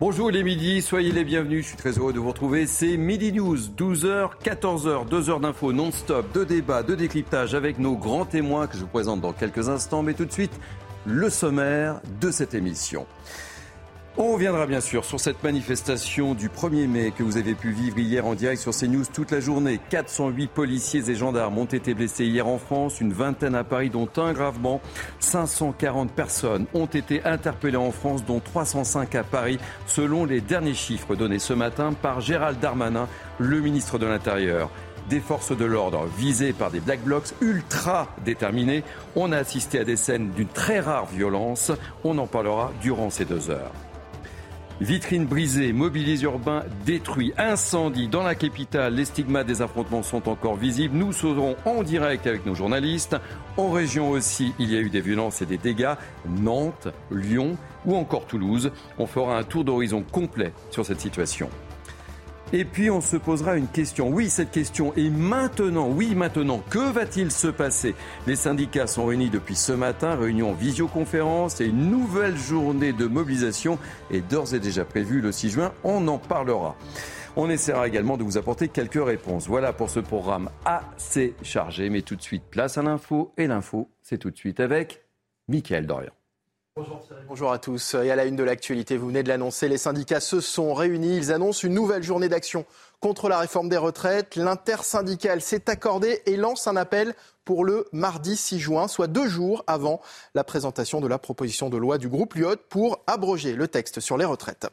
Bonjour, il est midi, soyez les bienvenus, je suis très heureux de vous retrouver. C'est Midi News, 12h, 14h, 2 heures d'infos non-stop, de débats, de décryptage avec nos grands témoins que je vous présente dans quelques instants. Mais tout de suite, le sommaire de cette émission. On reviendra bien sûr sur cette manifestation du 1er mai que vous avez pu vivre hier en direct sur CNews toute la journée. 408 policiers et gendarmes ont été blessés hier en France, une vingtaine à Paris dont un gravement. 540 personnes ont été interpellées en France dont 305 à Paris selon les derniers chiffres donnés ce matin par Gérald Darmanin, le ministre de l'Intérieur des forces de l'ordre visées par des black blocs ultra déterminés. On a assisté à des scènes d'une très rare violence. On en parlera durant ces deux heures. Vitrines brisées, mobiliers urbains détruits, incendie dans la capitale. Les stigmates des affrontements sont encore visibles. Nous serons en direct avec nos journalistes. En région aussi, il y a eu des violences et des dégâts. Nantes, Lyon ou encore Toulouse. On fera un tour d'horizon complet sur cette situation. Et puis on se posera une question. Oui, cette question est maintenant. Oui, maintenant. Que va-t-il se passer? Les syndicats sont réunis depuis ce matin, réunion en visioconférence et une nouvelle journée de mobilisation est d'ores et déjà prévue le 6 juin. On en parlera. On essaiera également de vous apporter quelques réponses. Voilà pour ce programme assez chargé. Mais tout de suite, place à l'info. Et l'info, c'est tout de suite avec Mickaël Dorian. Bonjour, à tous. Et à la une de l'actualité, vous venez de l'annoncer, les syndicats se sont réunis. Ils annoncent une nouvelle journée d'action contre la réforme des retraites. L'intersyndicale s'est accordé et lance un appel pour le mardi 6 juin, soit deux jours avant la présentation de la proposition de loi du groupe Lyot pour abroger le texte sur les retraites.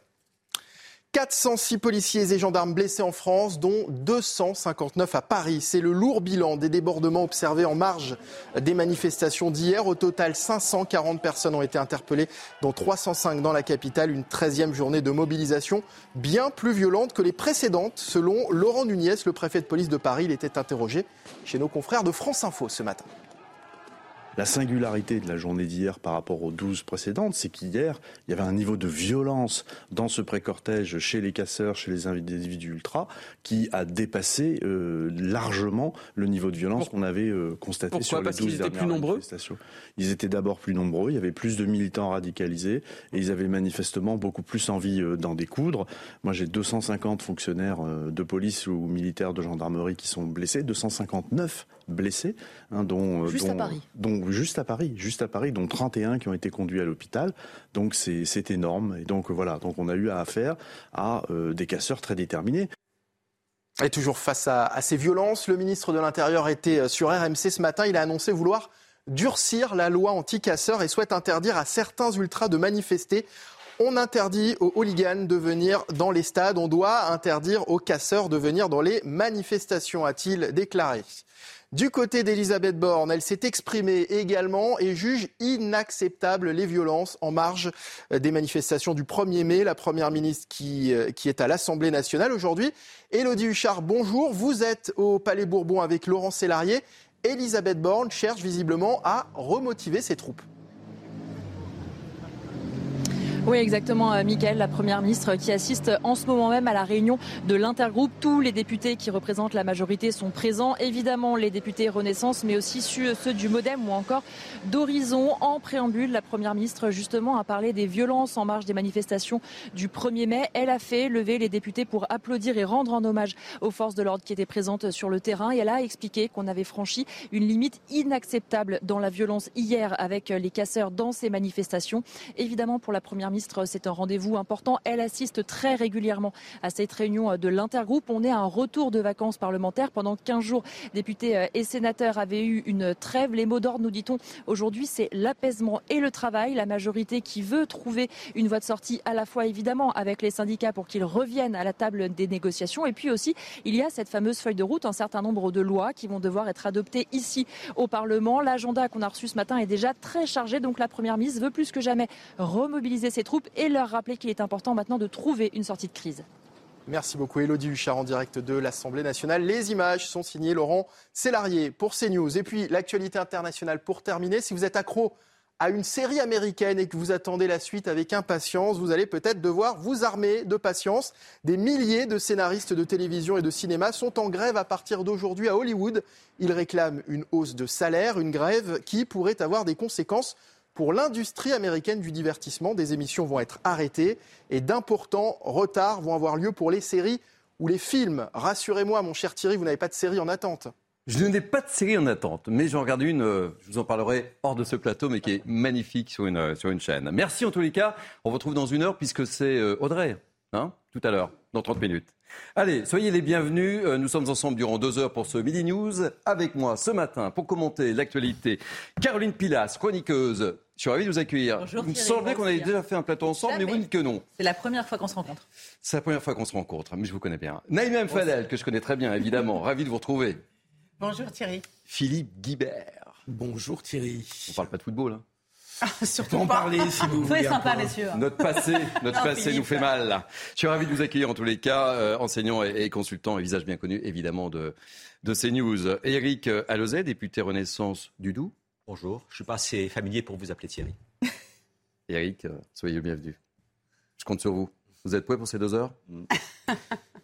406 policiers et gendarmes blessés en France, dont 259 à Paris. C'est le lourd bilan des débordements observés en marge des manifestations d'hier. Au total, 540 personnes ont été interpellées, dont 305 dans la capitale. Une 13e journée de mobilisation bien plus violente que les précédentes, selon Laurent Nunez, le préfet de police de Paris. Il était interrogé chez nos confrères de France Info ce matin. La singularité de la journée d'hier par rapport aux 12 précédentes, c'est qu'hier, il y avait un niveau de violence dans ce pré-cortège chez les casseurs, chez les individus ultra, qui a dépassé euh, largement le niveau de violence qu'on avait euh, constaté sur les Parce 12 qu'ils étaient dernières plus nombreux? manifestations. Ils étaient d'abord plus nombreux, il y avait plus de militants radicalisés et ils avaient manifestement beaucoup plus envie euh, d'en découdre. Moi, j'ai 250 fonctionnaires euh, de police ou militaires de gendarmerie qui sont blessés, 259 blessés, hein, dont, euh, Juste à dont- Paris. dont juste à Paris, juste à Paris, dont 31 qui ont été conduits à l'hôpital. Donc c'est énorme. Et donc voilà, donc on a eu à affaire à euh, des casseurs très déterminés. Et toujours face à, à ces violences, le ministre de l'Intérieur était euh, sur RMC ce matin. Il a annoncé vouloir durcir la loi anti-casseurs et souhaite interdire à certains ultras de manifester. On interdit aux hooligans de venir dans les stades. On doit interdire aux casseurs de venir dans les manifestations, a-t-il déclaré. Du côté d'Elisabeth Borne, elle s'est exprimée également et juge inacceptable les violences en marge euh, des manifestations du 1er mai. La Première ministre qui, euh, qui est à l'Assemblée nationale aujourd'hui. Élodie Huchard, bonjour. Vous êtes au Palais Bourbon avec Laurent Sélarié. Elisabeth Borne cherche visiblement à remotiver ses troupes. Oui, exactement, euh, Mickaël, la première ministre qui assiste en ce moment même à la réunion de l'intergroupe. Tous les députés qui représentent la majorité sont présents. Évidemment, les députés Renaissance, mais aussi ceux ceux du Modem ou encore d'Horizon. En préambule, la première ministre, justement, a parlé des violences en marge des manifestations du 1er mai. Elle a fait lever les députés pour applaudir et rendre un hommage aux forces de l'ordre qui étaient présentes sur le terrain. Et elle a expliqué qu'on avait franchi une limite inacceptable dans la violence hier avec les casseurs dans ces manifestations. Évidemment, pour la première ministre, c'est un rendez-vous important. Elle assiste très régulièrement à cette réunion de l'intergroupe. On est à un retour de vacances parlementaires. Pendant 15 jours, députés et sénateurs avaient eu une trêve. Les mots d'ordre, nous dit-on, aujourd'hui, c'est l'apaisement et le travail. La majorité qui veut trouver une voie de sortie à la fois, évidemment, avec les syndicats pour qu'ils reviennent à la table des négociations. Et puis aussi, il y a cette fameuse feuille de route, un certain nombre de lois qui vont devoir être adoptées ici au Parlement. L'agenda qu'on a reçu ce matin est déjà très chargé. Donc la Première ministre veut plus que jamais remobiliser ses troupes et leur rappeler qu'il est important maintenant de trouver une sortie de crise. Merci beaucoup Elodie Huchard en direct de l'Assemblée nationale. Les images sont signées Laurent Célarier pour CNews. Et puis l'actualité internationale pour terminer. Si vous êtes accro à une série américaine et que vous attendez la suite avec impatience, vous allez peut-être devoir vous armer de patience. Des milliers de scénaristes de télévision et de cinéma sont en grève à partir d'aujourd'hui à Hollywood. Ils réclament une hausse de salaire, une grève qui pourrait avoir des conséquences pour l'industrie américaine du divertissement. Des émissions vont être arrêtées et d'importants retards vont avoir lieu pour les séries ou les films. Rassurez-moi, mon cher Thierry, vous n'avez pas de série en attente. Je n'ai pas de série en attente, mais j'en regarde une, euh, je vous en parlerai hors de ce plateau, mais qui est magnifique sur une, euh, sur une chaîne. Merci en tous les cas. On vous retrouve dans une heure puisque c'est euh, Audrey, hein, tout à l'heure, dans 30 minutes. Allez, soyez les bienvenus. Nous sommes ensemble durant deux heures pour ce Midi News. Avec moi ce matin pour commenter l'actualité, Caroline Pilas, chroniqueuse, je suis ravi de vous accueillir. Bonjour, Il me semblait qu'on avait déjà fait un plateau ensemble, mais vous dites que non. C'est la première fois qu'on se rencontre. C'est la première fois qu'on se rencontre, mais je vous connais bien. Naïm. Fadel, que je connais très bien, évidemment. ravi de vous retrouver. Bonjour Thierry. Philippe Guibert. Bonjour Thierry. On parle pas de football, hein ah, surtout en parler si vous voulez. sympa, messieurs. Notre passé, notre passé nous fait mal. Je suis ravi de vous accueillir en tous les cas, euh, enseignant et, consultant, et visage bien connu évidemment de, de CNews. Eric Alozet, député Renaissance du Doubs. Bonjour, je ne suis pas assez familier pour vous appeler Thierry. Eric, euh, soyez le bienvenu. Je compte sur vous. Vous êtes prêts pour ces deux heures mm.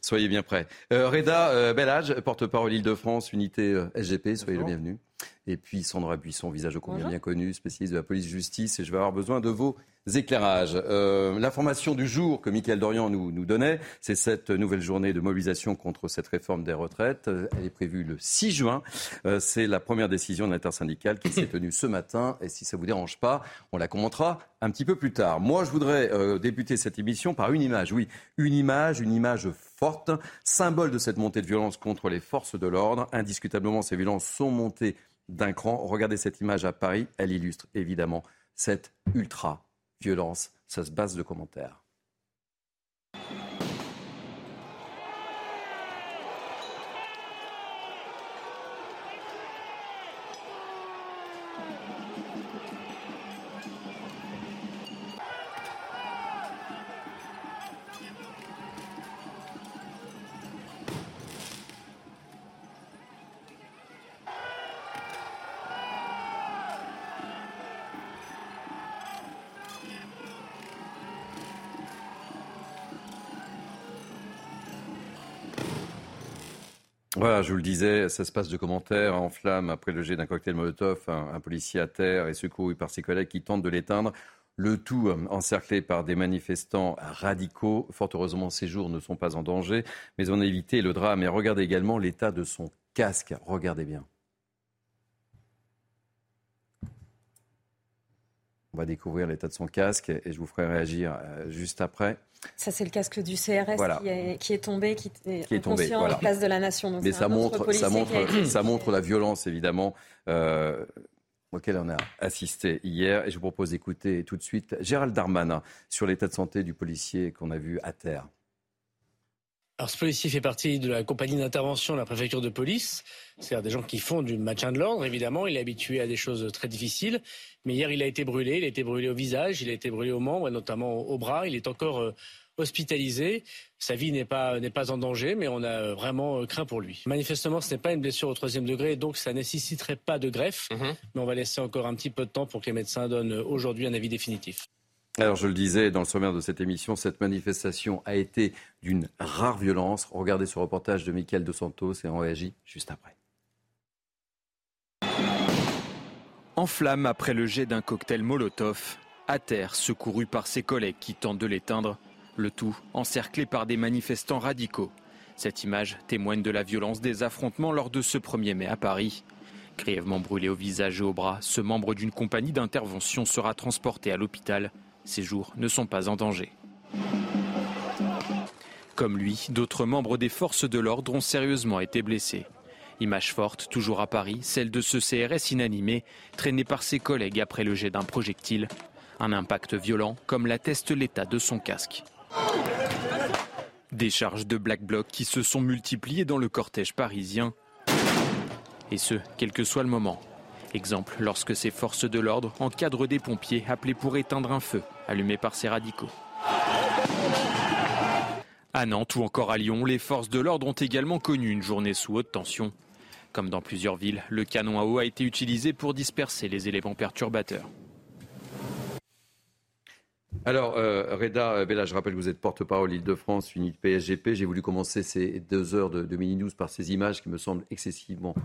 Soyez bien prêts. Euh, Reda euh, Bellage, porte-parole Île-de-France, unité SGP, soyez le bienvenu. Et puis Sandra Buisson, visage au combien bien connu, spécialiste de la police-justice. Et je vais avoir besoin de vos éclairages. Euh, L'information du jour que Michael Dorian nous, nous donnait, c'est cette nouvelle journée de mobilisation contre cette réforme des retraites. Elle est prévue le 6 juin. Euh, c'est la première décision de l'intersyndicale qui s'est tenue ce matin. Et si ça vous dérange pas, on la commentera un petit peu plus tard. Moi, je voudrais euh, débuter cette émission par une image. Oui, une image, une image forte, symbole de cette montée de violence contre les forces de l'ordre. Indiscutablement, ces violences sont montées d'un cran. Regardez cette image à Paris. Elle illustre évidemment cette ultra violence. Ça se base de commentaires. Disais, ça se passe de commentaires en flammes après le jet d'un cocktail Molotov, un, policier à terre et secouru par ses collègues qui tentent de l'éteindre. Le tout euh, encerclé par des manifestants radicaux. Fort heureusement, ces jours ne sont pas en danger, mais on a évité le drame. Et regardez également l'état de son casque. Regardez bien. On va découvrir l'état de son casque et je vous ferai réagir euh, juste après. Ça, c'est le casque du CRS qui, est, tombé, qui est, qui est tombé, en place de la nation. Mais ça montre, ça, montre, ça montre la violence, évidemment, euh, auquel on a assisté hier. Et je vous propose d'écouter tout de suite Gérald Darmanin sur l'état de santé du policier qu'on a vu à terre. Alors, ce policier fait partie de la compagnie d'intervention de la préfecture de police. C'est-à-dire des gens qui font du maintien de l'ordre, évidemment. Il est habitué à des choses très difficiles. Mais hier, il a été brûlé. Il a été brûlé au visage, il a été brûlé aux membres, et notamment au bras. Il est encore euh, hospitalisé. Sa vie n'est pas, n'est pas en danger, mais on a vraiment euh, craint pour lui. Manifestement, ce n'est pas une blessure au troisième degré, donc ça nécessiterait pas de greffe. Mhm. Mais on va laisser encore un petit peu de temps pour que les médecins donnent aujourd'hui un avis définitif. Alors je le disais dans le sommaire de cette émission, cette manifestation a été d'une rare violence. Regardez ce reportage de Michael Dos Santos et on réagit juste après. En flammes après le jet d'un cocktail Molotov, à terre, secouru par ses collègues qui tentent de l'éteindre, le tout encerclé par des manifestants radicaux. Cette image témoigne de la violence des affrontements lors de ce 1er mai à Paris. Grièvement brûlé au visage et au bras, ce membre d'une compagnie d'intervention sera transporté à l'hôpital Ses jours ne sont pas en danger. Comme lui, d'autres membres des forces de l'ordre ont sérieusement été blessés. Image forte, toujours à Paris, celle de ce CRS inanimé, traîné par ses collègues après le jet d'un projectile. Un impact violent, comme l'atteste l'état de son casque. Des charges de Black Bloc qui se sont multipliées dans le cortège parisien. Et ce, quel que soit le moment. Exemple lorsque ces forces de l'ordre encadrent des pompiers appelés pour éteindre un feu allumé par ces radicaux. À Nantes ou encore à Lyon, les forces de l'ordre ont également connu une journée sous haute tension. Comme dans plusieurs villes, le canon à eau a été utilisé pour disperser les éléments perturbateurs. Alors, euh, Reda Bella, je rappelle que vous êtes porte-parole Île-de-France, unité PSGP. J'ai voulu commencer ces deux heures de, mini-news par ces images qui me semblent excessivement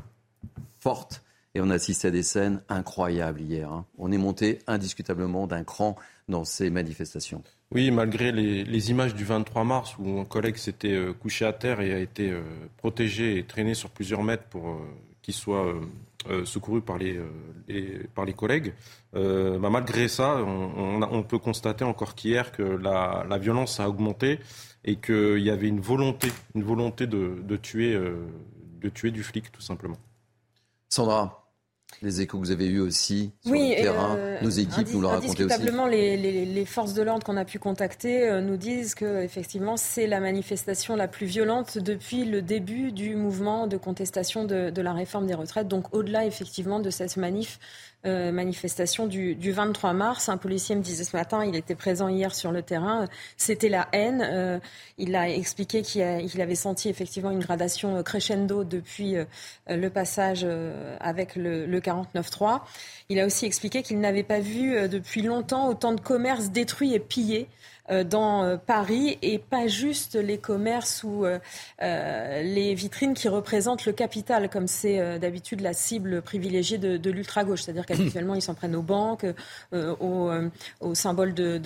fortes. Et on a assisté à des scènes incroyables hier. Hein. On est monté indiscutablement d'un cran dans ces manifestations. Oui, malgré les, images du 23 mars où un collègue s'était euh, couché à terre et a été euh, protégé et traîné sur plusieurs mètres pour euh, qu'il soit secouru par les, par les collègues, bah, malgré ça, on, peut constater encore qu'hier que la, violence a augmenté et qu'il y avait une volonté, une volonté de, tuer, de tuer du flic, tout simplement. Sandra les échos que vous avez eus aussi sur le terrain, euh, nos équipes nous l'ont raconté aussi. Les, les, les forces de l'ordre qu'on a pu contacter euh, nous disent que effectivement c'est la manifestation la plus violente depuis le début du mouvement de contestation de, de la réforme des retraites. Donc au-delà effectivement de cette manif euh, manifestation du, 23 mars. Un policier me disait ce matin, il était présent hier sur le terrain, c'était la haine. Euh, il a expliqué qu'il avait senti effectivement une gradation crescendo depuis euh, le passage avec le, le 49-3. Il a aussi expliqué qu'il n'avait pas vu depuis longtemps autant de commerces détruits et pillés euh, dans euh, Paris et pas juste les commerces ou euh, les vitrines qui représentent le capital, comme c'est d'habitude la cible privilégiée de, l'ultra-gauche. C'est-à-dire qu'habituellement, ils s'en prennent aux banques, aux, aux, symboles de,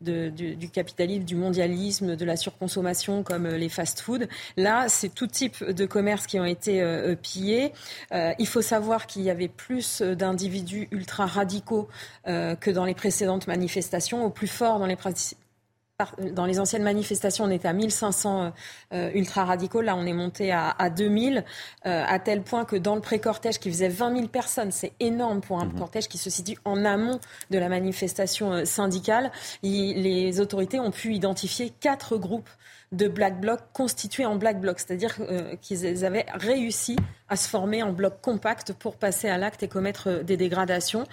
du, capitalisme, du mondialisme, de la surconsommation, comme les fast-foods. Là, c'est tout type de commerces qui ont été pillés. il faut savoir qu'il y avait plus d'individus ultra-radicaux que dans les précédentes manifestations. Au plus fort dans les dans les anciennes manifestations, on était à 1500 euh, ultra-radicaux. Là, on est monté à, à 2000, euh, à tel point que dans le pré-cortège qui faisait 20 000 personnes, c'est énorme pour un mhm. cortège qui se situe en amont de la manifestation euh, syndicale, les autorités ont pu identifier quatre groupes de Black Bloc constitués en Black Bloc, c'est-à-dire qu'ils avaient réussi à se former en bloc compact pour passer à l'acte et commettre euh, des dégradations.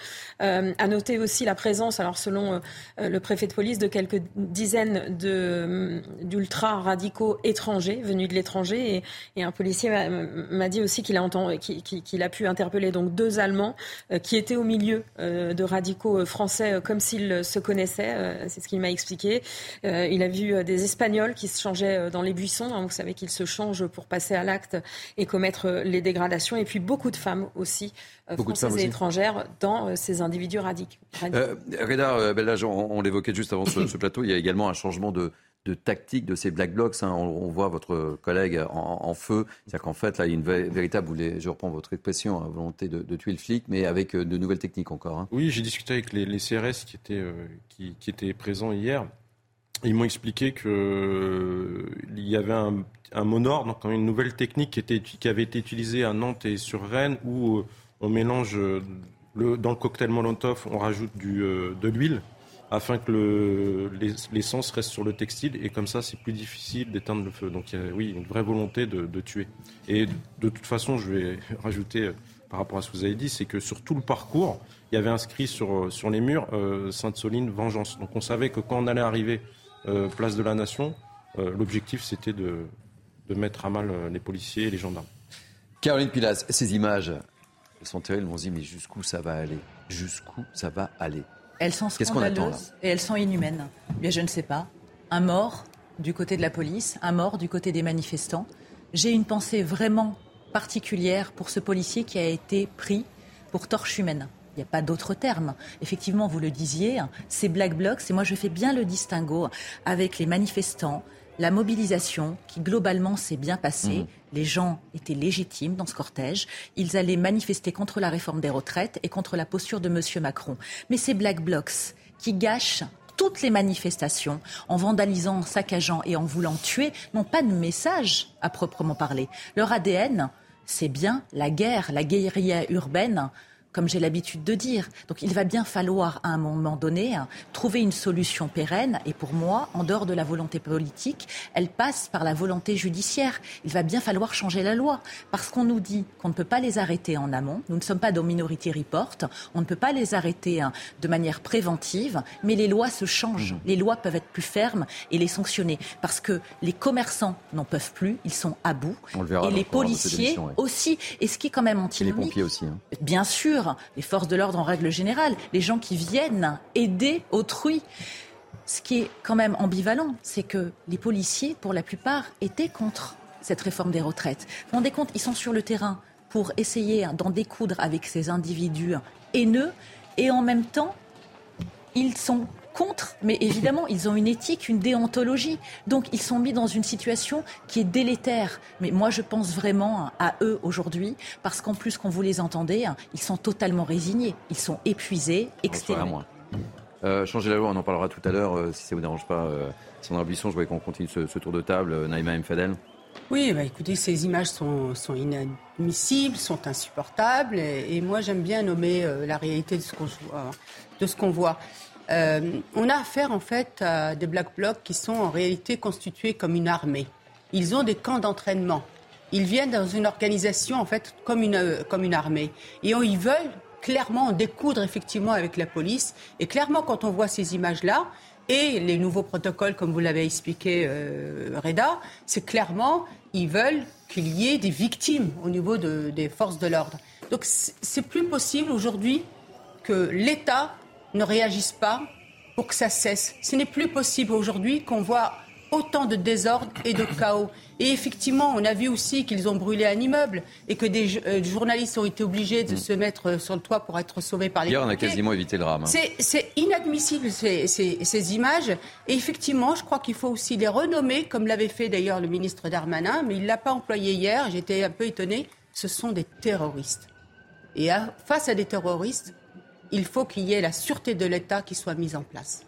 Euh, à noter aussi la présence, alors selon euh, le préfet de police, de quelques dizaines d'ultra radicaux étrangers venus de l'étranger et, un policier m'a dit aussi qu'il a, qu'il a pu interpeller donc deux Allemands qui étaient au milieu de radicaux français comme s'ils se connaissaient. C'est ce qu'il m'a expliqué. il a vu des Espagnols qui se changeaient dans les buissons. Hein, vous savez qu'ils se changent pour passer à l'acte et commettre les dégradation et puis beaucoup de femmes aussi, euh, françaises et étrangères, dans euh, ces individus radicaux. Euh, Reda on, l'évoquait juste avant ce, plateau, il y a également un changement de, tactique de ces black blocs. Hein. On, voit votre collègue en, feu. C'est-à-dire qu'en fait, là, il y a une véritable, je reprends votre expression, hein, volonté de, tuer le flic, mais avec de nouvelles techniques encore. Hein. Oui, j'ai discuté avec les, CRS qui étaient, qui, qui étaient présents hier. Ils m'ont expliqué qu'il y avait un un monor, donc une nouvelle technique qui, avait été utilisée à Nantes et sur Rennes, où euh, on mélange euh, le, dans le cocktail Molotov, on rajoute euh, de l'huile afin que l'essence reste sur le textile et comme ça c'est plus difficile d'éteindre le feu. Donc il y a, oui, une vraie volonté de, tuer. Et de toute façon, je vais rajouter par rapport à ce que vous avez dit, c'est que sur tout le parcours, il y avait inscrit sur les murs Sainte-Soline Vengeance. Donc on savait que quand on allait arriver place de la Nation, l'objectif c'était de, de mettre à mal euh, les policiers et les gendarmes. Caroline Pilas, ces images, elles sont terribles. On se dit, mais jusqu'où ça va aller? Jusqu'où ça va aller? Elles sont scandaleuses et elles sont inhumaines. Bien, je ne sais pas. Un mort du côté de la police, un mort du côté des manifestants. J'ai une pensée vraiment particulière pour ce policier qui a été pris pour torche humaine. Il n'y a pas d'autre terme. Effectivement, vous le disiez, c'est Black Blocs, et moi je fais bien le distinguo avec les manifestants, la mobilisation qui globalement s'est bien passée. Mmh. Les gens étaient légitimes dans ce cortège. Ils allaient manifester contre la réforme des retraites et contre la posture de M. Macron. Mais ces Black Blocs qui gâchent toutes les manifestations, en vandalisant, en saccageant et en voulant tuer, n'ont pas de message à proprement parler. Leur ADN, c'est bien la guerre, la guérilla urbaine comme j'ai l'habitude de dire. Donc il va bien falloir à un moment donné trouver une solution pérenne et pour moi, en dehors de la volonté politique, elle passe par la volonté judiciaire. Il va bien falloir changer la loi parce qu'on nous dit qu'on ne peut pas les arrêter en amont. Nous ne sommes pas dans Minority Report. On ne peut pas les arrêter hein, de manière préventive, mais les lois se changent. Mmh. Les lois peuvent être plus fermes et les sanctionner parce que les commerçants n'en peuvent plus. Ils sont à bout. et les policiers aussi. Et ce qui est quand même antinomique. les pompiers aussi. Hein. Bien sûr les forces de l'ordre en règle générale, les gens qui viennent aider autrui. Ce qui est quand même ambivalent, c'est que les policiers, pour la plupart, étaient contre cette réforme des retraites. Vous vous rendez compte, ils sont sur le terrain pour essayer d'en découdre avec ces individus haineux et en même temps, ils sont contre, mais évidemment, ils ont une éthique, une déontologie. Donc, ils sont mis dans une situation qui est délétère. Mais moi, je pense vraiment à eux aujourd'hui, parce qu'en plus, quand vous les entendez, ils sont totalement résignés. Ils sont épuisés, exténués. Euh, changer la loi, on en parlera tout à l'heure, euh, si ça ne vous dérange pas. Euh, Sandra Buisson, je voulais qu'on continue ce, tour de table. Euh, Naïma M. Fadel oui, bah écoutez, ces images sont, sont inadmissibles, sont insupportables, et, moi j'aime bien nommer la réalité de ce qu'on de ce qu'on voit. Euh, on a affaire en fait à des black blocs qui sont en réalité constitués comme une armée. Ils ont des camps d'entraînement. Ils viennent dans une organisation en fait comme une, euh, comme une armée. Et ils veulent clairement découdre effectivement avec la police. Et clairement, quand on voit ces images-là, et les nouveaux protocoles, comme vous l'avez expliqué, euh, Reda, c'est clairement, ils veulent qu'il y ait des victimes au niveau des forces de l'ordre. Donc c'est plus possible aujourd'hui que l'État ne réagissent pas pour que ça cesse. Ce n'est plus possible aujourd'hui qu'on voit autant de désordre et de chaos. Et effectivement, on a vu aussi qu'ils ont brûlé un immeuble et que des euh, journalistes ont été obligés de se mettre euh, sur le toit pour être sauvés par les Hier, on a quasiment évité le drame. Hein. C'est inadmissible, ces, ces, images. Et effectivement, je crois qu'il faut aussi les renommer, comme l'avait fait d'ailleurs le ministre Darmanin, mais il ne l'a pas employé hier. J'étais un peu étonnée. Ce sont des terroristes. Et face à des terroristes, il faut qu'il y ait la sûreté de l'État qui soit mise en place.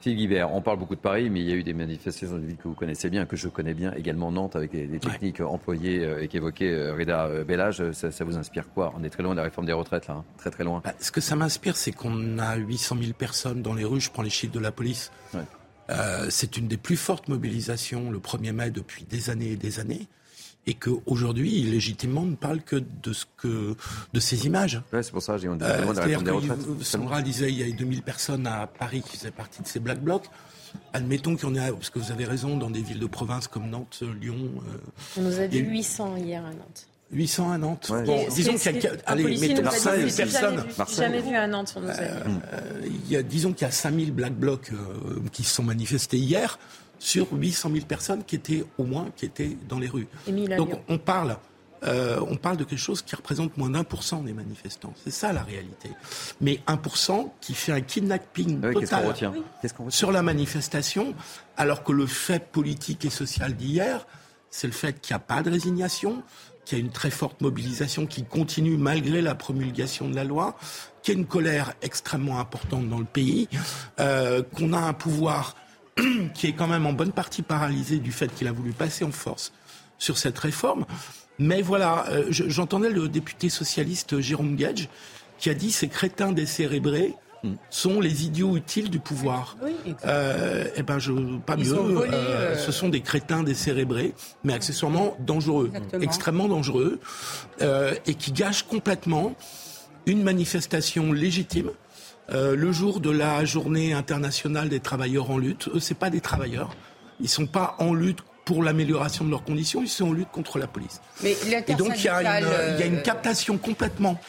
Philippe Guibert, on parle beaucoup de Paris, mais il y a eu des manifestations dans ville que vous connaissez bien, que je connais bien, également Nantes, avec des, techniques employées euh, et qu'évoquait euh, Reda euh, Bellage. Ça, vous inspire quoi? On est très loin de la réforme des retraites, là, hein. très très loin. Bah, ce que ça m'inspire, c'est qu'on a 800 000 personnes dans les rues, je prends les chiffres de la police. c'est une des plus fortes mobilisations le 1er mai depuis des années et des années et qu'aujourd'hui, légitimement, ne parle que de, ce que, de ces images. Ouais, c'est pour ça, j'ai euh, que Sandra disait il y a 2000 personnes à Paris qui faisaient partie de ces Black Blocs. Admettons qu'il y en ait, parce que vous avez raison, dans des villes de province comme Nantes, Lyon. Euh, On nous a dit 800 hier à Nantes. 800 à Nantes. Bon, disons qu'il y a, allez, Marseille, personnes. Jamais vu à Nantes, on nous a dit. Euh, il y a, disons qu'il y a 5000 Black Blocs qui se sont manifestés hier sur 800 000 personnes qui étaient au moins qui étaient dans les rues. Donc on parle, euh, on parle de quelque chose qui représente moins d'un pour cent des manifestants. C'est ça la réalité. Mais un pour cent qui fait un kidnapping total sur la manifestation, alors que le fait politique et social d'hier, c'est le fait qu'il n'y a pas de résignation, qu'il y a une très forte mobilisation qui continue malgré la promulgation de la loi, qu'il y a une colère extrêmement importante dans le pays, euh, qu'on a un pouvoir qui est quand même en bonne partie paralysé du fait qu'il a voulu passer en force sur cette réforme. Mais voilà, euh, j'entendais le député socialiste Jérôme Gage qui a dit ces crétins décérébrés hmm. sont les idiots utiles du pouvoir. Oui, euh, ben, je, pas mieux. Euh, euh, ce sont des crétins décérébrés, mais accessoirement dangereux, extrêmement dangereux, et qui gâchent complètement une manifestation légitime euh, le jour de la journée internationale des travailleurs en lutte. Eux, c'est pas des travailleurs. Ils sont pas en lutte pour l'amélioration de leurs conditions, ils sont en lutte contre la police. Mais Et donc il y, a une, il y a une captation complètement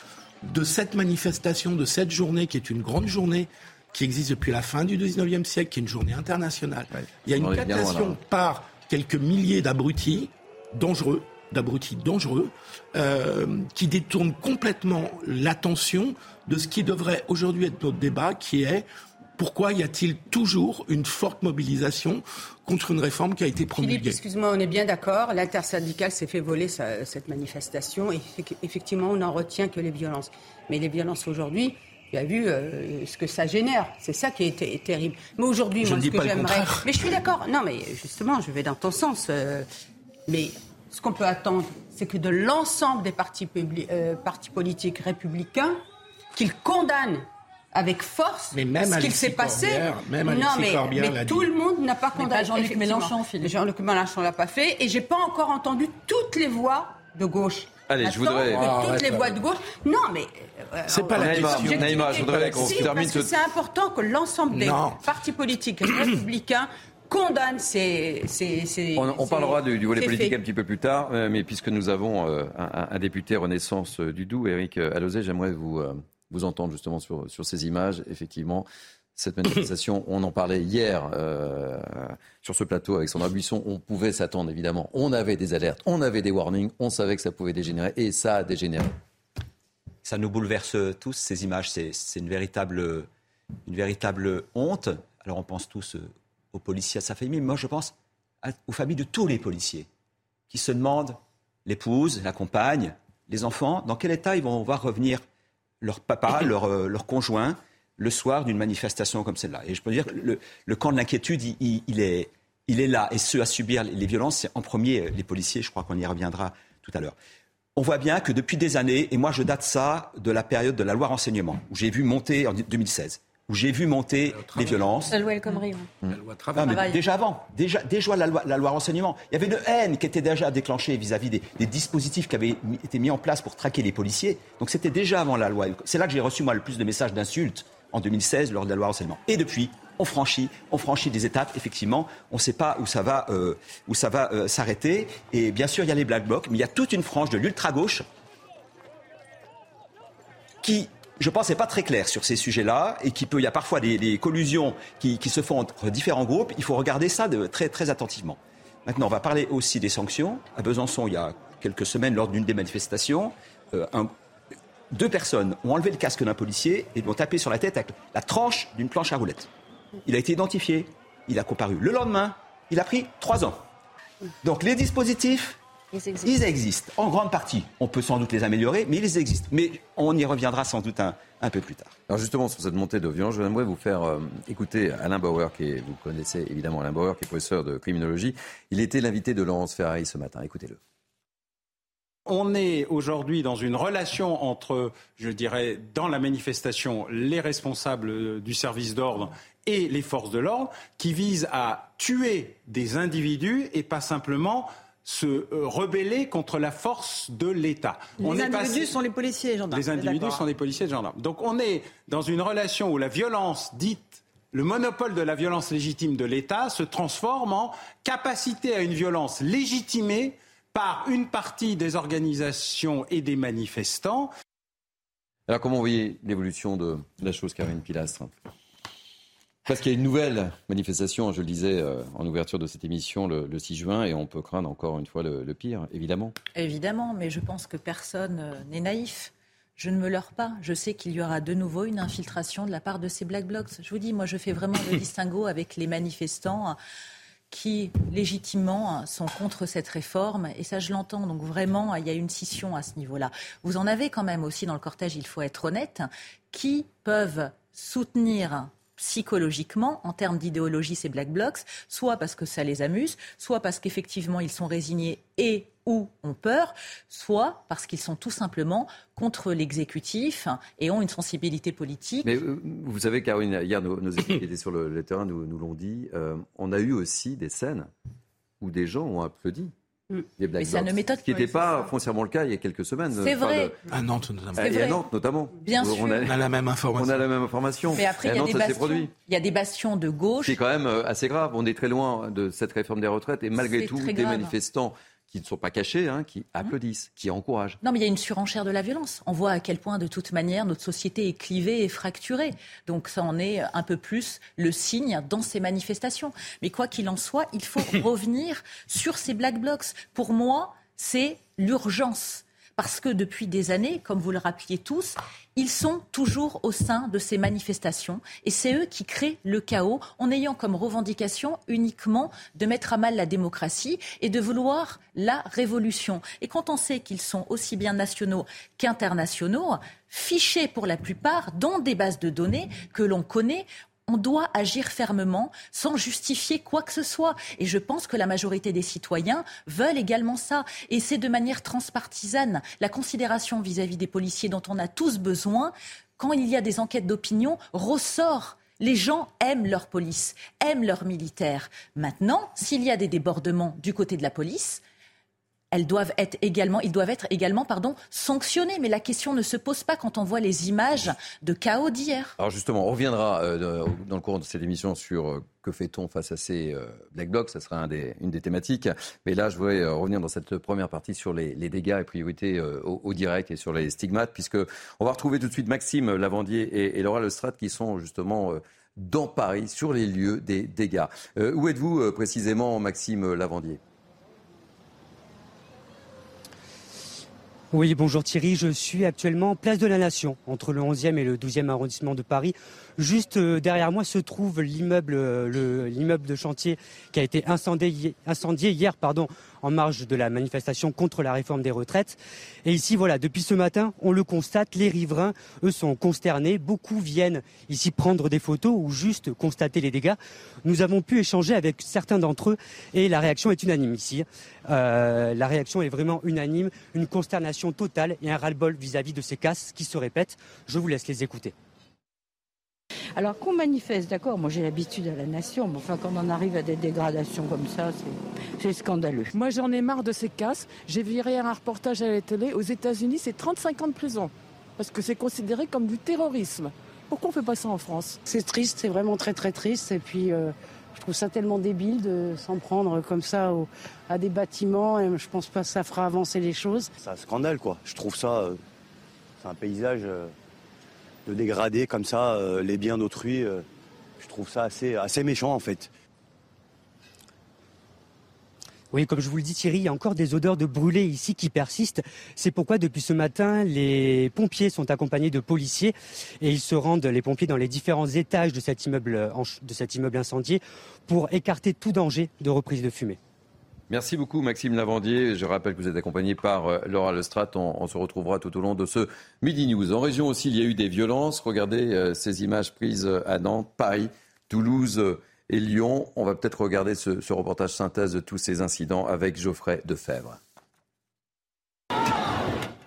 de cette manifestation, de cette journée qui est une grande journée qui existe depuis la fin du 19e siècle, qui est une journée internationale. il y a une captation par quelques milliers d'abrutis dangereux, d'abrutis dangereux, euh, qui détournent complètement l'attention de ce qui devrait aujourd'hui être notre débat, qui est pourquoi y a-t-il toujours une forte mobilisation contre une réforme qui a été promulguée Philippe, excuse-moi, on est bien d'accord. L'intersyndicale s'est fait voler cette manifestation. Et effectivement, on n'en retient que les violences. Mais les violences aujourd'hui, Tu as vu euh, ce que ça génère. C'est ça qui est, terrible. Mais aujourd'hui, moi, ce que j'aimerais. Mais je suis d'accord. Non, mais justement, je vais dans ton sens. Euh, mais ce qu'on peut attendre, c'est que de l'ensemble des partis, euh, partis politiques républicains, qu'ils condamnent avec force mais même ce qu'il s'est passé. Même non, mais, mais tout le monde n'a pas condamné. Jean-Luc Mélenchon, Jean-Luc Mélenchon l'a pas fait. Et j'ai pas encore entendu toutes les voix de gauche Allez, je voudrais. Ah, toutes les voix de gauche. Non, mais. Euh, c'est pas la question. Naïma, je voudrais qu'on si, termine. C'est important que l'ensemble des partis politiques républicains condamnent ces. ces, on, parlera du, volet politique un petit peu plus tard, euh, mais puisque nous avons euh, un, député Renaissance du Doubs, Eric Alozé, j'aimerais vous, vous entendre justement sur, sur ces images. Effectivement, cette manifestation. On en parlait hier euh, sur ce plateau avec Sandra Buisson. On pouvait s'attendre, évidemment. On avait des alertes, on avait des warnings, on savait que ça pouvait dégénérer et ça a dégénéré. Ça nous bouleverse tous, ces images. C'est une véritable, une véritable honte. Alors on pense tous euh, aux policiers, à sa famille, mais moi je pense aux familles de tous les policiers qui se demandent, l'épouse, la compagne, les enfants, dans quel état ils vont voir revenir leur papa, leur, euh, leur conjoint le soir d'une manifestation comme celle-là. Et je peux dire, le, le camp de l'inquiétude, il, est, il est là. Et ceux à subir les violences, c'est en premier les policiers. Je crois qu'on y reviendra tout à l'heure. On voit bien que depuis des années, et moi je date ça de la période de la loi renseignement, où j'ai vu monter en 2016 où j'ai vu monter les violences. La loi El Khomri. La loi travail. déjà avant, déjà, déjà la, loi, la loi renseignement. Il y avait une haine qui était déjà déclenchée vis-à-vis des, des, dispositifs qui avaient été mis en place pour traquer les policiers. Donc c'était déjà avant la loi. C'est là que j'ai reçu moi le plus de messages d'insultes en 2016 lors de la loi renseignement. Et depuis, on franchit, on franchit des étapes. Effectivement, on ne sait pas où ça va, euh, où ça va euh, s'arrêter. Et bien sûr, il y a les black blocs, mais il y a toute une frange de l'ultra gauche qui, je pense, n'est pas très claire sur ces sujets-là et qui peut. Y a parfois des, collusions qui, se font entre différents groupes. Il faut regarder ça de, très, très attentivement. Maintenant, on va parler aussi des sanctions. À Besançon, il y a quelques semaines, lors d'une des manifestations, euh, deux personnes ont enlevé le casque d'un policier et lui ont tapé sur la tête avec la tranche d'une planche à roulettes. Il a été identifié, il a comparu. Le lendemain, il a pris trois ans. Donc les dispositifs, ils existent. En grande partie. On peut sans doute les améliorer, mais ils existent. Mais on y reviendra sans doute un, peu plus tard. Alors justement, sur cette montée de violence, je voudrais vous faire euh, écouter Alain Bauer, qui est, vous connaissez évidemment Alain Bauer, qui est professeur de criminologie. Il était l'invité de Laurence Ferrari ce matin. Écoutez-le. On est aujourd'hui dans une relation entre, je dirais, dans la manifestation, les responsables du service d'ordre et les forces de l'ordre, qui vise à tuer des individus et pas simplement se euh, rebeller contre la force de l'État. Les individus sont les policiers et gendarmes. Les individus sont les policiers et gendarmes. Donc on est dans une relation où la violence dite le monopole de la violence légitime de l'État se transforme en capacité à une violence légitimée par une partie des organisations et des manifestants. Alors comment vous voyez l'évolution de la chose, Karine Pilastre? Parce qu'il y a une nouvelle manifestation, je le disais euh, en ouverture de cette émission le, 6 juin, et on peut craindre encore une fois le, pire, évidemment. Évidemment, mais je pense que personne euh, n'est naïf. Je ne me leurre pas. Je sais qu'il y aura de nouveau une infiltration de la part de ces Black Blocs. Je vous dis, moi, je fais vraiment le distinguo avec les manifestants qui, légitimement, sont contre cette réforme. Et ça, je l'entends. Donc, vraiment, il y a une scission à ce niveau-là. Vous en avez quand même aussi dans le cortège, il faut être honnête, qui peuvent soutenir psychologiquement, en termes d'idéologie, ces Black Blocs, soit parce que ça les amuse, soit parce qu'effectivement ils sont résignés et ou ont peur, soit parce qu'ils sont tout simplement contre l'exécutif et ont une sensibilité politique. Mais euh, vous savez, Caroline, hier, nos, équipes qui étaient sur le, terrain nous, nous l'ont dit, euh, on a eu aussi des scènes où des gens ont applaudi. Mm. Mais ça ne Ce qui n'était pas foncièrement le cas il y a quelques semaines. C'est vrai. À Nantes notamment. à Nantes notamment. Bien sûr. On a, la même information. On a la même information. Mais après, il y, a des bastions, il y a des bastions de gauche. C'est quand même euh, assez grave. On est très loin de cette réforme des retraites et malgré tout, des manifestants qui ne sont pas cachés, hein, qui applaudissent, qui encouragent. Non, mais il y a une surenchère de la violence. On voit à quel point, de toute manière, notre société est clivée et fracturée. Donc ça en est un peu plus le signe dans ces manifestations. Mais quoi qu'il en soit, il faut revenir sur ces black blocs. Pour moi, c'est l'urgence. Parce que depuis des années, comme vous le rappeliez tous, ils sont toujours au sein de ces manifestations et c'est eux qui créent le chaos en ayant comme revendication uniquement de mettre à mal la démocratie et de vouloir la révolution. Et quand on sait qu'ils sont aussi bien nationaux qu'internationaux, fichés pour la plupart dans des bases de données que l'on connaît, on doit agir fermement sans justifier quoi que ce soit. Et je pense que la majorité des citoyens veulent également ça. Et c'est de manière transpartisane. La considération vis-à-vis des policiers dont on a tous besoin, quand il y a des enquêtes d'opinion, ressort. Les gens aiment leur police, aiment leurs militaires. Maintenant, s'il y a des débordements du côté de la police, elles doivent être également, ils doivent être également pardon, sanctionnés. Mais la question ne se pose pas quand on voit les images de chaos d'hier. Alors justement, on reviendra euh, dans le cours de cette émission sur euh, que fait-on face à ces euh, black blocs. Ça sera une des thématiques. Mais là, je voudrais revenir dans cette première partie sur les, dégâts et priorités au, direct et sur les stigmates, puisque on va retrouver tout de suite Maxime Lavandier et, et Laura Lestrade qui sont justement dans Paris sur les lieux des dégâts. où êtes-vous précisément, Maxime Lavandier? Oui, bonjour Thierry. Je suis actuellement place de la Nation, entre le 11e et le 12e arrondissement de Paris. Juste euh, derrière moi se trouve l'immeuble, euh, l'immeuble de chantier qui a été incendié, hier, en marge de la manifestation contre la réforme des retraites. Et ici, voilà, depuis ce matin, on le constate, les riverains, eux, sont consternés. Beaucoup viennent ici prendre des photos ou juste constater les dégâts. Nous avons pu échanger avec certains d'entre eux et la réaction est unanime ici. Euh, la réaction est vraiment unanime, une consternation totale et un ras-le-bol vis-à-vis de ces casses qui se répètent. Je vous laisse les écouter. Alors qu'on manifeste, d'accord, moi j'ai l'habitude à la nation, mais enfin quand on arrive à des dégradations comme ça, c'est scandaleux. Moi j'en ai marre de ces casses. J'ai viré un reportage à la télé. Aux États-Unis, c'est 35 ans de prison. Parce que c'est considéré comme du terrorisme. Pourquoi on fait pas ça en France? C'est triste, c'est vraiment très très triste. Et puis euh, je trouve ça tellement débile de s'en prendre comme ça à des bâtiments. Et je pense pas que ça fera avancer les choses. C'est un scandale quoi. Je trouve ça. Euh, c'est un paysage. Euh, de dégrader comme ça euh, les biens d'autrui. Euh, je trouve ça assez, méchant en fait. Oui, comme je vous le dis Thierry, il y a encore des odeurs de brûlé ici qui persistent. C'est pourquoi depuis ce matin, les pompiers sont accompagnés de policiers et ils se rendent, les pompiers, dans les différents étages de cet immeuble incendié pour écarter tout danger de reprise de fumée. Merci beaucoup Maxime Lavandier. Je rappelle que vous êtes accompagné par euh, Laura Lestrade. On, se retrouvera tout au long de ce Midi News. En région aussi, il y a eu des violences. Regardez euh, ces images prises à Nantes, Paris, Toulouse euh, et Lyon. On va peut-être regarder ce, ce, reportage synthèse de tous ces incidents avec Geoffrey Defebvre.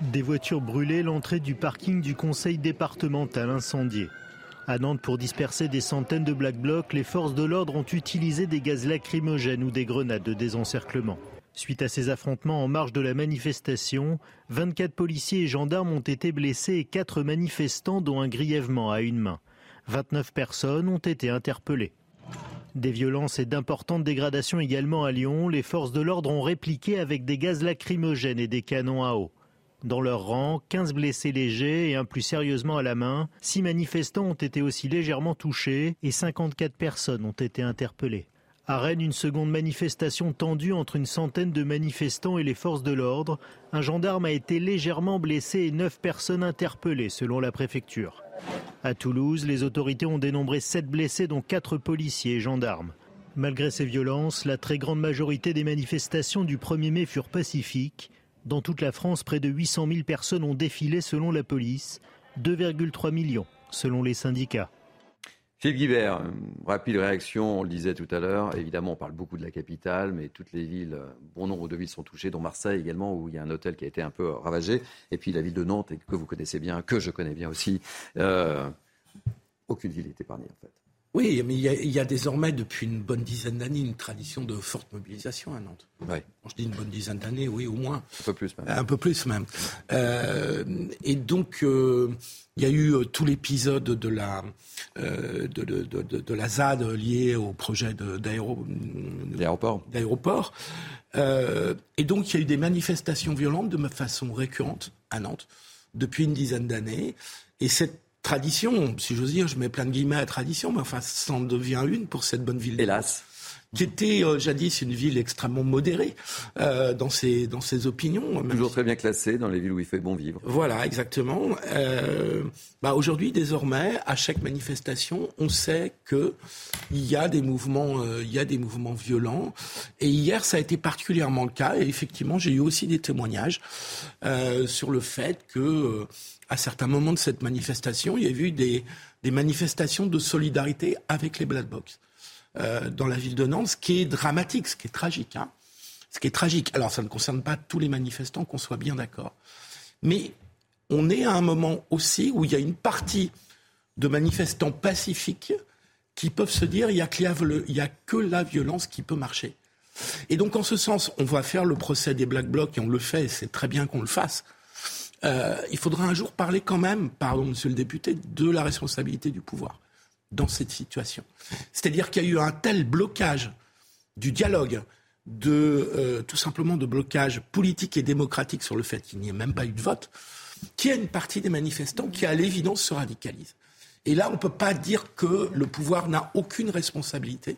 Des voitures brûlées, l'entrée du parking du conseil départemental incendié. À Nantes, pour disperser des centaines de Black Blocs, les forces de l'ordre ont utilisé des gaz lacrymogènes ou des grenades de désencerclement. Suite à ces affrontements en marge de la manifestation, 24 policiers et gendarmes ont été blessés et 4 manifestants, dont un grièvement à une main. 29 personnes ont été interpellées. Des violences et d'importantes dégradations également à Lyon. Les forces de l'ordre ont répliqué avec des gaz lacrymogènes et des canons à eau. Dans leur rang, 15 blessés légers et un plus sérieusement à la main. Six manifestants ont été aussi légèrement touchés et 54 personnes ont été interpellées. À Rennes, une seconde manifestation tendue entre une centaine de manifestants et les forces de l'ordre. Un gendarme a été légèrement blessé et neuf personnes interpellées selon la préfecture. À Toulouse, les autorités ont dénombré sept blessés dont quatre policiers et gendarmes. Malgré ces violences, la très grande majorité des manifestations du 1er mai furent pacifiques. Dans toute la France, près de 800 000 personnes ont défilé selon la police, 2,3 millions selon les syndicats. Philippe Guibert, rapide réaction, on le disait tout à l'heure. Évidemment, on parle beaucoup de la capitale, mais toutes les villes, bon nombre de villes sont touchées, dont Marseille également, où il y a un hôtel qui a été un peu ravagé. Et puis la ville de Nantes, que vous connaissez bien, que je connais bien aussi. Euh, aucune ville n'est épargnée, en fait. Oui, mais il y, a, désormais, depuis une bonne dizaine d'années, une tradition de forte mobilisation à Nantes. Oui. je dis une bonne dizaine d'années, oui, au moins. Un peu plus même. Un peu plus même. Euh, et donc, euh, il y a eu euh, tout l'épisode de la, de, de, de, la ZAD lié au projet d'aéroport. D'aéroport. et donc, il y a eu des manifestations violentes de façon récurrente à Nantes depuis une dizaine d'années. Et cette tradition, si j'ose dire, je mets plein de guillemets à tradition, mais enfin, ça en devient une pour cette bonne ville. Hélas. qui était euh, jadis une ville extrêmement modérée euh, dans, ses, dans ses opinions. Toujours très bien classée dans les villes où il fait bon vivre. Voilà, exactement. Euh, bah Aujourd'hui, désormais, à chaque manifestation, on sait qu'il y, a des mouvements, euh, il y a des mouvements violents. Et hier, ça a été particulièrement le cas. Et effectivement, j'ai eu aussi des témoignages euh, sur le fait que, euh, à certains moments de cette manifestation, il y a eu des, manifestations de solidarité avec les Black Box. Euh, dans la ville de Nantes, ce qui est dramatique, ce qui est tragique. Hein. Ce qui est tragique. Alors, ça ne concerne pas tous les manifestants, qu'on soit bien d'accord. Mais on est à un moment aussi où il y a une partie de manifestants pacifiques qui peuvent se dire il n'y a, que la violence qui peut marcher. Et donc, en ce sens, on va faire le procès des Black Blocs et on le fait, c'est très bien qu'on le fasse. Euh, il faudra un jour parler quand même, pardon, monsieur le député, de la responsabilité du pouvoir dans cette situation. C'est-à-dire qu'il y a eu un tel blocage du dialogue, de euh, tout simplement de blocage politique et démocratique sur le fait qu'il n'y ait même pas eu de vote, qu'il y a une partie des manifestants qui, à l'évidence, se radicalise. Et là, on ne peut pas dire que le pouvoir n'a aucune responsabilité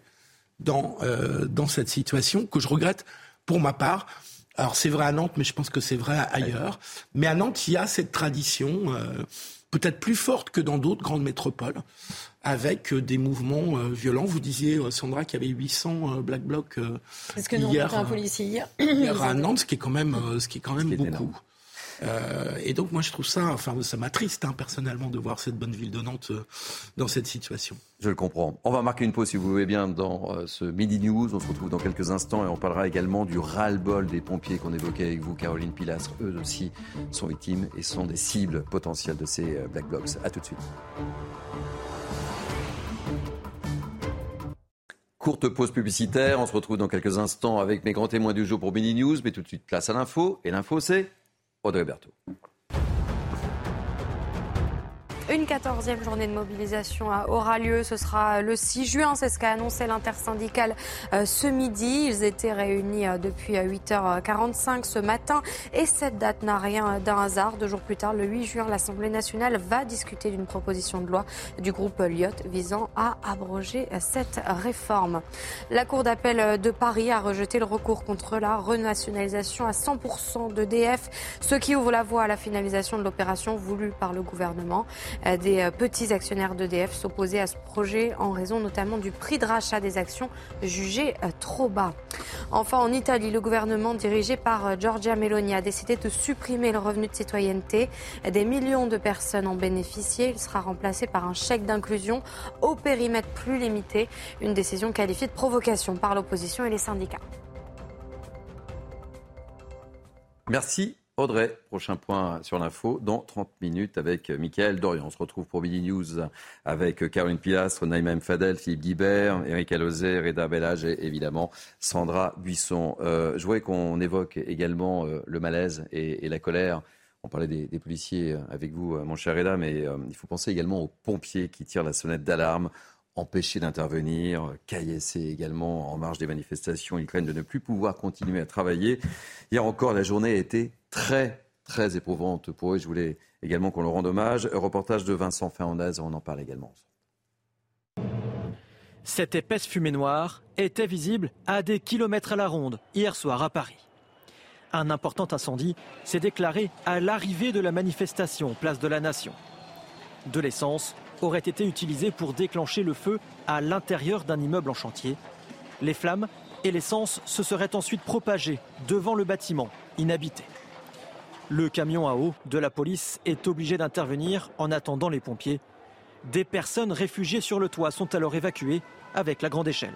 dans, euh, dans cette situation, que je regrette pour ma part. Alors c'est vrai à Nantes, mais je pense que c'est vrai ailleurs. Mais à Nantes, il y a cette tradition, euh, peut-être plus forte que dans d'autres grandes métropoles, avec euh, des mouvements euh, violents. Vous disiez, euh, Sandra, qu'il y avait 800 Black Blocs Est-ce que nous, hier, un policier hier, hier à Nantes, ce qui est quand même, ce qui est quand même beaucoup. Euh, et donc moi je trouve ça, enfin ça m'attriste hein, personnellement de voir cette bonne ville de Nantes euh, dans cette situation. Je le comprends. On va marquer une pause si vous voulez bien dans euh, ce Midi News. On se retrouve dans quelques instants et on parlera également du ras-le-bol des pompiers qu'on évoquait avec vous, Caroline Pilastre. Eux aussi sont victimes et sont des cibles potentielles de ces Black Blocs. A tout de suite. Courte pause publicitaire, on se retrouve dans quelques instants avec mes grands témoins du jour pour Mini News, mais tout de suite place à l'info. Et l'info c'est Audrey Berthaud. Une quatorzième journée de mobilisation euh, aura lieu. Ce sera le 6 juin. C'est ce qu'a annoncé l'intersyndicale euh, ce midi. Ils étaient réunis euh, depuis 8h45 ce matin. Et cette date n'a rien d'un hasard. Deux jours plus tard, le 8 juin, l'Assemblée nationale va discuter d'une proposition de loi du groupe Lyot visant à abroger cette réforme. La Cour d'appel de Paris a rejeté le recours contre la renationalisation à 100% d'EDF, ce qui ouvre la voie à la finalisation de l'opération voulue par le gouvernement. Euh, des euh, petits actionnaires d'EDF s'opposaient à ce projet en raison notamment du prix de rachat des actions jugé euh, trop bas. Enfin, en Italie, le gouvernement dirigé par Giorgia Meloni a décidé de supprimer le revenu de citoyenneté. Des millions de personnes ont bénéficié. Il sera remplacé par un chèque d'inclusion au périmètre plus limité. Une décision qualifiée de provocation par l'opposition et les syndicats. Merci Audrey, prochain point sur l'info dans 30 minutes avec Mickaël Dorian. On se retrouve pour Midi News avec Caroline Pilastre, Naïma Fadel, Philippe Guibert, Eric Alozé, Reda Bellage et évidemment Sandra Buisson. Euh, je voudrais qu'on évoque également euh, le malaise et, la colère. On parlait des, policiers avec vous, mon cher Reda, mais euh, il faut penser également aux pompiers qui tirent la sonnette d'alarme empêchés d'intervenir, caillassés également en marge des manifestations. Ils craignent de ne plus pouvoir continuer à travailler. Hier encore, la journée a été très, très éprouvante pour eux. Je voulais également qu'on leur rende hommage. Un reportage de Vincent Fernandez, on en parle également. Cette épaisse fumée noire était visible à des kilomètres à la ronde hier soir à Paris. Un important incendie s'est déclaré à l'arrivée de la manifestation place de la Nation. De l'essence aurait été utilisée pour déclencher le feu à l'intérieur d'un immeuble en chantier. Les flammes et l'essence se seraient ensuite propagées devant le bâtiment inhabité. Le camion à eau de la police est obligé d'intervenir en attendant les pompiers. Des personnes réfugiées sur le toit sont alors évacuées avec la grande échelle.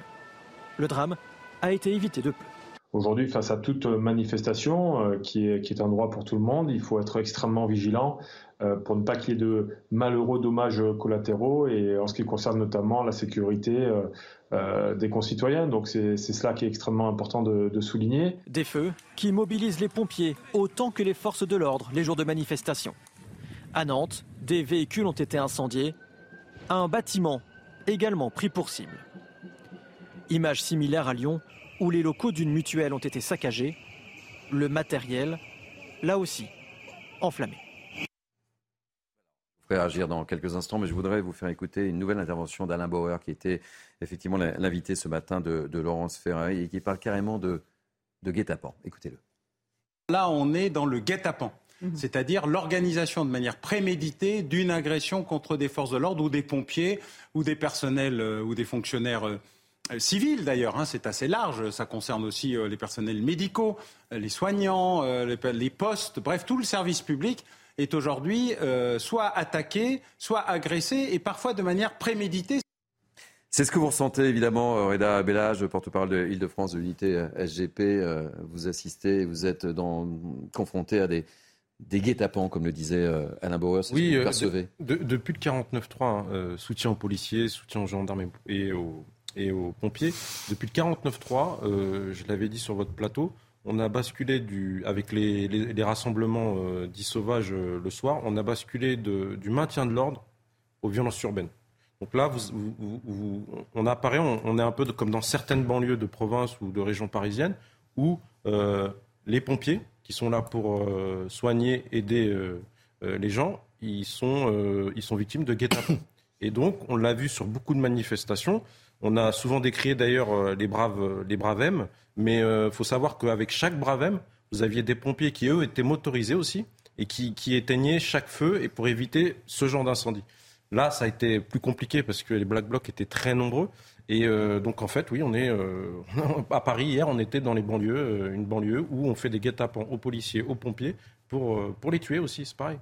Le drame a été évité de peu. Aujourd'hui, face à toute manifestation euh, qui, est, un droit pour tout le monde, il faut être extrêmement vigilant euh, pour ne pas qu'il y ait de malheureux dommages collatéraux et en ce qui concerne notamment la sécurité euh, euh, des concitoyens. Donc c'est cela qui est extrêmement important de, souligner. Des feux qui mobilisent les pompiers autant que les forces de l'ordre les jours de manifestation. À Nantes, des véhicules ont été incendiés. Un bâtiment également pris pour cible. Image similaire à Lyon, où les locaux d'une mutuelle ont été saccagés. Le matériel, là aussi, enflammé réagir dans quelques instants, mais je voudrais vous faire écouter une nouvelle intervention d'Alain Bauer, qui était effectivement l'invité ce matin de, Laurence Ferrari et qui parle carrément de, de guet-apens. Écoutez-le. Là, on est dans le guet-apens. Mhm. C'est-à-dire l'organisation de manière préméditée d'une agression contre des forces de l'ordre ou des pompiers ou des personnels euh, ou des fonctionnaires euh, civils d'ailleurs, hein, c'est assez large, ça concerne aussi euh, les personnels médicaux, les soignants, les, postes, bref, tout le service public est aujourd'hui soit attaqué, soit agressé et parfois de manière préméditée. C'est ce que vous ressentez évidemment, Reda Bellage, porte-parole de Île-de-France de l'unité SGP. Vous assistez, vous êtes dans, confronté à des, des guet-apens, comme le disait euh, Alain Bauer, oui, ce que vous euh, percevez Depuis le 49.3, hein, euh, soutien aux policiers, soutien aux gendarmes et aux, et aux pompiers, depuis le 49.3, je l'avais dit sur votre plateau, on a basculé avec les, rassemblements dits sauvages le soir, on a basculé du maintien de l'ordre aux violences urbaines. Donc là, on apparaît, on, est un peu comme dans certaines banlieues de province ou de régions parisiennes où les pompiers, qui sont là pour euh, soigner, aider euh, euh, les gens, ils sont, ils sont victimes de guet-apens. Et donc, on l'a vu sur beaucoup de manifestations. On a souvent décrié d'ailleurs les braves, les braves M, mais il faut savoir qu'avec chaque brave M, vous aviez des pompiers qui, eux, étaient motorisés aussi et qui, qui éteignaient chaque feu et pour éviter ce genre d'incendie. Là, ça a été plus compliqué parce que les Black Blocs étaient très nombreux. Et euh, donc en fait, oui, on est euh, à Paris hier, on était dans les banlieues, euh, une banlieue où on fait des guet-apens aux policiers, aux pompiers pour, pour les tuer aussi, c'est pareil.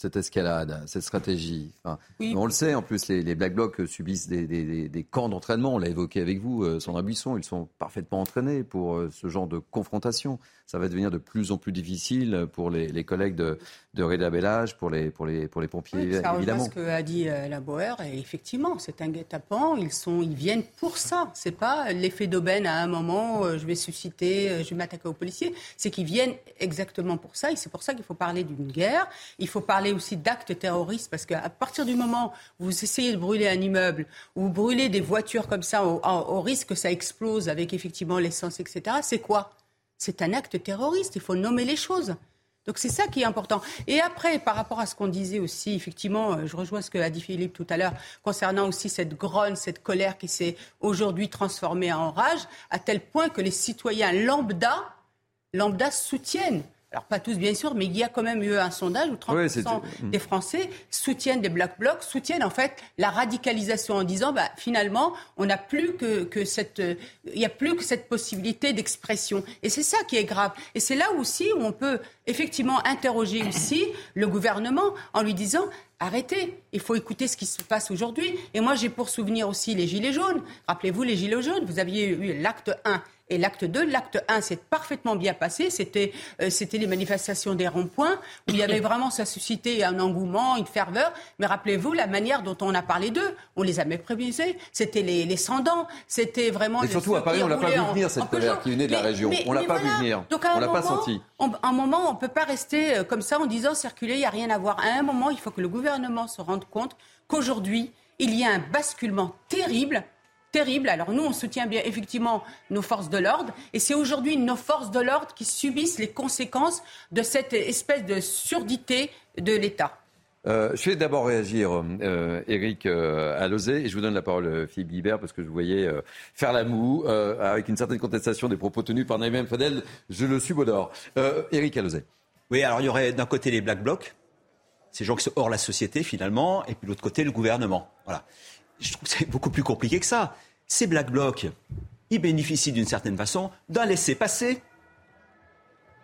Cette escalade, cette stratégie. On le sait, en plus, les, Black Blocs subissent des, camps d'entraînement. On l'a évoqué avec vous, euh, Sandra Buisson. Ils sont parfaitement entraînés pour euh, ce genre de confrontation. Ça va devenir de plus en plus difficile pour les, collègues de, de Reda Bellage, pour les, pour les, pour les pompiers, ça évidemment. ce qu'a dit euh, la Bauer. Et effectivement, c'est un guet-apens. Ils, sont, ils viennent pour ça. C'est pas l'effet d'aubaine à un moment, je vais susciter, je vais m'attaquer aux policiers. C'est qu'ils viennent exactement pour ça. Et c'est pour ça qu'il faut parler d'une guerre. Il faut parler aussi d'actes terroristes, parce qu'à partir du moment où vous essayez de brûler un immeuble, ou brûler des voitures comme ça, au, risque que ça explose avec effectivement l'essence, etc., c'est quoi? C'est un acte terroriste, il faut nommer les choses. Donc c'est ça qui est important. Et après, par rapport à ce qu'on disait aussi, effectivement, euh, je rejoins ce que a dit Philippe tout à l'heure, concernant aussi cette grogne, cette colère qui s'est aujourd'hui transformée en rage, à tel point que les citoyens lambda, lambda soutiennent alors pas tous bien sûr, mais il y a quand même eu un sondage où 30% des Français soutiennent des Black Blocs, soutiennent en fait la radicalisation en disant bah, finalement on n'a plus que, que cette, il n'y a plus que cette possibilité d'expression. Et c'est ça qui est grave. Et c'est là aussi où on peut effectivement interroger aussi le gouvernement en lui disant arrêtez, il faut écouter ce qui se passe aujourd'hui. Et moi j'ai pour souvenir aussi les Gilets jaunes. Rappelez-vous les Gilets jaunes, vous aviez eu l'acte 1 et l'acte 2, l'acte 1 s'est parfaitement bien passé. C'était euh, c'était les manifestations des ronds-points où il y avait vraiment, ça suscité un engouement, une ferveur. Mais rappelez-vous la manière dont on a parlé d'eux. On les a méprisés. C'était les, les sans-dents. C'était vraiment. Et surtout à Paris, on l'a pas vu venir cette colère qui venait de la région. on l'a pas vu venir. Donc, on l'a pas senti. à un moment, on peut pas rester euh, comme ça en disant circuler, il n'y a rien à voir. À un moment, il faut que le gouvernement se rende compte qu'aujourd'hui, il y a un basculement terrible terrible. Alors nous, on soutient bien effectivement nos forces de l'ordre, et c'est aujourd'hui nos forces de l'ordre qui subissent les conséquences de cette espèce de surdité de l'État. Euh, je vais d'abord réagir, euh, Eric euh, Alosé, et je vous donne la parole, euh, Philippe Guibert, parce que je vous voyais euh, faire la moue avec une certaine contestation des propos tenus par Naïm Fadel. Je le subodore. Eric Alosé. Oui, alors il y aurait d'un côté les Black Blocs, ces gens qui sont hors la société finalement, et puis de l'autre côté le gouvernement. Voilà je trouve c'est beaucoup plus compliqué que ça. Ces Black Blocs, ils bénéficient d'une certaine façon d'un laissez-passer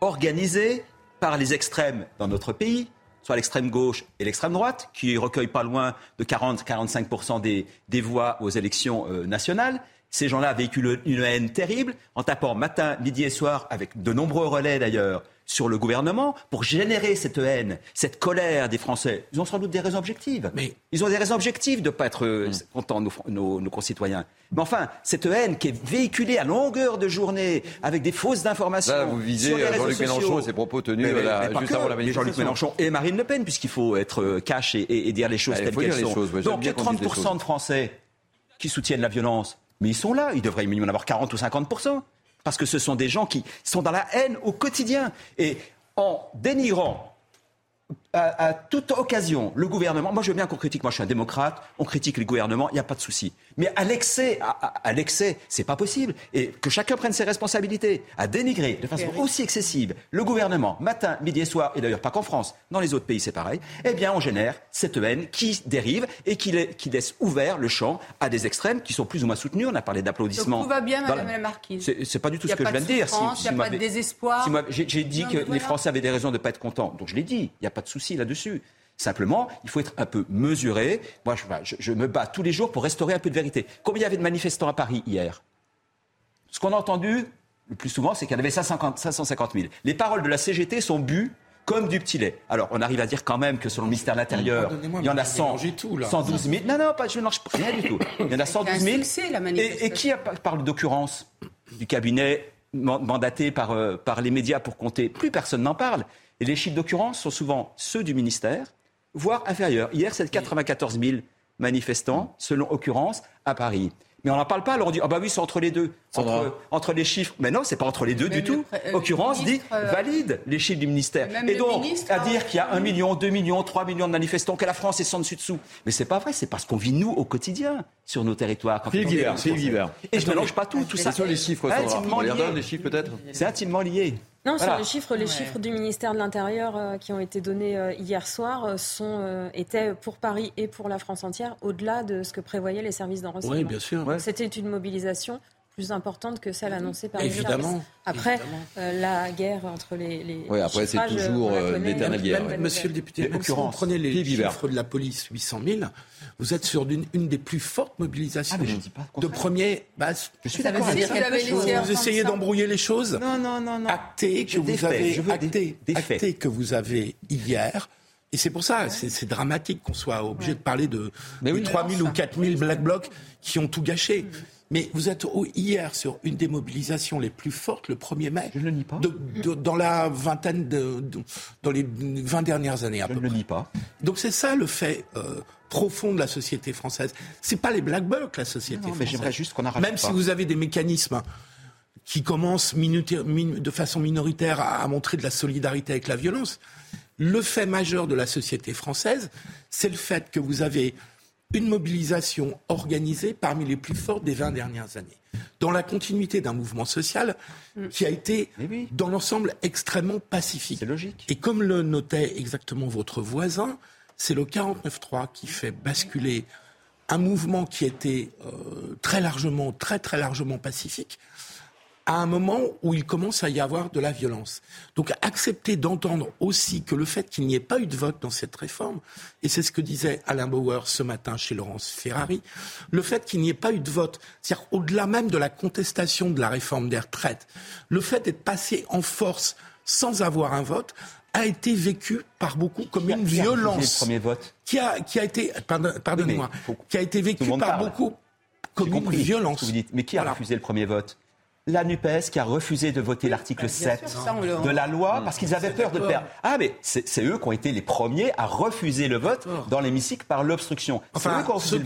organisé par les extrêmes dans notre pays, soit l'extrême gauche et l'extrême droite, qui recueillent pas loin de 40-45% des, des, voix aux élections euh, nationales. Ces gens-là véhiculent une haine terrible en tapant matin, midi et soir, avec de nombreux relais d'ailleurs, sur le gouvernement pour générer cette haine, cette colère des Français. Ils ont sans doute des raisons objectives. Mais ils ont des raisons objectives de ne pas être euh, mm. contents, nos, nos, concitoyens. Mais enfin, cette haine qui est véhiculée à longueur de journée avec des fausses informations. Là, vous visez Jean-Luc Mélenchon et ses propos tenus juste avant la manifestation. Jean-Luc Mélenchon et Marine Le Pen, puisqu'il faut être euh, cash et, dire les choses telles qu'elles sont. Donc, il y a 30% de Français qui soutiennent la violence. Mais ils sont là. Il devrait minimum en avoir 40 ou 50% parce que ce sont des gens qui sont dans la haine au quotidien. Et en dénigrant à, toute occasion, le gouvernement, moi je veux bien qu'on critique, moi je suis un démocrate, on critique le gouvernement, il n'y a pas de souci. Mais à l'excès, à, l'excès, c'est pas possible. Et que chacun prenne ses responsabilités, à dénigrer de façon aussi excessive le gouvernement, matin, midi et soir, et d'ailleurs pas qu'en France, dans les autres pays c'est pareil, eh bien on génère cette haine qui dérive et qui, qui, laisse ouvert le champ à des extrêmes qui sont plus ou moins soutenus. On a parlé d'applaudissements. Tout va bien, Madame la Marquise. C'est pas du tout ce que je viens de dire. Il n'y a pas de désespoir. J'ai dit que les Français avaient des raisons de ne pas être contents, donc je l'ai dit. Il n'y a pas de souci là-dessus. Simplement, il faut être un peu mesuré. Moi, je, me bats tous les jours pour restaurer un peu de vérité. Combien il y avait de manifestants à Paris hier? Ce qu'on a entendu le plus souvent, c'est qu'il y en avait 550 000. Les paroles de la CGT sont bues comme du petit lait. Alors, on arrive à dire quand même que selon le ministère de l'Intérieur, il y en a 112 000. Non, non, pas, je ne lâche rien du tout. Il y en a 112 000. Et, qui parle d'occurrence du cabinet mandaté par, euh, par les médias pour compter? Plus personne n'en parle. Et les chiffres d'occurrence sont souvent ceux du ministère, voire inférieurs. Hier, c'est 94 000 manifestants, selon occurrence, à Paris. Mais on n'en parle pas, alors on dit, ah bah oui, c'est entre les deux. Entre, les chiffres. Mais non, c'est pas entre les deux du tout. Euh, occurrence dit, euh, valide les chiffres du ministère. Et donc, à dire qu'il y a 1 million, 2 millions, 3 millions de manifestants, que la France est sans dessus dessous. Mais c'est pas vrai, c'est parce qu'on vit, nous, au quotidien, sur nos territoires. C'est Vivert. Et je ne mélange pas tout, tout ça. C'est sur les chiffres, les chiffres peut-être C'est intimement lié. Non, sur les chiffres, les chiffres du ministère de l'Intérieur euh, qui ont été donnés euh, hier soir euh, étaient pour Paris et pour la France entière au-delà de ce que prévoyaient les services d'enregistrement. Oui, bien sûr. C'était une mobilisation plus importante que celle annoncée par évidemment, les Après, la guerre entre les. les oui, après, c'est toujours l'éternelle guerre. Monsieur le député, même si vous prenez les chiffres de la police, 800 000, vous êtes sur une, une des plus fortes mobilisations ah, de premier. Bah, je suis d'accord avec vous. Vous essayez d'embrouiller les choses. Non, non, non, non. Acté que vous avez, acté, acté que vous avez hier. Et c'est pour ça, c'est dramatique qu'on soit obligé de parler de, de oui, 3000 ou 4000 Black Blocs qui ont tout gâché. Mais vous êtes hier sur une des mobilisations les plus fortes, le 1er mai. Je ne le nie pas. dans la vingtaine de, dans les 20 dernières années. À je ne le nie pas. Donc c'est ça le fait euh, profond de la société française. C'est pas les black blocs la société non, française. j'aimerais juste qu'on Même si vous avez des mécanismes qui commencent de façon minoritaire à montrer de la solidarité avec la violence, le fait majeur de la société française, c'est le fait que vous avez une mobilisation organisée parmi les plus fortes des 20 dernières années, dans la continuité d'un mouvement social qui a été, dans l'ensemble, extrêmement pacifique. C'est logique. Et comme le notait exactement votre voisin, c'est le 49-3 qui fait basculer un mouvement qui était euh, très largement, très très largement pacifique, à un moment où il commence à y avoir de la violence. Donc accepter d'entendre aussi que le fait qu'il n'y ait pas eu de vote dans cette réforme, et c'est ce que disait Alain Bauer ce matin chez Laurence Ferrari, le fait qu'il n'y ait pas eu de vote, c'est-à-dire au-delà même de la contestation de la réforme des retraites, le fait d'être passé en force sans avoir un vote a été vécu par beaucoup comme une violence. Le premier vote? Qui a, qui a été, pardonnez-moi, qui a été vécu par beaucoup comme une violence. Vous dites, mais qui a refusé le premier vote? La NUPES qui a refusé de voter l'article 7 de la loi parce qu'ils avaient peur de perdre. Ah, mais c'est eux qui ont été les premiers à refuser le vote dans l'hémicycle par l'obstruction. Enfin, eux qui ont refusé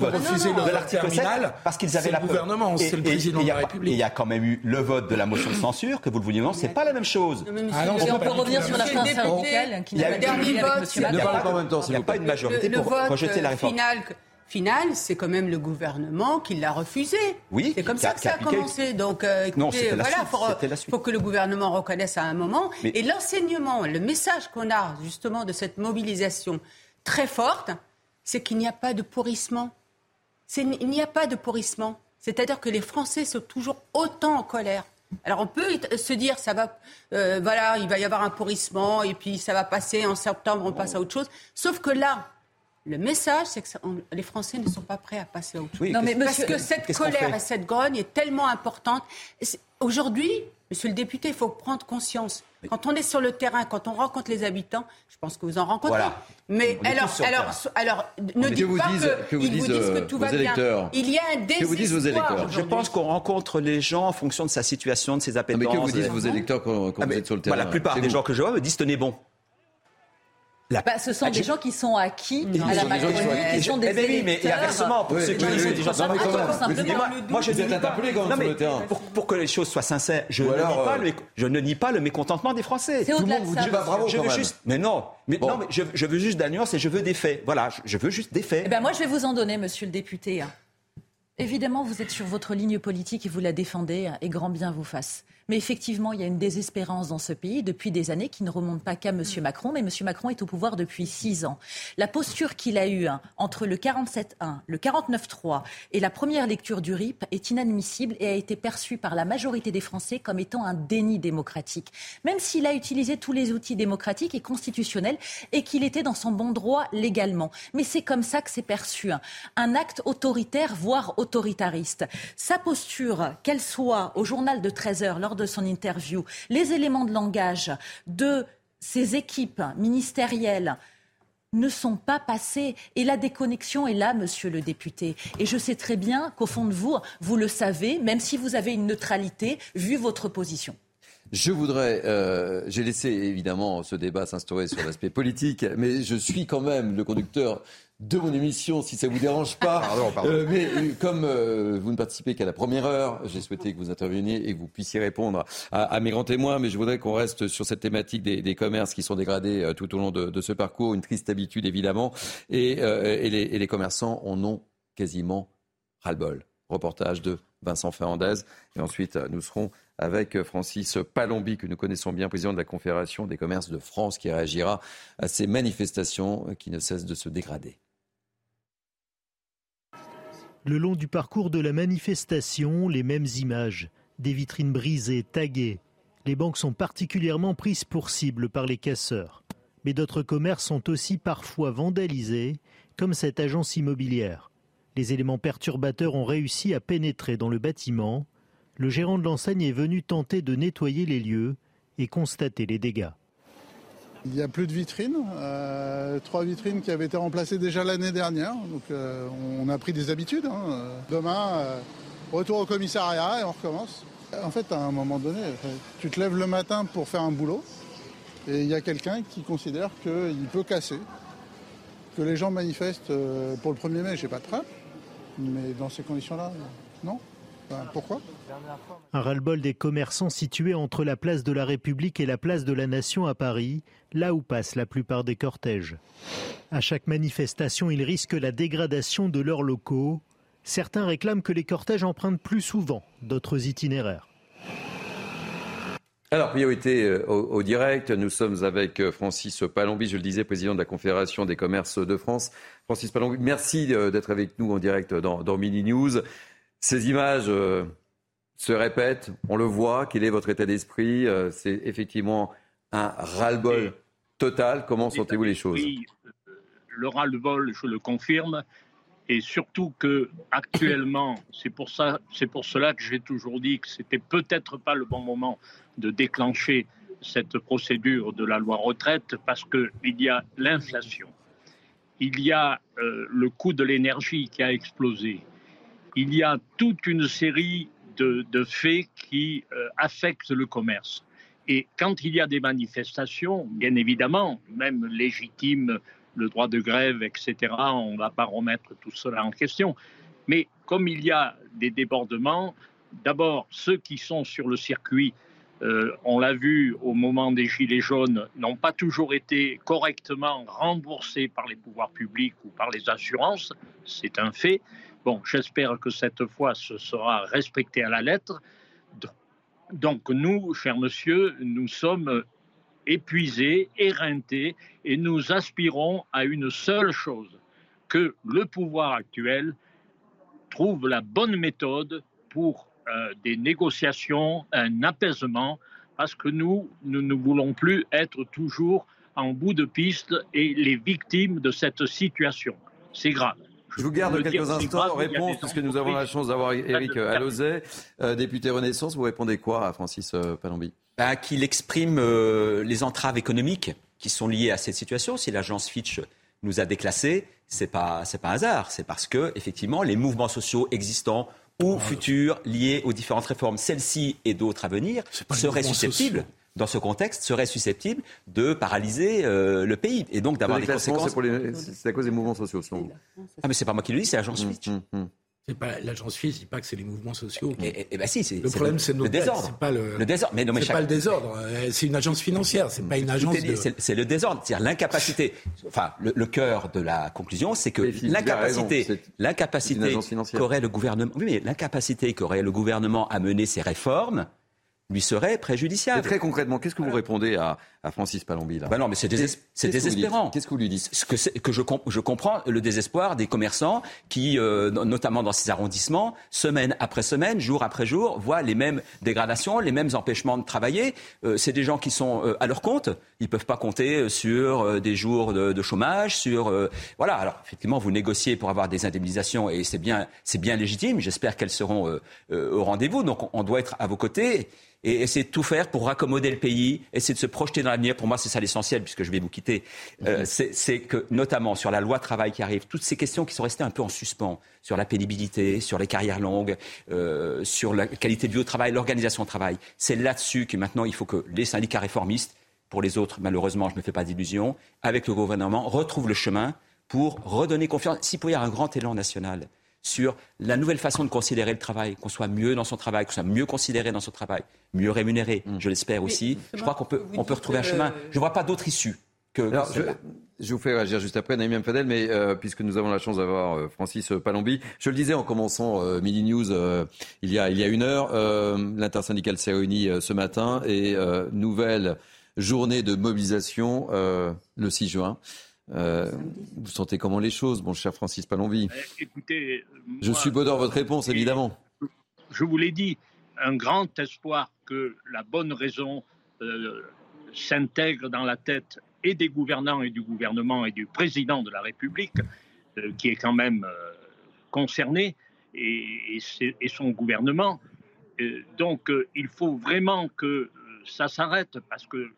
le vote de l'article 7 parce qu'ils avaient la peur. gouvernement, c'est le président de la République. Il y a quand même eu le vote de la motion de censure, que vous le vouliez non, c'est pas la même chose. Ah non, on peut revenir sur la fin syndicale qui n'a pas dernier vote. Il n'y a pas une majorité pour rejeter la réforme final, c'est quand même le gouvernement qui l'a refusé. Oui. C'est comme ça que ça a commencé. Donc, euh, écoutez, voilà, faut, que le gouvernement reconnaisse à un moment. Et l'enseignement, le message qu'on a justement de cette mobilisation très forte, c'est qu'il n'y a pas de pourrissement. Il n'y a pas de pourrissement. C'est-à-dire que les Français sont toujours autant en colère. Alors on peut se dire ça va, euh, voilà, il va y avoir un pourrissement et puis ça va passer en septembre, on passe à autre chose. Sauf que là, le message, c'est que les Français ne sont pas prêts à passer à autre chose. non, mais Parce que cette colère et cette grogne est tellement importante. Aujourd'hui, monsieur le député, il faut prendre conscience. Quand on est sur le terrain, quand on rencontre les habitants, je pense que vous en rencontrez. Mais alors, alors, alors, ne dites pas qu'ils vous, disent, que tout va bien. Il y a un désespoir. Que vous disent vos électeurs Je pense qu'on rencontre les gens en fonction de sa situation, de ses appétences. mais que vous disent vos électeurs quand, vous êtes sur le terrain La plupart des gens que je vois me disent tenez bon. Bah, ce sont des gens qui sont acquis à la Macronie, qui sont des eh ben oui, mais inversement, pour ceux qui sont déjà dans Moi, je vous êtes interpellé quand même sur le terrain. Pour, pour que les choses soient sincères, je, ne, alors, nie pas euh, le, je ne nie pas le mécontentement des Français. C'est au-delà de ça. Bah, bravo je quand veux même. juste, mais non, mais non, mais je, je veux juste de la nuance et je veux des faits. Voilà, je, je veux juste des faits. Eh ben moi, je vais vous en donner, monsieur le député. Évidemment, vous êtes sur votre ligne politique et vous la défendez, et grand bien vous fasse. Mais effectivement, il y a une désespérance dans ce pays depuis des années qui ne remonte pas qu'à M. Macron, mais M. Macron est au pouvoir depuis six ans. La posture qu'il a eue hein, entre le 47.1, le 49.3 et la première lecture du RIP est inadmissible et a été perçue par la majorité des Français comme étant un déni démocratique. Même s'il a utilisé tous les outils démocratiques et constitutionnels et qu'il était dans son bon droit légalement. Mais c'est comme ça que c'est perçu. hein. Un acte autoritaire, voire autoritariste. Sa posture, qu'elle soit au journal de 13 heures lors de son interview, les éléments de langage de ses équipes ministérielles ne sont pas passés. Et la déconnexion est là, monsieur le député. Et je sais très bien qu'au fond de vous, vous le savez, même si vous avez une neutralité, vu votre position. Je voudrais, euh, j'ai laissé évidemment ce débat s'instaurer sur l'aspect politique, mais je suis quand même le conducteur de mon émission, si ça vous dérange pas. Pardon, pardon. Euh, mais euh, comme euh, vous ne participez qu'à la première heure, j'ai souhaité que vous interveniez et que vous puissiez répondre à, à mes grands témoins. Mais je voudrais qu'on reste sur cette thématique des, des commerces qui sont dégradés tout au long de, de ce parcours. Une triste habitude évidemment, et, et, les, et les commerçants en ont quasiment ras-le-bol. Reportage de Vincent Fernandez. Et ensuite, nous serons avec Francis Palombi, que nous connaissons bien, président de la Confédération des commerces de France, qui réagira à ces manifestations qui ne cessent de se dégrader. Le long du parcours de la manifestation, les mêmes images. Des vitrines brisées, taguées. Les banques sont particulièrement prises pour cible par les casseurs. Mais d'autres commerces sont aussi parfois vandalisés, comme cette agence immobilière. Les éléments perturbateurs ont réussi à pénétrer dans le bâtiment. Le gérant de l'enseigne est venu tenter de nettoyer les lieux et constater les dégâts. Il n'y a plus de vitrines, euh, trois vitrines qui avaient été remplacées déjà l'année dernière, donc euh, on a pris des habitudes. hein. Demain, euh, retour au commissariat et on recommence. En fait, à un moment donné, tu te lèves le matin pour faire un boulot et il y a quelqu'un qui considère qu'il peut casser, que les gens manifestent pour le 1er mai, j'ai pas de preuve, mais dans ces conditions-là, non. Pourquoi Un ras-le-bol des commerçants situés entre la place de la République et la place de la Nation à Paris, là où passent la plupart des cortèges. À chaque manifestation, ils risquent la dégradation de leurs locaux. Certains réclament que les cortèges empruntent plus souvent d'autres itinéraires. Alors, priorité euh, au, au direct, nous sommes avec euh, Francis Palombi, je le disais, président de la Confédération des commerces de France. Francis Palombi, merci euh, d'être avec nous en direct dans, dans Mini News. Ces images euh, se répètent, on le voit, quel est votre état d'esprit Euh, C'est effectivement un ras-le-bol total. Comment sentez-vous les choses? euh, le ras-le-bol, je le confirme, et surtout que actuellement, c'est pour ça, c'est pour cela que j'ai toujours dit que c'était peut-être pas le bon moment de déclencher cette procédure de la loi retraite parce que il y a l'inflation, il y a euh, le coût de l'énergie qui a explosé, il y a toute une série de, faits qui euh, affectent le commerce. Et quand il y a des manifestations, bien évidemment, même légitimes, le droit de grève, etc., on ne va pas remettre tout cela en question. Mais comme il y a des débordements, d'abord, ceux qui sont sur le circuit, euh, on l'a vu au moment des Gilets jaunes, n'ont pas toujours été correctement remboursés par les pouvoirs publics ou par les assurances. C'est un fait. Bon, j'espère que cette fois, ce sera respecté à la lettre. Donc nous, cher monsieur, nous sommes épuisés, éreintés, et nous aspirons à une seule chose, que le pouvoir actuel trouve la bonne méthode pour euh, des négociations, un apaisement, parce que nous, nous ne voulons plus être toujours en bout de piste et les victimes de cette situation. C'est grave. Je vous garde dire, quelques instants grave, en réponse, puisque nous avons la chance d'avoir Eric de Alauzet, euh, député Renaissance. Vous répondez quoi à Francis euh, Palombi? Bah, qu'il exprime euh, les entraves économiques qui sont liées à cette situation. Si l'agence Fitch nous a déclassés, c'est pas c'est pas un hasard, c'est parce que effectivement les mouvements sociaux existants ou futurs liés aux différentes réformes, celles-ci et d'autres à venir, pas seraient susceptibles sociaux. Dans ce contexte, serait susceptible de paralyser le pays et donc d'avoir des conséquences. C'est à cause des mouvements sociaux, selon Ah, mais c'est pas moi qui le dis, c'est l'agence Fitch. mmh, mmh. C'est pas l'agence je dis pas que c'est les mouvements sociaux. Et, et, et bah si, c'est le problème, c'est le désordre. C'est pas le, le désordre. Mais non, mais c'est chaque... pas le désordre. C'est une agence financière. C'est pas une agence. De... C'est le désordre. C'est-à-dire l'incapacité. Enfin, le, le, cœur de la conclusion, c'est que l'incapacité, l'incapacité qu'aurait le gouvernement. Oui, mais l'incapacité qu'aurait le gouvernement à mener ces réformes lui serait préjudiciable. Et très concrètement, qu'est-ce que vous répondez à, à Francis Palombi là ben Non, mais c'est déses désespérant. Qu'est-ce que vous lui dites Ce que, que je, comp je, comprends le désespoir des commerçants qui, euh, notamment dans ces arrondissements, semaine après semaine, jour après jour, voient les mêmes dégradations, les mêmes empêchements de travailler. Euh, c'est des gens qui sont euh, à leur compte. Ils peuvent pas compter sur des jours de, de chômage, sur voilà. Alors effectivement, vous négociez pour avoir des indemnisations et c'est bien, c'est bien légitime. J'espère qu'elles seront au rendez-vous. Donc on, on doit être à vos côtés et essayer de tout faire pour raccommoder le pays, essayer de se projeter dans l'avenir. Pour moi, c'est ça l'essentiel, puisque je vais vous quitter. Euh, c'est que, notamment sur la loi travail qui arrive, toutes ces questions qui sont restées un peu en suspens, sur la pénibilité, sur les carrières longues, euh, sur la qualité de vie au travail, l'organisation au travail, c'est là-dessus que maintenant il faut que les syndicats réformistes, pour les autres, malheureusement, je ne me fais pas d'illusions, avec le gouvernement, retrouvent le chemin pour redonner confiance. S'il pouvait y avoir un grand élan national, sur la nouvelle façon de considérer le travail, qu'on soit mieux dans son travail, qu'on soit mieux considéré dans son travail, mieux rémunéré, je l'espère aussi. Je crois qu'on peut, on peut retrouver un chemin. Je ne vois pas d'autre issue. Que Alors, je, je, vous fais réagir juste après, Naïm Fadel, mais euh, puisque nous avons la chance d'avoir euh, Francis Palombi, je le disais en commençant euh, Midi News il, y a, il y a une heure, l'intersyndicale s'est réunie ce matin et nouvelle journée de mobilisation le 6 juin. Euh, vous sentez comment les choses, mon cher Francis Palombi? Eh, Écoutez, je suis beau dans votre réponse, évidemment. Je vous l'ai dit, un grand espoir que la bonne raison euh, s'intègre dans la tête et des gouvernants et du gouvernement et du président de la République, euh, qui est quand même euh, concerné, et, et, et, son gouvernement. Euh, donc, il faut vraiment que ça s'arrête parce que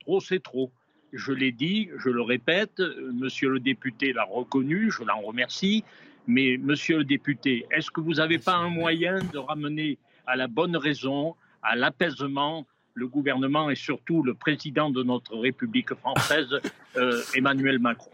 trop, c'est trop. Je l'ai dit, je le répète, monsieur le député l'a reconnu, je l'en remercie. Mais monsieur le député, est-ce que vous n'avez pas un moyen de ramener à la bonne raison, à l'apaisement, le gouvernement et surtout le président de notre République française, euh, Emmanuel Macron?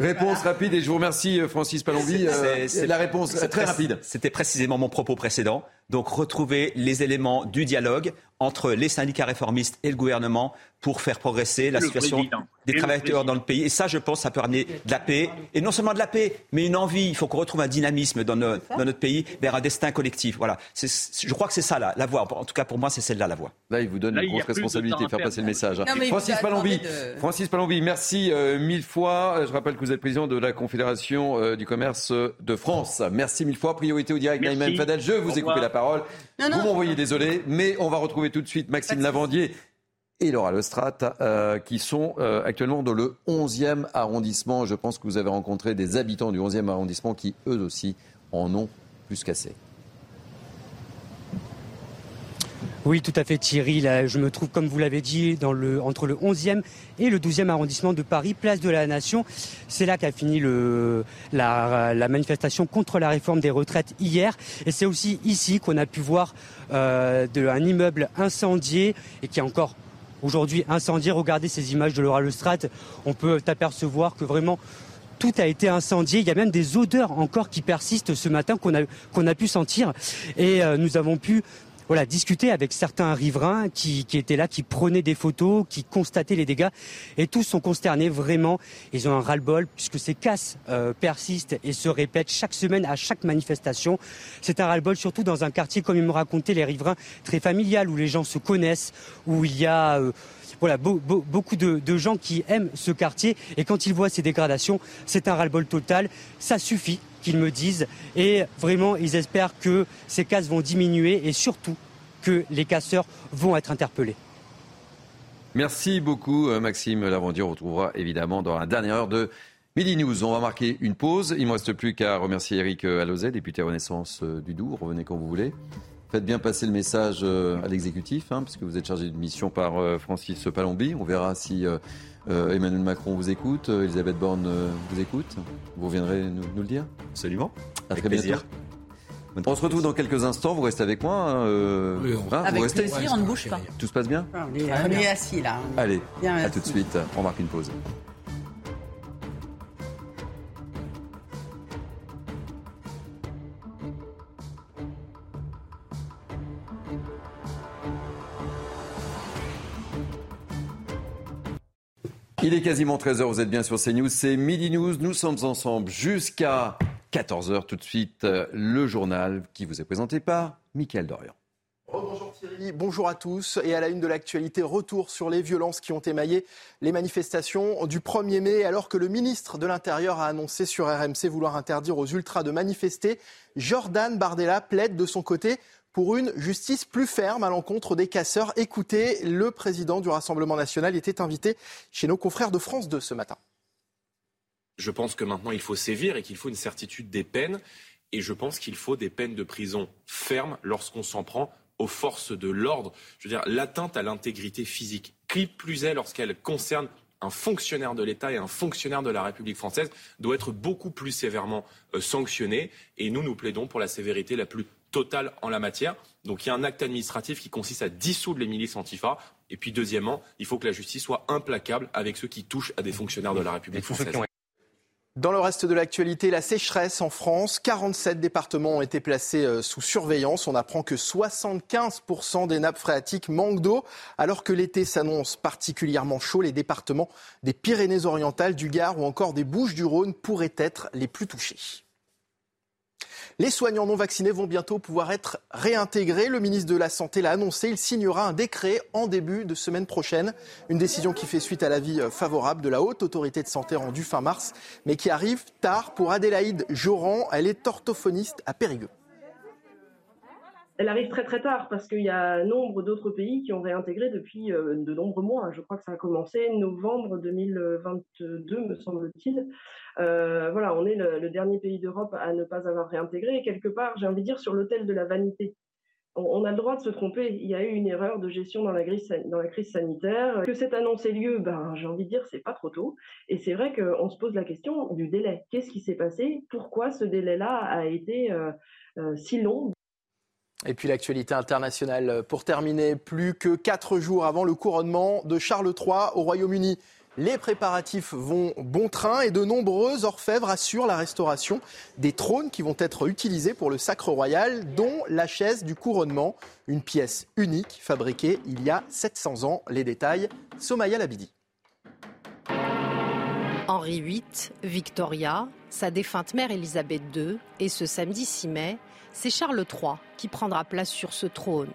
Réponse rapide et je vous remercie Francis Palombi. C'est euh, la réponse très rapide. C'était précisément mon propos précédent. Donc retrouver les éléments du dialogue entre les syndicats réformistes et le gouvernement pour faire progresser la situation des travailleurs dans le pays. Et ça, je pense, ça peut ramener de la paix. Et non seulement de la paix, mais une envie. Il faut qu'on retrouve un dynamisme dans, dans, notre pays vers un destin collectif. Voilà. Je crois que c'est ça la, la, voie. En tout cas, pour moi, c'est celle-là la voie. Là, il vous donne une grosse responsabilité de faire passer le message. Non, Francis Palombi, de... Francis Palombi, merci euh, mille fois. Je rappelle que vous êtes président de la Confédération euh, du commerce de France. Merci mille fois. Priorité au direct, Naïm Fadel. Je vous ai coupé la parole. Non, non. Vous m'envoyez désolé, mais on va retrouver tout de suite Maxime Lavandier et Laura Lestrade, euh, qui sont euh, actuellement dans le 11e arrondissement. Je pense que vous avez rencontré des habitants du 11e arrondissement qui, eux aussi, en ont plus qu'assez. Oui, tout à fait Thierry. Là, je me trouve, comme vous l'avez dit, dans le, entre le 11e et le 12e arrondissement de Paris, place de la Nation. C'est là qu'a fini la, manifestation contre la réforme des retraites hier. Et c'est aussi ici qu'on a pu voir euh, un immeuble incendié et qui est encore aujourd'hui incendié. Regardez ces images de Laura Lestrade. On peut apercevoir que vraiment tout a été incendié. Il y a même des odeurs encore qui persistent ce matin qu'on a, pu sentir. Et euh, nous avons pu voilà, discuter avec certains riverains qui, qui, étaient là, qui prenaient des photos, qui constataient les dégâts. Et tous sont consternés vraiment. Ils ont un ras-le-bol puisque ces casses euh, persistent et se répètent chaque semaine à chaque manifestation. C'est un ras-le-bol surtout dans un quartier, comme ils me racontaient les riverains, très familial, où les gens se connaissent, où il y a... Euh, voilà, be be beaucoup de, de, gens qui aiment ce quartier et quand ils voient ces dégradations, c'est un ras-le-bol total. Ça suffit qu'ils me disent. Et vraiment, ils espèrent que ces casses vont diminuer et surtout que les casseurs vont être interpellés. Merci beaucoup, Maxime Lavandier. On retrouvera évidemment dans la dernière heure de Midi News. On va marquer une pause. Il ne me reste plus qu'à remercier Eric Alozet, député Renaissance du Doubs. Revenez quand vous voulez. Faites bien passer le message à l'exécutif, hein, puisque vous êtes chargé d'une mission par Francis Palombi. On verra si euh, Emmanuel Macron vous écoute, Elisabeth Borne vous écoute. Vous reviendrez nous, nous le dire Absolument. À très bientôt. On se retrouve dans quelques instants. Vous restez avec moi. Hein, euh, hein, avec vous plaisir, on ne bouge pas. Tout se passe bien On est, assis là. Allez, à tout de suite. On marque une pause. Il est quasiment 13h, vous êtes bien sur CNews, c'est Midi News, nous sommes ensemble jusqu'à 14h tout de suite, euh, le journal qui vous est présenté par Mickaël Dorian. Bonjour Thierry, bonjour à tous. Et à la une de l'actualité, retour sur les violences qui ont émaillé les manifestations du 1er mai, alors que le ministre de l'Intérieur a annoncé sur RMC vouloir interdire aux ultras de manifester. Jordan Bardella plaide de son côté pour une justice plus ferme à l'encontre des casseurs. Écoutez, le président du Rassemblement national était invité chez nos confrères de France 2 ce matin. Je pense que maintenant il faut sévir et qu'il faut une certitude des peines. Et je pense qu'il faut des peines de prison fermes lorsqu'on s'en prend aux forces de l'ordre. Je veux dire, l'atteinte à l'intégrité physique, qui plus est lorsqu'elle concerne un fonctionnaire de l'État et un fonctionnaire de la République française, doit être beaucoup plus sévèrement euh, sanctionné. Et nous, nous plaidons pour la sévérité la plus total en la matière. Donc il y a un acte administratif qui consiste à dissoudre les milices antifa. Et puis deuxièmement, il faut que la justice soit implacable avec ceux qui touchent à des fonctionnaires de la République française. Dans le reste de l'actualité, la sécheresse en France, 47 départements ont été placés euh, sous surveillance. On apprend que 75% des nappes phréatiques manquent d'eau. Alors que l'été s'annonce particulièrement chaud, les départements des Pyrénées-Orientales, du Gard ou encore des Bouches-du-Rhône pourraient être les plus touchés. Les soignants non vaccinés vont bientôt pouvoir être réintégrés. Le ministre de la Santé l'a annoncé. Il signera un décret en début de semaine prochaine. Une décision qui fait suite à l'avis favorable de la Haute Autorité de Santé rendue fin mars, mais qui arrive tard pour Adélaïde Joran. Elle est orthophoniste à Périgueux elle arrive très très tard parce qu'il y a nombre d'autres pays qui ont réintégré depuis euh, de nombreux mois. Je crois que ça a commencé novembre 2022, me semble-t-il. Euh, voilà, on est le, dernier pays d'Europe à ne pas avoir réintégré. Et quelque part, j'ai envie de dire, sur l'autel de la vanité. On, a le droit de se tromper. Il y a eu une erreur de gestion dans la, crise, sanitaire. Que cette annonce ait lieu, ben, j'ai envie de dire, c'est pas trop tôt. Et c'est vrai qu'on se pose la question du délai. Qu'est-ce qui s'est passé? Pourquoi ce délai-là a été euh, si long? Et puis l'actualité internationale. Pour terminer, plus que quatre jours avant le couronnement de Charles III au Royaume-Uni. Les préparatifs vont bon train et de nombreux orfèvres assurent la restauration des trônes qui vont être utilisés pour le sacre royal, dont la chaise du couronnement, une pièce unique fabriquée il y a 700 ans. Les détails, Somaya Labidi. Henri VIII, Victoria, sa défunte mère Élisabeth II et ce samedi 6 mai, c'est Charles III qui prendra place sur ce trône.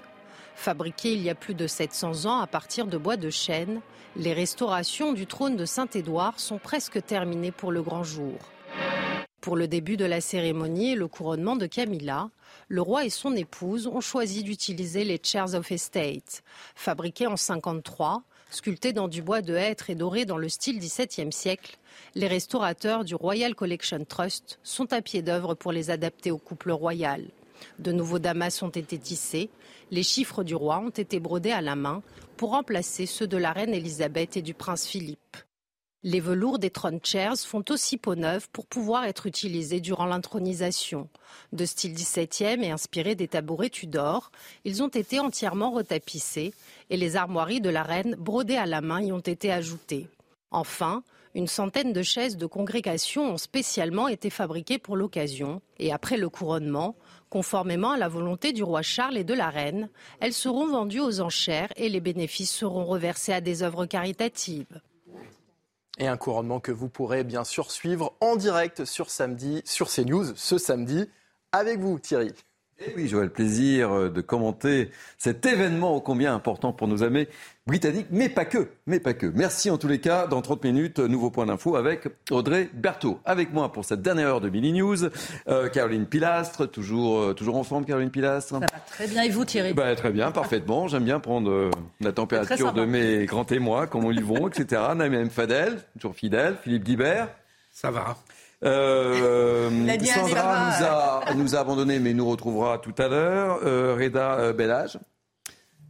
Fabriqué il y a plus de 700 ans à partir de bois de chêne, les restaurations du trône de Saint-Édouard sont presque terminées pour le grand jour. Pour le début de la cérémonie et le couronnement de Camilla, le roi et son épouse ont choisi d'utiliser les Chairs of Estate. Fabriqués en 53, sculptés dans du bois de hêtre et dorés dans le style XVIIe siècle, les restaurateurs du Royal Collection Trust sont à pied d'œuvre pour les adapter au couple royal. De nouveaux damas ont été tissés, les chiffres du roi ont été brodés à la main pour remplacer ceux de la reine Elisabeth et du prince Philippe. Les velours des throne chairs font aussi peau neuve pour pouvoir être utilisés durant l'intronisation. De style XVIIe et inspirés des tabourets Tudor, ils ont été entièrement retapissés et les armoiries de la reine brodées à la main y ont été ajoutées. Enfin, une centaine de chaises de congrégation ont spécialement été fabriquées pour l'occasion et après le couronnement, conformément à la volonté du roi Charles et de la reine, elles seront vendues aux enchères et les bénéfices seront reversés à des œuvres caritatives. Et un couronnement que vous pourrez bien sûr suivre en direct sur samedi, sur CNews ce samedi avec vous Thierry. Et oui, j'aurai le plaisir euh, de commenter cet événement ô combien important pour nos amis britanniques, mais pas que, mais pas que. Merci en tous les cas. Dans 30 minutes, nouveau point d'info avec Audrey Berthaud. Avec moi pour cette dernière heure de Mini News, euh, Caroline Pilastre, toujours, euh, toujours en forme, Caroline Pilastre. Ça va très bien. Et vous, Thierry? Bah, Très bien, parfaitement. J'aime bien prendre la température de mes grands témoins, comment ils vont, etc. Naïm Fadel, toujours fidèle. Philippe Guibert. Ça va. Euh, Sandra nous a, abandonnés, mais nous retrouvera tout à l'heure. Euh, Reda euh, Bellage,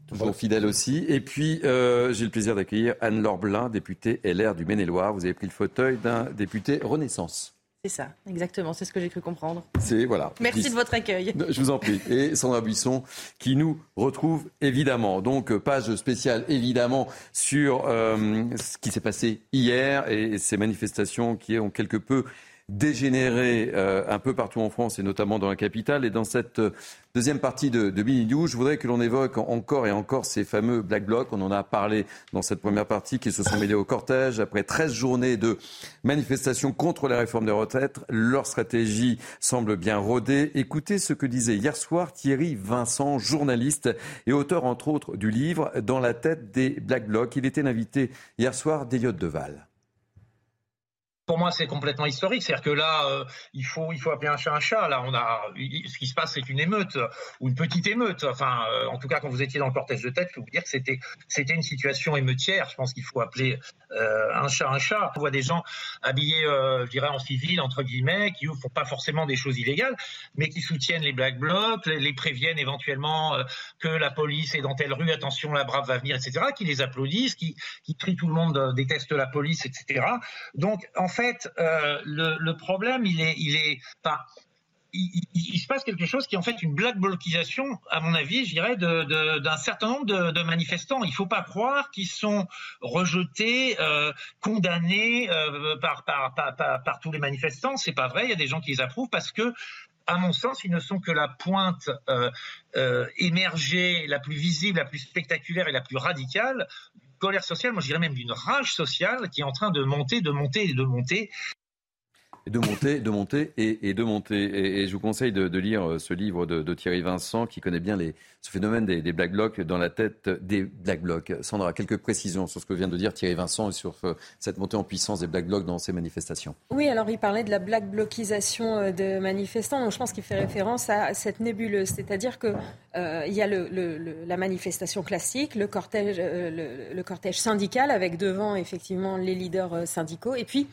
toujours fidèle aussi. Et puis, euh, j'ai le plaisir d'accueillir Anne-Laure Blin, députée LR du Maine-et-Loire. Vous avez pris le fauteuil d'un député Renaissance. C'est ça, exactement, c'est ce que j'ai cru comprendre. C'est voilà. Merci de votre accueil. Je vous en prie. Et Sandra Buisson qui nous retrouve évidemment. Donc page spéciale évidemment sur euh, ce qui s'est passé hier et ces manifestations qui ont quelque peu dégénéré euh, un peu partout en France et notamment dans la capitale. Et dans cette euh, deuxième partie de, de Mini News, je voudrais que l'on évoque encore et encore ces fameux Black Blocs. On en a parlé dans cette première partie qui se sont mêlés au cortège. Après 13 journées de manifestations contre la réforme des retraites, leur stratégie semble bien rodée. Écoutez ce que disait hier soir Thierry Vincent, journaliste et auteur entre autres du livre Dans la tête des Black Blocs. Il était l'invité hier soir d'Eliott Deval pour moi, c'est complètement historique. C'est-à-dire que là, euh, il, faut, il faut appeler un chat un chat. Là, on a, ce qui se passe, c'est une émeute ou une petite émeute. Enfin, euh, en tout cas, quand vous étiez dans le cortège de tête, je peux vous dire que c'était, c'était une situation émeutière. Je pense qu'il faut appeler un chat un chat. On voit des gens habillés, je dirais, en civil, entre guillemets, qui ne font pas forcément des choses illégales, mais qui soutiennent les Black Blocs, les, préviennent éventuellement que la police est dans telle rue, attention, la brave va venir, etc., qui les applaudissent, qui, qui tout le monde déteste la police, etc. Donc, en fait, euh, le, problème, il est, il est, il, se passe quelque chose qui est en fait une black blocisation, à mon avis, je dirais, d'un certain nombre de, manifestants. Il ne faut pas croire qu'ils sont rejetés, euh, condamnés euh, par, tous les manifestants. C'est pas vrai. Il y a des gens qui les approuvent parce que à mon sens, ils ne sont que la pointe émergée, la plus visible, la plus spectaculaire et la plus radicale colère sociale, moi je dirais même d'une rage sociale qui est en train de monter, de monter et de monter de monter, de monter et, de monter. Et, je vous conseille de, lire euh, ce livre de, Thierry Vincent qui connaît bien ce phénomène des, Black Blocs dans la tête des Black Blocs. Sandra, quelques précisions sur ce que vient de dire Thierry Vincent et sur euh, cette montée en puissance des Black Blocs dans ces manifestations. Oui, alors il parlait de la Black Blocisation euh, de manifestants. Donc je pense qu'il fait référence à cette nébuleuse, c'est-à-dire que il y a la manifestation classique, le cortège, le cortège syndical avec devant effectivement les leaders syndicaux, et puis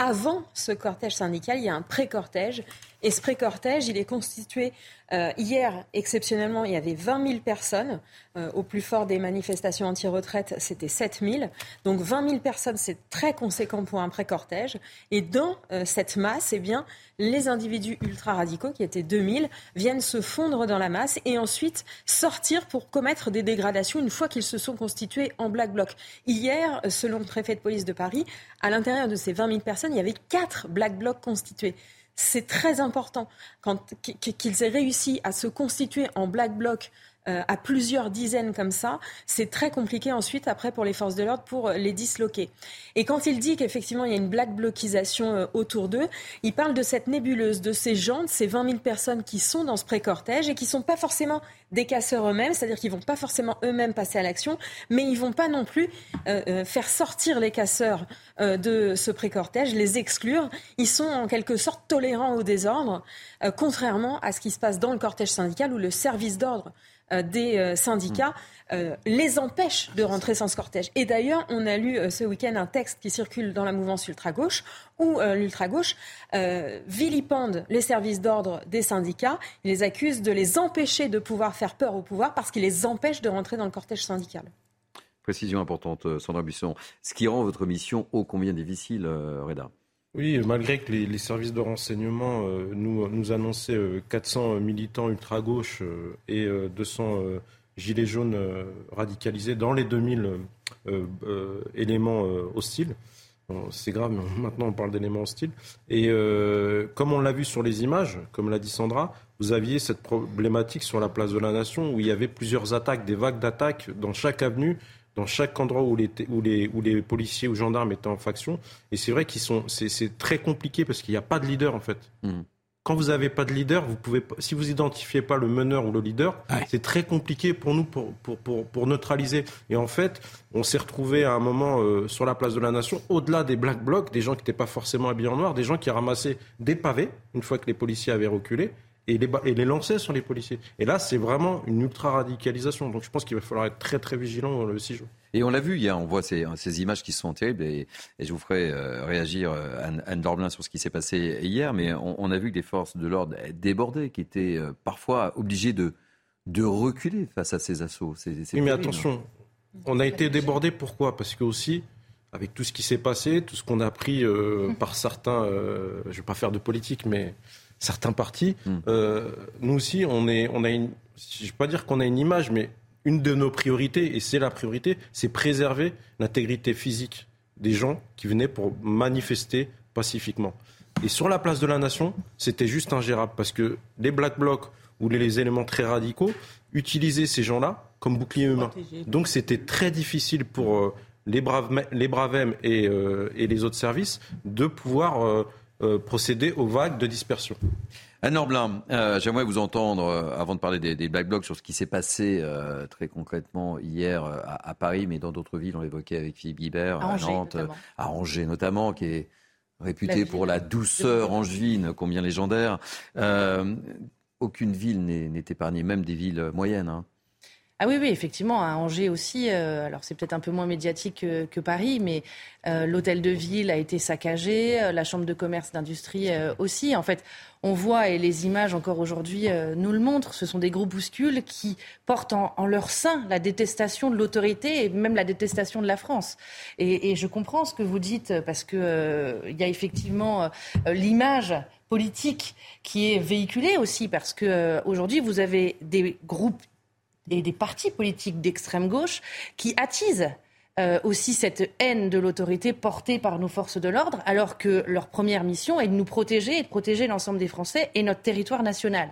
avant ce cortège syndical, il y a un pré-cortège. Et ce pré-cortège, il est constitué euh, hier, exceptionnellement, il y avait 20 000 personnes. Euh, au plus fort des manifestations anti-retraite, c'était 7 000. Donc 20 000 personnes, c'est très conséquent pour un pré-cortège. Et dans euh, cette masse, eh bien, les individus ultra-radicaux, qui étaient 2 000, viennent se fondre dans la masse et ensuite sortir pour commettre des dégradations une fois qu'ils se sont constitués en black bloc. Hier, selon le préfet de police de Paris, à l'intérieur de ces 20 000 personnes, il y avait 4 black blocs constitués c'est très important. Qu'ils aient réussi à se constituer en black bloc euh, à plusieurs dizaines comme ça, c'est très compliqué ensuite après pour les forces de l'ordre pour euh, les disloquer. Et quand il dit qu'effectivement il y a une black blocisation euh, autour d'eux, il parle de cette nébuleuse, de ces gens, de ces 20 000 personnes qui sont dans ce pré-cortège et qui sont pas forcément des casseurs eux-mêmes, c'est-à-dire qu'ils vont pas forcément eux-mêmes passer à l'action, mais ils vont pas non plus faire sortir les casseurs de ce pré-cortège, les exclure. Ils sont en quelque sorte tolérants au désordre, contrairement à ce qui se passe dans le cortège syndical où le service d'ordre euh, des euh, syndicats euh, les empêche de rentrer sans ce cortège. Et d'ailleurs, on a lu ce week-end un texte qui circule dans la mouvance ultra-gauche où l'ultra-gauche vilipende les services d'ordre des syndicats. Il les accuse de les empêcher de pouvoir faire peur au pouvoir parce qu'il les empêche de rentrer dans le cortège syndical. Précision importante, Sandra Buisson. Ce qui rend votre mission ô combien difficile, Reda? Oui, malgré que les, services de renseignement euh, nous, annonçaient 400 euh, militants ultra-gauche euh, et 200 gilets jaunes radicalisés dans les 2000 éléments hostiles. c'est grave, mais maintenant on parle d'éléments hostiles. Et comme on l'a vu sur les images, comme l'a dit Sandra, vous aviez cette problématique sur la place de la Nation où il y avait plusieurs attaques, des vagues d'attaques dans chaque avenue dans chaque endroit où les, où les, où les policiers ou gendarmes étaient en faction. Et c'est vrai qu'ils sont, c'est très compliqué parce qu'il n'y a pas de leader en fait. Hmm. Quand vous n'avez pas de leader, vous pouvez, si vous identifiez pas le meneur ou le leader, c'est très compliqué pour nous pour, pour, pour, pour, neutraliser. Et en fait, on s'est retrouvé à un moment euh, sur la place de la Nation, au-delà des black blocs, des gens qui n'étaient pas forcément habillés en noir, des gens qui ramassaient des pavés une fois que les policiers avaient reculé et les, et les lancer sur les policiers. Et là, c'est vraiment une ultra-radicalisation. Donc je pense qu'il va falloir être très très vigilant le 6 jours. Et on l'a vu hier, on voit ces, ces, images qui sont terribles et, et je vous ferai euh, réagir euh, Anne, Anne Dorblin sur ce qui s'est passé hier, mais on, on, a vu que des forces de l'ordre débordées, qui étaient euh, parfois obligées de, de reculer face à ces assauts. oui, mais attention, on a été débordés pourquoi? Parce que aussi, avec tout ce qui s'est passé, tout ce qu'on a appris mmh. par certains, je ne vais pas faire de politique, mais certains partis, mmh. nous aussi, on, est, on a une, je ne vais pas dire qu'on a une image, mais une de nos priorités, et c'est la priorité, c'est préserver l'intégrité physique des gens qui venaient pour manifester pacifiquement. Et sur la place de la nation, c'était juste ingérable parce que les black blocs ou les éléments très radicaux utilisaient ces gens-là comme bouclier humain. Donc c'était très difficile pour euh, les, braves, les Bravem et, euh, et, les autres services de pouvoir euh, procéder aux vagues de dispersion. Anne Orblin, j'aimerais vous entendre, avant de parler des, Black Blocs, sur ce qui s'est passé très concrètement hier à, Paris, mais dans d'autres villes, on l'évoquait avec Philippe Guibert, à, Nantes, à Angers notamment, qui est réputé pour la douceur angevine, combien légendaire. Euh, aucune ville n'est épargnée, même des villes moyennes. Hein. Ah oui, oui, effectivement, à Angers aussi, euh, alors c'est peut-être un peu moins médiatique que, Paris, mais euh, l'hôtel de ville a été saccagé, euh, la chambre de commerce d'industrie aussi. En fait, on voit, et les images encore aujourd'hui nous le montrent, ce sont des groupuscules qui portent en, leur sein la détestation de l'autorité et même la détestation de la France. Et, je comprends ce que vous dites, parce qu'il il y a effectivement l'image politique qui est véhiculée aussi, parce qu'aujourd'hui, vous avez des groupes et des partis politiques d'extrême gauche qui attisent euh, aussi cette haine de l'autorité portée par nos forces de l'ordre, alors que leur première mission est de nous protéger et de protéger l'ensemble des Français et notre territoire national.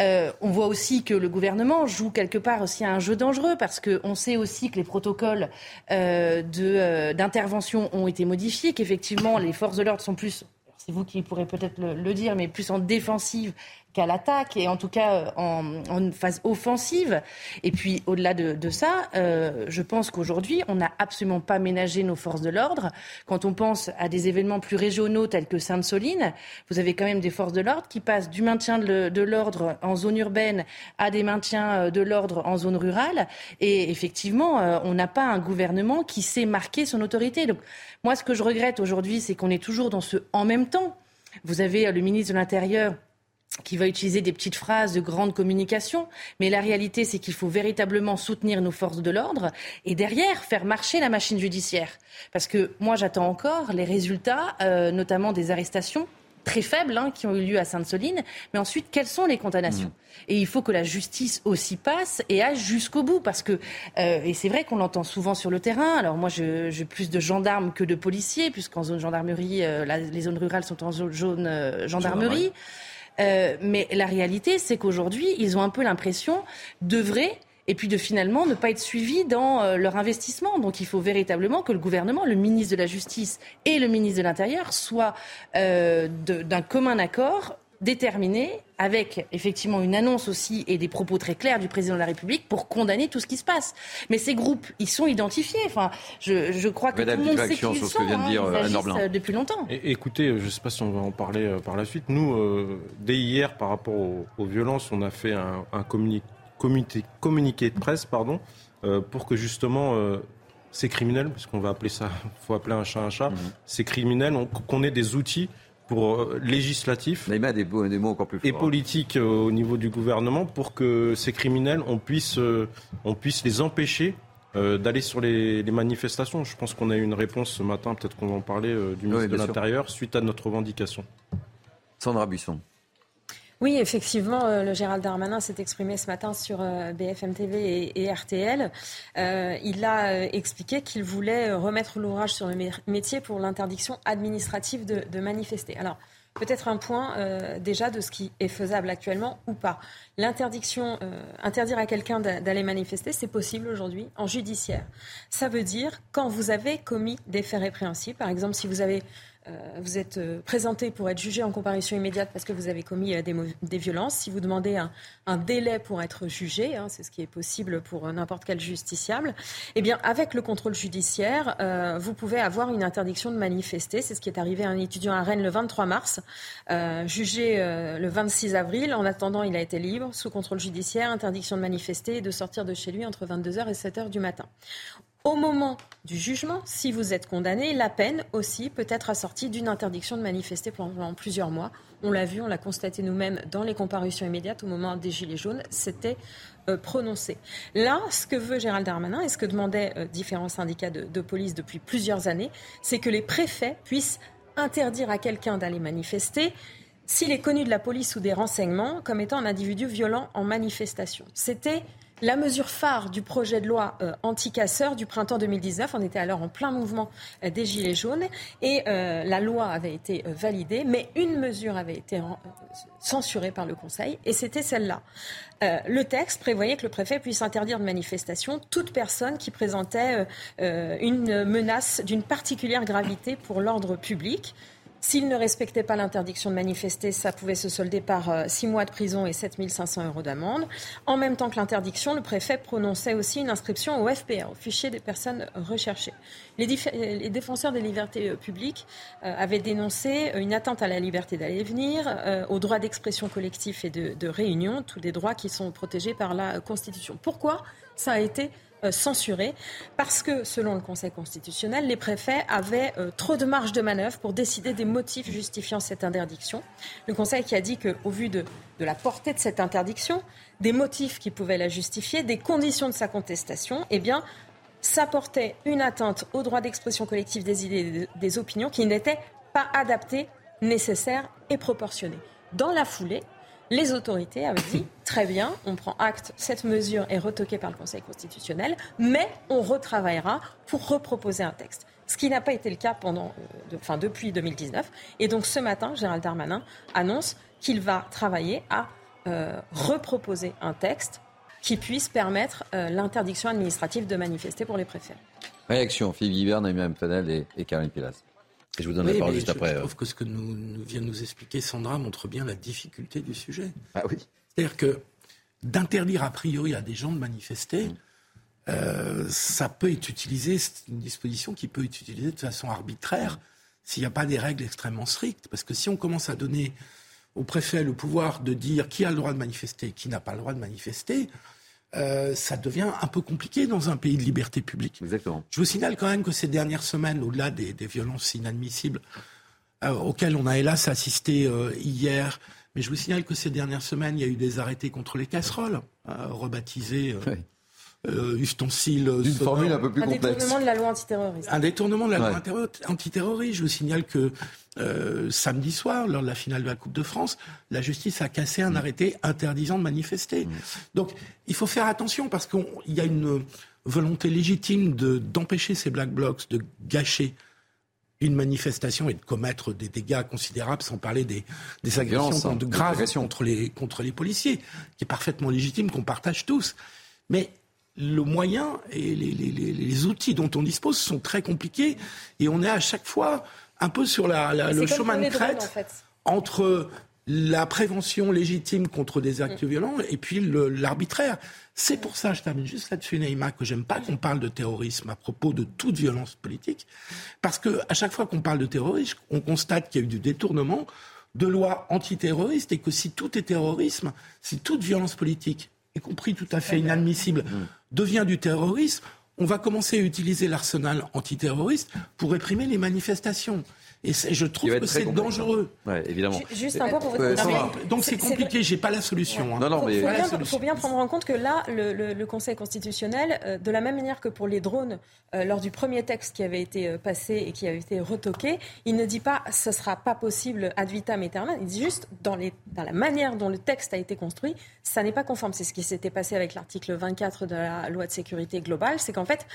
Euh, on voit aussi que le gouvernement joue quelque part aussi un jeu dangereux parce qu'on sait aussi que les protocoles euh, d'intervention ont été modifiés, qu'effectivement les forces de l'ordre sont plus c'est vous qui pourrez peut-être le, dire, mais plus en défensive qu'à l'attaque et en tout cas euh, en, phase offensive. Et puis au-delà de, ça, euh, je pense qu'aujourd'hui, on n'a absolument pas ménagé nos forces de l'ordre. Quand on pense à des événements plus régionaux tels que Sainte-Soline, vous avez quand même des forces de l'ordre qui passent du maintien de, l'ordre en zone urbaine à des maintiens euh, de l'ordre en zone rurale. Et effectivement, on n'a pas un gouvernement qui sait marquer son autorité. Donc moi, ce que je regrette aujourd'hui, c'est qu'on est toujours dans ce en même temps. Vous avez le ministre de l'Intérieur qui va utiliser des petites phrases de grande communication, mais la réalité, c'est qu'il faut véritablement soutenir nos forces de l'ordre et derrière faire marcher la machine judiciaire. Parce que moi, j'attends encore les résultats, euh, notamment des arrestations très faibles hein, qui ont eu lieu à Sainte-Soline, mais ensuite, quelles sont les condamnations mmh. Et il faut que la justice aussi passe et aille jusqu'au bout, parce que, euh, et c'est vrai qu'on l'entend souvent sur le terrain, alors moi j'ai plus de gendarmes que de policiers, puisqu'en zone gendarmerie, euh, les zones rurales sont en zone jaune gendarmerie. Euh, mais la réalité, c'est qu'aujourd'hui, ils ont un peu l'impression d'œuvrer et puis de finalement ne pas être suivis dans euh, leur investissement. Donc il faut véritablement que le gouvernement, le ministre de la Justice et le ministre de l'Intérieur soient euh, d'un commun accord déterminé, avec effectivement une annonce aussi et des propos très clairs du président de la République pour condamner tout ce qui se passe. Mais ces groupes, ils sont identifiés. Enfin, je, je crois que tout le monde sait qu'ils sont. Vient de dire, hein, ils euh, depuis longtemps. écoutez, je ne sais pas si on va en parler euh, par la suite. Nous, euh, dès hier, par rapport aux, violences, on a fait un, un communiqué de presse, pardon, pour que justement ces criminels, parce qu'on va appeler ça, faut appeler un chat un chat, mmh. ces criminels, qu'on ait des outils pour euh, législatif des, des mots encore plus et politique euh, au niveau du gouvernement pour que ces criminels, on puisse, euh, on puisse les empêcher d'aller sur les, manifestations. Je pense qu'on a eu une réponse ce matin, peut-être qu'on va en parler, du ministre de l'Intérieur, suite à notre revendication. Sandra Buisson. Oui, effectivement, euh, le Gérald Darmanin s'est exprimé ce matin sur euh, BFM TV et, RTL. Euh, il a expliqué qu'il voulait remettre l'ouvrage sur le métier pour l'interdiction administrative de, manifester. Alors, peut-être un point déjà de ce qui est faisable actuellement ou pas. L'interdiction, interdire à quelqu'un d'aller manifester, c'est possible aujourd'hui en judiciaire. Ça veut dire quand vous avez commis des faits répréhensibles, par exemple si vous avez vous êtes euh, présenté pour être jugé en comparution immédiate parce que vous avez commis euh, des, violences. Si vous demandez un, délai pour être jugé, hein, c'est ce qui est possible pour n'importe quel justiciable, eh bien, avec le contrôle judiciaire, vous pouvez avoir une interdiction de manifester. C'est ce qui est arrivé à un étudiant à Rennes le 23 mars, jugé le 26 avril. En attendant, il a été libre, sous contrôle judiciaire, interdiction de manifester et de sortir de chez lui entre 22h et 7h du matin. Au moment du jugement, si vous êtes condamné, la peine aussi peut être assortie d'une interdiction de manifester pendant plusieurs mois. On l'a vu, on l'a constaté nous-mêmes dans les comparutions immédiates au moment des Gilets jaunes, c'était euh, prononcé. Là, ce que veut Gérald Darmanin et ce que demandaient euh, différents syndicats de police depuis plusieurs années, c'est que les préfets puissent interdire à quelqu'un d'aller manifester s'il est connu de la police ou des renseignements comme étant un individu violent en manifestation. C'était la mesure phare du projet de loi euh, anti-casseurs du printemps 2019. On était alors en plein mouvement euh, des Gilets jaunes et euh, la loi avait été validée, mais une mesure avait été censurée par le Conseil et c'était celle-là. le texte prévoyait que le préfet puisse interdire de manifestation toute personne qui présentait une menace d'une particulière gravité pour l'ordre public. S'il ne respectait pas l'interdiction de manifester, ça pouvait se solder par 6 euh, mois de prison et 7 500 euros d'amende. En même temps que l'interdiction, le préfet prononçait aussi une inscription au FPR, au fichier des personnes recherchées. Les, défenseurs des libertés euh, publiques euh, avaient dénoncé une atteinte à la liberté d'aller et venir, aux droits d'expression collective et de, réunion, tous des droits qui sont protégés par la Constitution. Pourquoi ça a été euh, censuré parce que, selon le Conseil constitutionnel, les préfets avaient euh, trop de marge de manœuvre pour décider des motifs justifiant cette interdiction. Le Conseil qui a dit qu'au vu de, de la portée de cette interdiction, des motifs qui pouvaient la justifier, des conditions de sa contestation, eh bien, ça portait une atteinte au droit d'expression collective des idées et des opinions qui n'était pas adaptée, nécessaire et proportionnée. Dans la foulée, les autorités avaient dit très bien, on prend acte, cette mesure est retoquée par le Conseil constitutionnel, mais on retravaillera pour reproposer un texte. Ce qui n'a pas été le cas pendant, euh, enfin, depuis 2019. Et donc ce matin, Gérald Darmanin annonce qu'il va travailler à euh, reproposer un texte qui puisse permettre euh, l'interdiction administrative de manifester pour les préfets. Réaction, Philippe Guibert, Naïm Fadel et, et Karine Pilas je vous donne la parole juste après. Je trouve que ce que nous, vient de nous expliquer Sandra montre bien la difficulté du sujet. Ah oui. C'est-à-dire que d'interdire a priori à des gens de manifester, mm. euh, ça peut être utilisé, c'est une disposition qui peut être utilisée de façon arbitraire s'il n'y a pas des règles extrêmement strictes. Parce que si on commence à donner au préfet le pouvoir de dire qui a le droit de manifester et qui n'a pas le droit de manifester, euh, ça devient un peu compliqué dans un pays de liberté publique. Exactement. Je vous signale quand même que ces dernières semaines, au-delà des, violences inadmissibles euh, auxquelles on a hélas assisté euh, hier, mais je vous signale que ces dernières semaines, il y a eu des arrêtés contre les casseroles, rebaptisés euh, ustensile. D'une formule un peu plus complexe. Un détournement de la loi antiterroriste. Un détournement de la loi antiterroriste. Je vous signale que euh, samedi soir, lors de la finale de la Coupe de France, la justice a cassé un mm. arrêté interdisant de manifester. Mm. Donc il faut faire attention parce qu'il y a une volonté légitime d'empêcher ces black blocs de gâcher une manifestation et de commettre des dégâts considérables, sans parler des, des agressions hein, de graves contre les, contre les policiers, qui est parfaitement légitime, qu'on partage tous. Mais le moyen et les, outils dont on dispose sont très compliqués et on est à chaque fois un peu sur le chemin de crête entre la prévention légitime contre des actes mm. violents et puis l'arbitraire. C'est pour ça, je termine juste là-dessus, Neymar, que j'aime pas qu'on parle de terrorisme à propos de toute violence politique, parce que à chaque fois qu'on parle de terrorisme, on constate qu'il y a eu du détournement de lois antiterroristes et que si tout est terrorisme, si toute violence politique y compris tout à fait inadmissible, mm. devient du terrorisme, on va commencer à utiliser l'arsenal antiterroriste pour réprimer les manifestations. Et je trouve que c'est dangereux. Ouais, évidemment. Juste un peu pour vous Donc c'est compliqué, j'ai pas la solution. Hein. Non, non, mais il faut, bien prendre en compte que là, le, Conseil constitutionnel, euh, de la même manière que pour les drones, euh, lors du premier texte qui avait été euh, passé et qui avait été retoqué, il ne dit pas ce sera pas possible ad vitam aeternam. Il dit juste dans, les, dans la manière dont le texte a été construit, ça n'est pas conforme. C'est ce qui s'était passé avec l'article 24 de la loi de sécurité globale. C'est qu'en fait,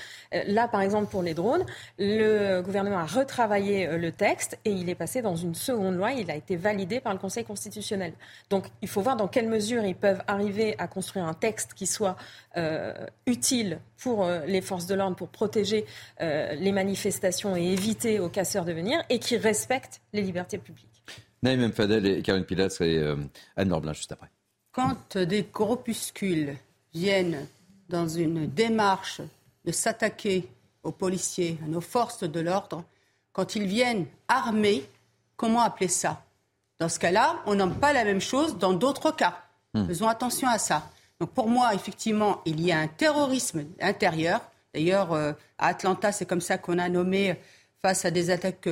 là, par exemple, pour les drones, le gouvernement a retravaillé le texte et il est passé dans une seconde loi. Il a été validé par le Conseil constitutionnel. Donc il faut voir dans quelle mesure ils peuvent arriver à construire un texte qui soit euh, utile pour euh, les forces de l'ordre, pour protéger euh, les manifestations et éviter aux casseurs de venir et qui respecte les libertés publiques. Naïm Fadel et Karine Pilat et Anne Norblin juste après. Quand des corpuscules viennent dans une démarche de s'attaquer aux policiers, à nos forces de l'ordre, quand ils viennent armés, comment appeler ça? Dans ce cas-là, on n'a pas la même chose dans d'autres cas. Hmm. Faisons attention à ça. Donc pour moi, effectivement, il y a un terrorisme intérieur, D'ailleurs, à Atlanta, c'est comme ça qu'on a nommé face à des attaques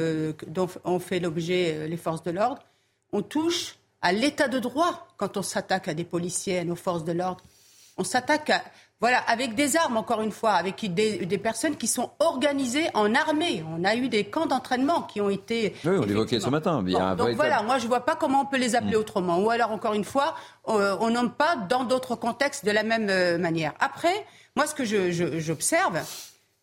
dont ont fait l'objet les forces de l'ordre. On touche à l'état de droit quand on s'attaque à des policiers, à nos forces de l'ordre. On s'attaque voilà, avec des armes, encore une fois, avec des, personnes qui sont organisées en armée. On a eu des camps d'entraînement qui ont été. Oui, on l'évoquait ce matin. donc voilà, moi je ne vois pas comment on peut les appeler mm. autrement. Ou alors, encore une fois, euh, on nomme pas dans d'autres contextes de la même euh, manière. Après, moi ce que j'observe,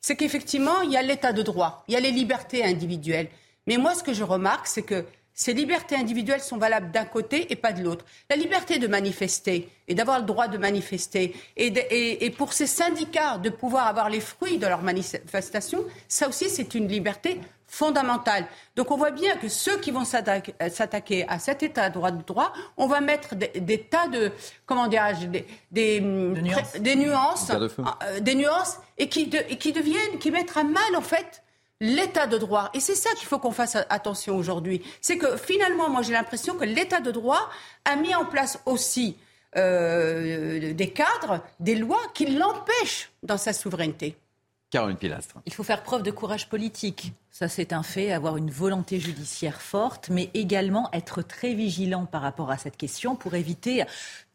c'est qu'effectivement, il y a l'état de droit, il y a les libertés individuelles. Mais moi ce que je remarque, c'est que ces libertés individuelles sont valables d'un côté et pas de l'autre. La liberté de manifester et d'avoir le droit de manifester et, pour ces syndicats de pouvoir avoir les fruits de leur manifestation, ça aussi c'est une liberté fondamentale. Donc on voit bien que ceux qui vont s'attaquer à cet état de droit de droit, on va mettre des, tas de comment dirais-je des, des, nuances, des nuances, euh, des nuances et qui, et qui deviennent qui mettent à mal en fait l'état de droit. Et c'est ça qu'il faut qu'on fasse attention aujourd'hui. C'est que finalement, moi j'ai l'impression que l'état de droit a mis en place aussi euh, des cadres, des lois qui l'empêchent dans sa souveraineté. Caroline Pilastre. Il faut faire preuve de courage politique. Ça, c'est un fait, avoir une volonté judiciaire forte, mais également être très vigilant par rapport à cette question pour éviter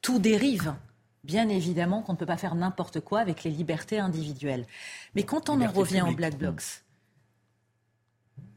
tout dérive. Bien évidemment qu'on ne peut pas faire n'importe quoi avec les libertés individuelles. Mais quand on en revient aux Black Blocs,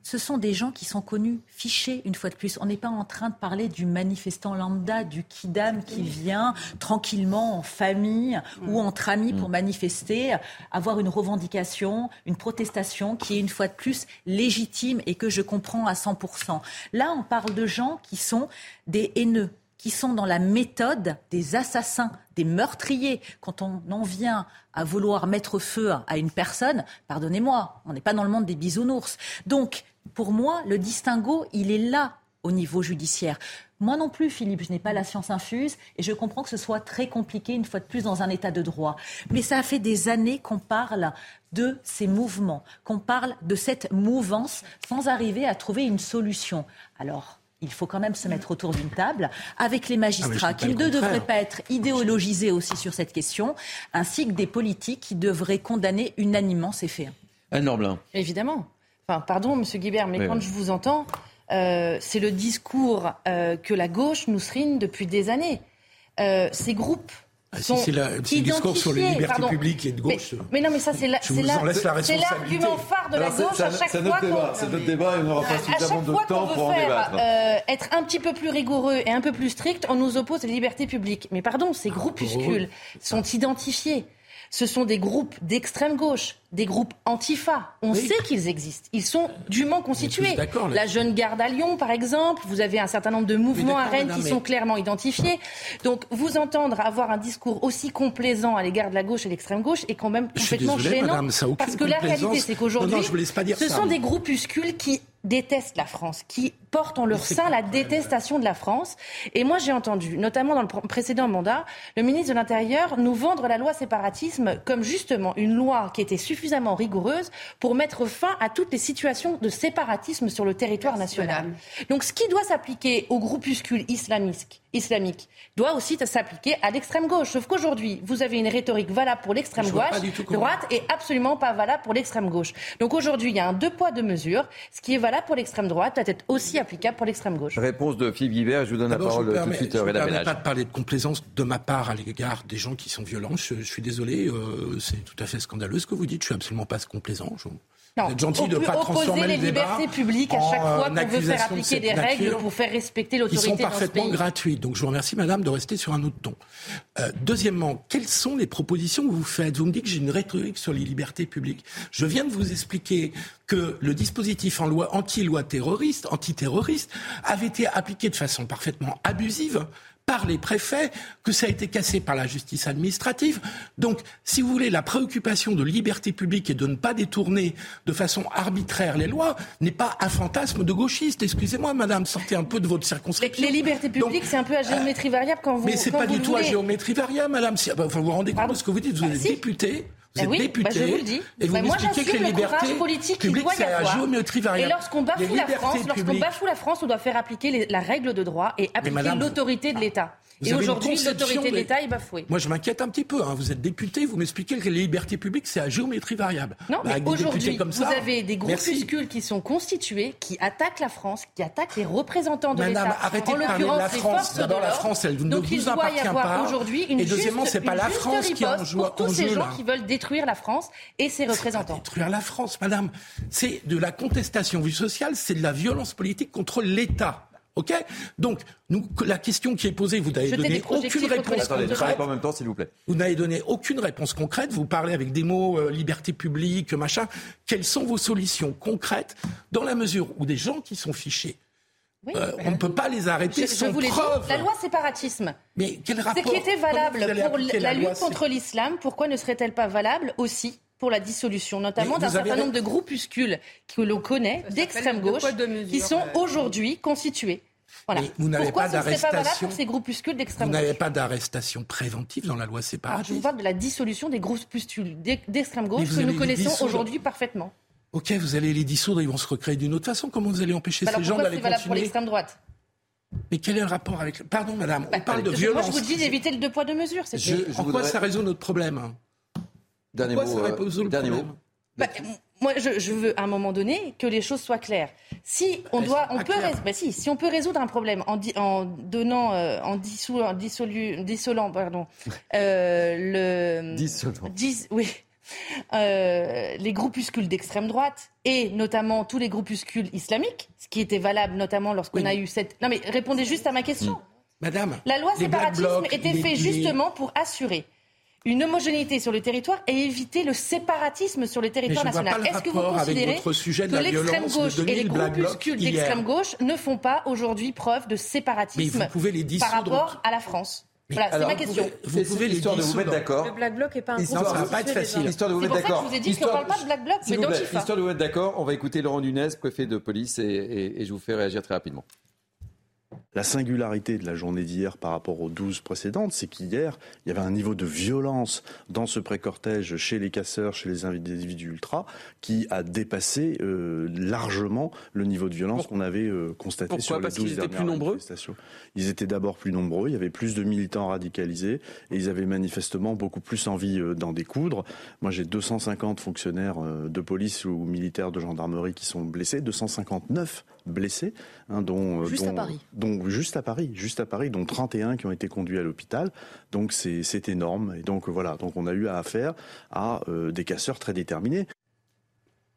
ce sont des gens qui sont connus, fichés une fois de plus. On n'est pas en train de parler du manifestant lambda, du kidam qui vient tranquillement en famille ou entre amis pour manifester, avoir une revendication, une protestation qui est une fois de plus légitime et que je comprends à 100%. Là, on parle de gens qui sont des haineux, qui sont dans la méthode des assassins, des meurtriers. Quand on en vient à vouloir mettre feu à une personne, pardonnez-moi, on n'est pas dans le monde des bisounours. Donc, pour moi, le distinguo, il est là au niveau judiciaire. Moi non plus, Philippe, je n'ai pas la science infuse et je comprends que ce soit très compliqué, une fois de plus, dans un état de droit. Mais ça a fait des années qu'on parle de ces mouvements, qu'on parle de cette mouvance sans arriver à trouver une solution. Alors, il faut quand même se mettre autour d'une table avec les magistrats ah, qui ne devraient pas être idéologisés aussi sur cette question, ainsi que des politiques qui devraient condamner unanimement ces faits. Anne Norblin. Évidemment. Enfin, pardon, Monsieur Guibert, mais quand je vous entends, euh, c'est le discours euh, que la gauche nous srine depuis des années. Euh, ces groupes ah, si c'est le discours sur les libertés publiques et de gauche. Mais, non, mais ça, c'est l'argument phare de la gauche à chaque fois C'est notre débat et on n'aura pas suffisamment de temps pour en débattre. Euh, être un petit peu plus rigoureux et un peu plus strict, on nous oppose les libertés publiques. Mais pardon, ces groupuscules sont identifiés. Ce sont des groupes d'extrême gauche des groupes antifa. On sait qu'ils existent. Ils sont dûment constitués. La jeune garde à Lyon, par exemple. Vous avez un certain nombre de mouvements à Rennes qui sont clairement identifiés. Donc, vous entendre avoir un discours aussi complaisant à l'égard de la gauche et de l'extrême gauche est quand même complètement gênant. parce que la réalité, c'est qu'aujourd'hui, ce sont des groupuscules qui détestent la France, qui portent en leur sein la détestation de la France. Et moi, j'ai entendu, notamment dans le précédent mandat, le ministre de l'Intérieur nous vendre la loi séparatisme comme justement une loi qui était suffisamment rigoureuse pour mettre fin à toutes les situations de séparatisme sur le territoire national. Donc ce qui doit s'appliquer aux groupuscules islamiques islamique doit aussi s'appliquer à l'extrême gauche. Sauf qu'aujourd'hui, vous avez une rhétorique valable pour l'extrême gauche, droite, et absolument pas valable pour l'extrême gauche. Donc aujourd'hui, il y a un deux poids, deux mesures. Ce qui est valable pour l'extrême droite doit être aussi applicable pour l'extrême gauche. Réponse de Philippe Guibert, je vous donne la parole tout de suite. Je ne permets pas de parler de complaisance de ma part à l'égard des gens qui sont violents. Je, suis désolé, euh, c'est tout à fait scandaleux ce que vous dites. Je suis absolument pas complaisant. Vous gentil de pas transformer les libertés publiques à chaque fois qu'on veut faire appliquer des règles pour faire respecter l'autorité. Ils sont parfaitement gratuits. Donc je vous remercie, madame, de rester sur un autre ton. Euh, deuxièmement, quelles sont les propositions que vous faites? Vous me dites que j'ai une rhétorique sur les libertés publiques. Je viens de vous expliquer que le dispositif en loi anti-loi terroriste, antiterroriste, avait été appliqué de façon parfaitement abusive par les préfets, que ça a été cassé par la justice administrative. Donc, si vous voulez, la préoccupation de liberté publique et de ne pas détourner de façon arbitraire les lois n'est pas un fantasme de gauchiste. Excusez-moi, madame, sortez un peu de votre circonscription. Les libertés publiques, c'est un peu à géométrie variable quand vous. Mais c'est pas du tout à géométrie variable, madame. Enfin, vous vous rendez compte de ce que vous dites Vous bah, êtes député Vous êtes oui, député. Bah je vous le dis. Et vous Bah moi, m'expliquez que les le libertés courage politique qu'il publiques, doit y c'est à avoir. géométrie variable. Et lorsqu'on bafoue la France, lorsqu'on bafoue la France, on doit faire appliquer les- la règle de droit et appliquer l'autorité de l'État. vous Et aujourd'hui, l'autorité de l'État est bafouée. Moi, je m'inquiète un petit peu. hein. Vous êtes député, vous m'expliquez que les libertés publiques, c'est à géométrie variable. Non, Bah, mais aujourd'hui, vous ça, avez des merci. groupuscules qui sont constitués, qui attaquent la France, qui attaquent les représentants de Madame, l'État. arrêtez en de parler de la France. D'abord, la. France, elle ne Donc, vous appartient y avoir pas. aujourd'hui une Et deuxièmement, c'est pas la France qui est en riposte jeu- pour tous en ces jeu, gens là. qui veulent détruire la France et ses représentants. détruire la France, madame. C'est de la contestation vue sociale, c'est de la violence politique contre l'État. OK? Donc, nous, la question qui est posée, vous n'avez donné aucune réponse concrète. en même temps, s'il vous plaît. Vous n'avez donné aucune réponse concrète. Vous parlez avec des mots euh, liberté publique, machin. Quelles sont vos solutions concrètes dans la mesure où des gens qui sont fichés, Oui, euh, on ne peut pas les arrêter Je, je sans vous l'ai dit, preuve. la loi séparatisme. Mais quel C'est rapport qui était valable vous pour la, lutte contre l'islam, pourquoi ne serait-elle pas valable aussi pour la dissolution, notamment d'un vous avez certain nombre de groupuscules que l'on connaît, d'extrême gauche, qui sont euh, aujourd'hui constitués. Voilà. Mais vous n'avez Pourquoi pas ce ne serait pas valable d'arrestation. pour ces groupuscules Vous d'extrême gauche n'avez pas d'arrestation préventive dans la loi Alors, Je séparatiste. vous parle de la dissolution des groupuscules d'ex- d'extrême gauche vous que nous connaissons aujourd'hui parfaitement. Ok, vous allez les dissoudre, ils vont se recréer d'une autre façon. Comment vous allez empêcher Bah ces gens d'aller c'est valable pour continuer l'extrême droite Mais quel est le rapport avec... Pardon, madame, on parle de violence. Moi, je vous dis d'éviter le deux poids deux mesures. c'est Je- je En quoi voudrais- ça résout notre problème Dernier mot. ça euh, résout le dernier problème mot. Bah, moi, je, je veux à un moment donné que les choses soient claires. Si on Elles doit, on peut, rés- bah si, si on peut résoudre un problème en, di- en donnant, euh, en dissou, en dissolu, dissolant, pardon, euh, le Dissolant. dis- oui, euh, les groupuscules d'extrême droite et notamment tous les groupuscules islamiques, ce qui était valable notamment lorsqu'on Oui. a eu cette. Non mais répondez juste à ma question. Madame, La loi séparatisme Blocs, était faite justement pour assurer une homogénéité sur le territoire et éviter le séparatisme sur le territoire national. Est-ce que vous considérez que l'extrême gauche et 2000 les groupuscules d'extrême gauche ne font pas aujourd'hui preuve de séparatisme par rapport à la France Voilà, c'est ma question. Vous pouvez les Histoire de vous mettre d'accord. Le Black Bloc n'est pas un groupe ça va pas être facile. Histoire de vous C'est mettre pour ça que d'accord. je vous ai dit qu'on parle pas de Black Bloc, mais d'Antifa. Histoire de vous mettre d'accord, on va écouter Laurent Nunez, préfet de police, et, et- et je vous fais réagir très rapidement. La singularité de la journée d'hier par rapport aux 12 précédentes, c'est qu'hier, il y avait un niveau de violence dans ce pré-cortège chez les casseurs, chez les individus ultra, qui a dépassé euh, largement le niveau de violence qu'on avait euh, constaté Pourquoi? sur les Parce 12 qu'ils étaient plus nombreux? Ils étaient d'abord plus nombreux, il y avait plus de militants radicalisés et ils avaient manifestement beaucoup plus envie euh, d'en découdre. Moi, j'ai 250 fonctionnaires de police ou militaires de gendarmerie qui sont blessés, 259 blessés, hein, dont, euh, Juste à dont- Paris. juste à Paris, juste à Paris, dont 31 qui ont été conduits à l'hôpital. Donc c'est énorme. Et donc voilà, donc on a eu à affaire à euh, des casseurs très déterminés.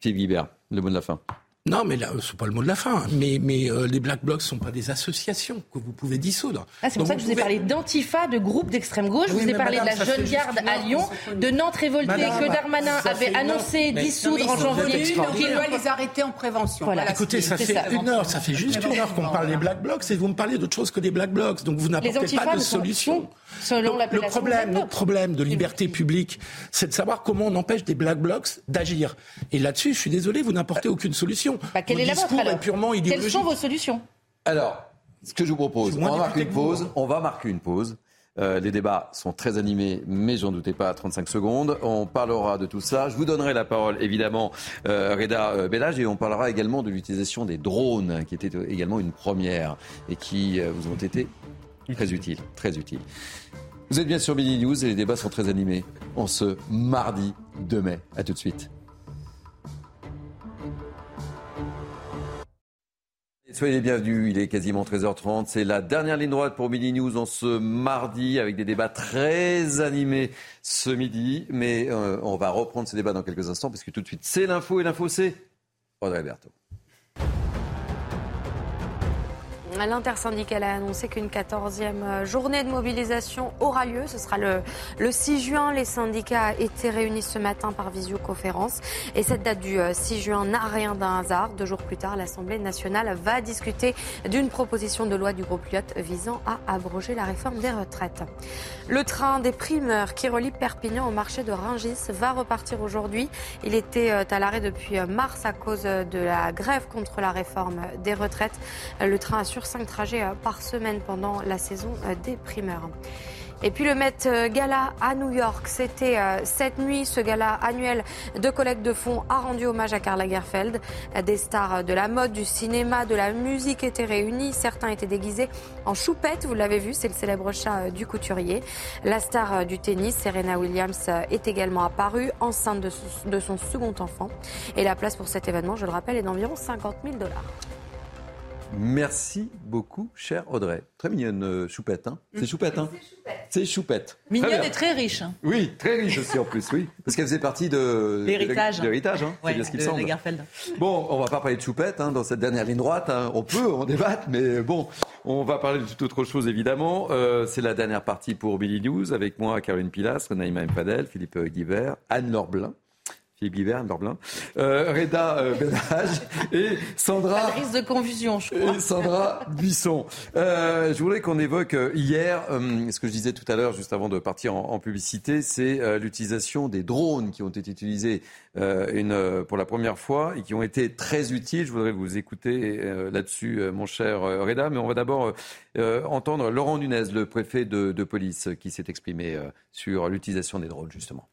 Philippe Guibert, le mot de la fin. Non, mais là, c'est pas le mot de la fin. hein. Mais, mais euh, les Black Blocs sont pas des associations que vous pouvez dissoudre. Ah, c'est pour Donc ça que je vous ai pouvez- parlé d'Antifa, de groupes d'extrême gauche. Oui, je vous ai parlé madame, de la jeune garde à Lyon, de Nantes révoltée Madame, que Darmanin avait annoncé Mais- dissoudre Non, en mais ils sont janvier. Il doit les arrêter en prévention. Voilà. Écoutez, ça fait ça. une heure, ça fait juste une heure qu'on parle des Black Blocs et vous me parlez d'autre chose que des Black Blocs. Donc vous n'apportez pas de solution. selon le problème, notre problème de liberté publique, c'est de savoir comment on empêche des Black Blocs d'agir. Et là-dessus, je suis désolé, vous n'apportez aucune solution. Bah, quelle est la vôtre discours est purement Quelles sont vos solutions Alors, ce que je vous propose, Je suis on va marquer une vous, pause. hein. On va marquer une pause. Euh, les débats sont très animés, mais j'en doutais pas, 35 secondes. On parlera de tout ça. Je vous donnerai la parole, évidemment, euh, Reda euh, Bellage, et on parlera également de l'utilisation des drones, qui était également une première et qui euh, vous ont été très utiles, très utiles. Vous êtes bien sur Mini News et les débats sont très animés en ce mardi 2 mai. À tout de suite. Soyez les bienvenus, il est quasiment 13h30. C'est la dernière ligne droite pour Midi News en ce mardi avec des débats très animés ce midi. Mais euh, on va reprendre ces débats dans quelques instants parce que tout de suite c'est l'info et l'info c'est Audrey Berthaud. L'intersyndicale a annoncé qu'une 14e journée de mobilisation aura lieu. Ce sera le, le 6 juin. Les syndicats étaient réunis ce matin par visioconférence. Et cette date du euh, 6 juin n'a rien d'un hasard. Deux jours plus tard, l'Assemblée nationale va discuter d'une proposition de loi du groupe Lyot visant à abroger la réforme des retraites. Le train des primeurs qui relie Perpignan au marché de Rungis va repartir aujourd'hui. Il était euh, à l'arrêt depuis euh, mars à cause euh, de la grève contre la réforme des retraites. Le train assure 5 trajets euh, par semaine pendant la saison euh, des primeurs. Et puis le Met Gala à New York, c'était cette nuit. Ce gala annuel de collecte de fonds a rendu hommage à Karl Lagerfeld. Des stars de la mode, du cinéma, de la musique étaient réunies. Certains étaient déguisés en choupette, vous l'avez vu, c'est le célèbre chat du couturier. La star du tennis, Serena Williams, est également apparue, enceinte de son second enfant. Et la place pour cet événement, je le rappelle, est d'environ 50 000 dollars. Merci beaucoup, cher Audrey. Très mignonne euh, choupette. Hein c'est choupette, hein C'est choupette. Mignonne et très riche. Hein. Oui, très riche aussi en plus, oui. Parce qu'elle faisait partie de l'héritage. L'héritage, hein. c'est bien ce qu'il semble. Bon, on va pas parler de choupette hein, dans cette dernière ligne droite. Hein. On peut en débattre, mais bon, on va parler de toute autre chose évidemment. Euh, c'est la dernière partie pour Billy News avec moi, Caroline Pilas, Naïma Mpadel, Philippe Guibert, Anne-Laure Blin. Philippe Guibert, Norblin, euh, Reda euh, Benage et Sandra. risque de confusion, je crois. Et Sandra Buisson. Euh, je voulais qu'on évoque euh, hier, euh, ce que je disais tout à l'heure, juste avant de partir en, en publicité, c'est euh, l'utilisation des drones qui ont été utilisés une, pour la première fois et qui ont été très utiles. Je voudrais vous écouter là-dessus, mon cher Reda, mais on va d'abord entendre Laurent Nunez, le préfet de, de police, qui s'est exprimé sur l'utilisation des drones, justement.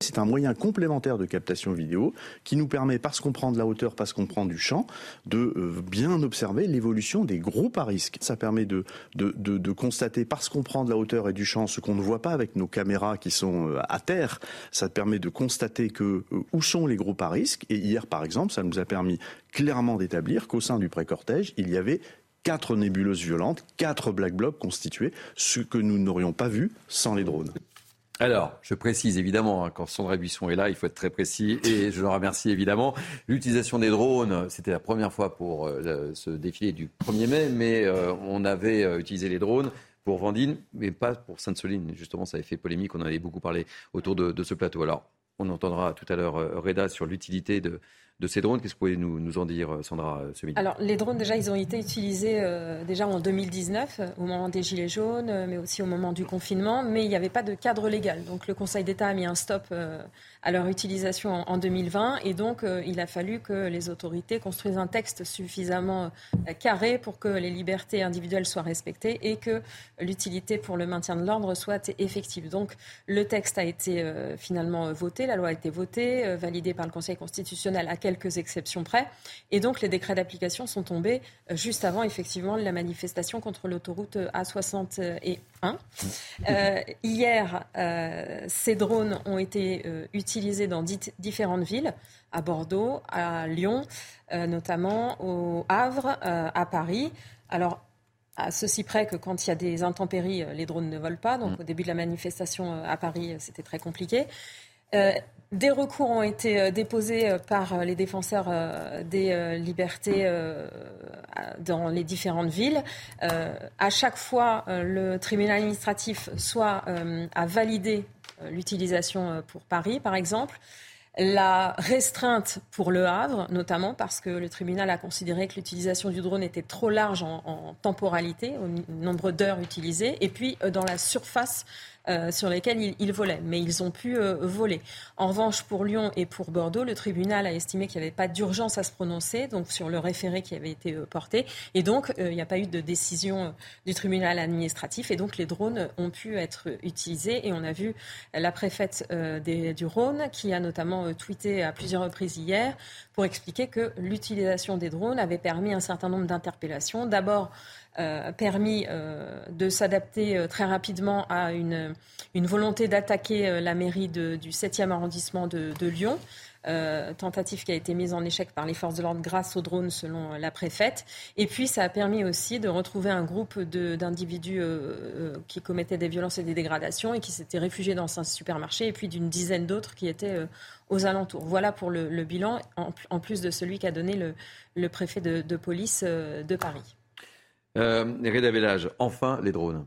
C'est un moyen complémentaire de captation vidéo qui nous permet, parce qu'on prend de la hauteur, parce qu'on prend du champ, de euh, bien observer l'évolution des groupes à risque. Ça permet de, constater, parce qu'on prend de la hauteur et du champ, ce qu'on ne voit pas avec nos caméras qui sont euh, à terre, ça permet de constater que euh, où sont les groupes à risque. Et hier, par exemple, ça nous a permis clairement d'établir qu'au sein du pré-cortège, il y avait quatre nébuleuses violentes, quatre black blocs constitués, ce que nous n'aurions pas vu sans les drones. Alors, je précise évidemment, hein, quand Sandra Buisson est là, il faut être très précis et je le remercie évidemment. L'utilisation des drones, c'était la première fois pour euh, ce défilé du 1er mai, mais euh, on avait euh, utilisé les drones pour Vendine, mais pas pour Sainte-Soline. Justement, ça avait fait polémique, on en avait beaucoup parlé autour de ce plateau. Alors, on entendra tout à l'heure Reda sur l'utilité de, de ces drones. Qu'est-ce que vous pouvez nous, en dire, Sandra, ce midi? Alors, les drones, déjà, ils ont été utilisés euh, déjà en 2019, au moment des Gilets jaunes, euh, mais aussi au moment du confinement, mais il n'y avait pas de cadre légal. Donc, le Conseil d'État a mis un stop euh, à leur utilisation en, en 2020, et donc, il a fallu que les autorités construisent un texte suffisamment carré pour que les libertés individuelles soient respectées et que l'utilité pour le maintien de l'ordre soit effective. Donc, le texte a été finalement voté, la loi a été votée, validée par le Conseil constitutionnel à quelques exceptions près. Et donc, les décrets d'application sont tombés euh, juste avant, effectivement, la manifestation contre l'autoroute A61. Euh, hier, euh, ces drones ont été utilisés dans différentes villes, à Bordeaux, à Lyon, notamment au Havre, à Paris. Alors, à ceci près que quand il y a des intempéries, les drones ne volent pas. Donc, mm. au début de la manifestation à Paris, c'était très compliqué. Des recours ont été euh, déposés euh, par euh, les défenseurs des libertés dans les différentes villes. À chaque fois, le tribunal administratif a validé l'utilisation pour Paris, par exemple. La restreinte pour Le Havre, notamment parce que le tribunal a considéré que l'utilisation du drone était trop large en, en temporalité, au nombre d'heures utilisées, et puis dans la surface euh, sur lesquels ils, volaient. Mais ils ont pu euh, voler. En revanche, pour Lyon et pour Bordeaux, le tribunal a estimé qu'il n'y avait pas d'urgence à se prononcer donc sur le référé qui avait été euh, porté. Et donc, il n'y a pas eu de décision du tribunal administratif. Et donc, les drones ont pu être utilisés. Et on a vu la préfète des, du Rhône qui a notamment tweeté à plusieurs reprises hier pour expliquer que l'utilisation des drones avait permis un certain nombre d'interpellations. D'abord, euh, permis euh, de s'adapter euh, très rapidement à une, une volonté d'attaquer la mairie de, du 7e arrondissement de, de Lyon. Euh, tentative qui a été mise en échec par les forces de l'ordre grâce aux drones, selon la préfète. Et puis, ça a permis aussi de retrouver un groupe d'individus euh, qui commettaient des violences et des dégradations et qui s'étaient réfugiés dans un supermarché, et puis d'une dizaine d'autres qui étaient aux alentours. Voilà pour le, le bilan, en, en, plus de celui qu'a donné le, le préfet de, de police de Paris. Euh, Reda enfin les drones.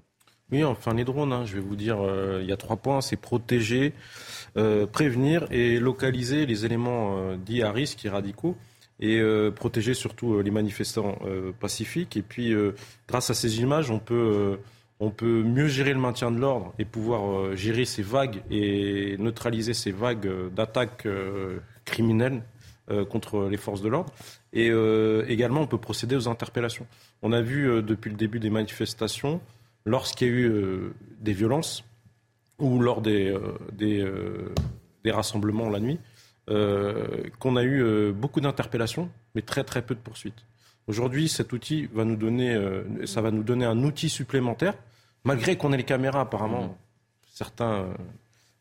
Oui, enfin les drones, hein, je vais vous dire, euh, il y a trois points, c'est protéger, euh, prévenir et localiser les éléments dits à risque et radicaux et protéger surtout les manifestants pacifiques. Et puis, grâce à ces images, on peut, on peut mieux gérer le maintien de l'ordre et pouvoir gérer ces vagues et neutraliser ces vagues d'attaques criminelles contre les forces de l'ordre. Et également, on peut procéder aux interpellations. On a vu euh, depuis le début des manifestations lorsqu'il y a eu des violences ou lors des, des, des rassemblements la nuit, qu'on a eu beaucoup d'interpellations, mais très très peu de poursuites. Aujourd'hui, cet outil va nous donner, ça va nous donner un outil supplémentaire, malgré qu'on ait les caméras apparemment. Mmh. Certains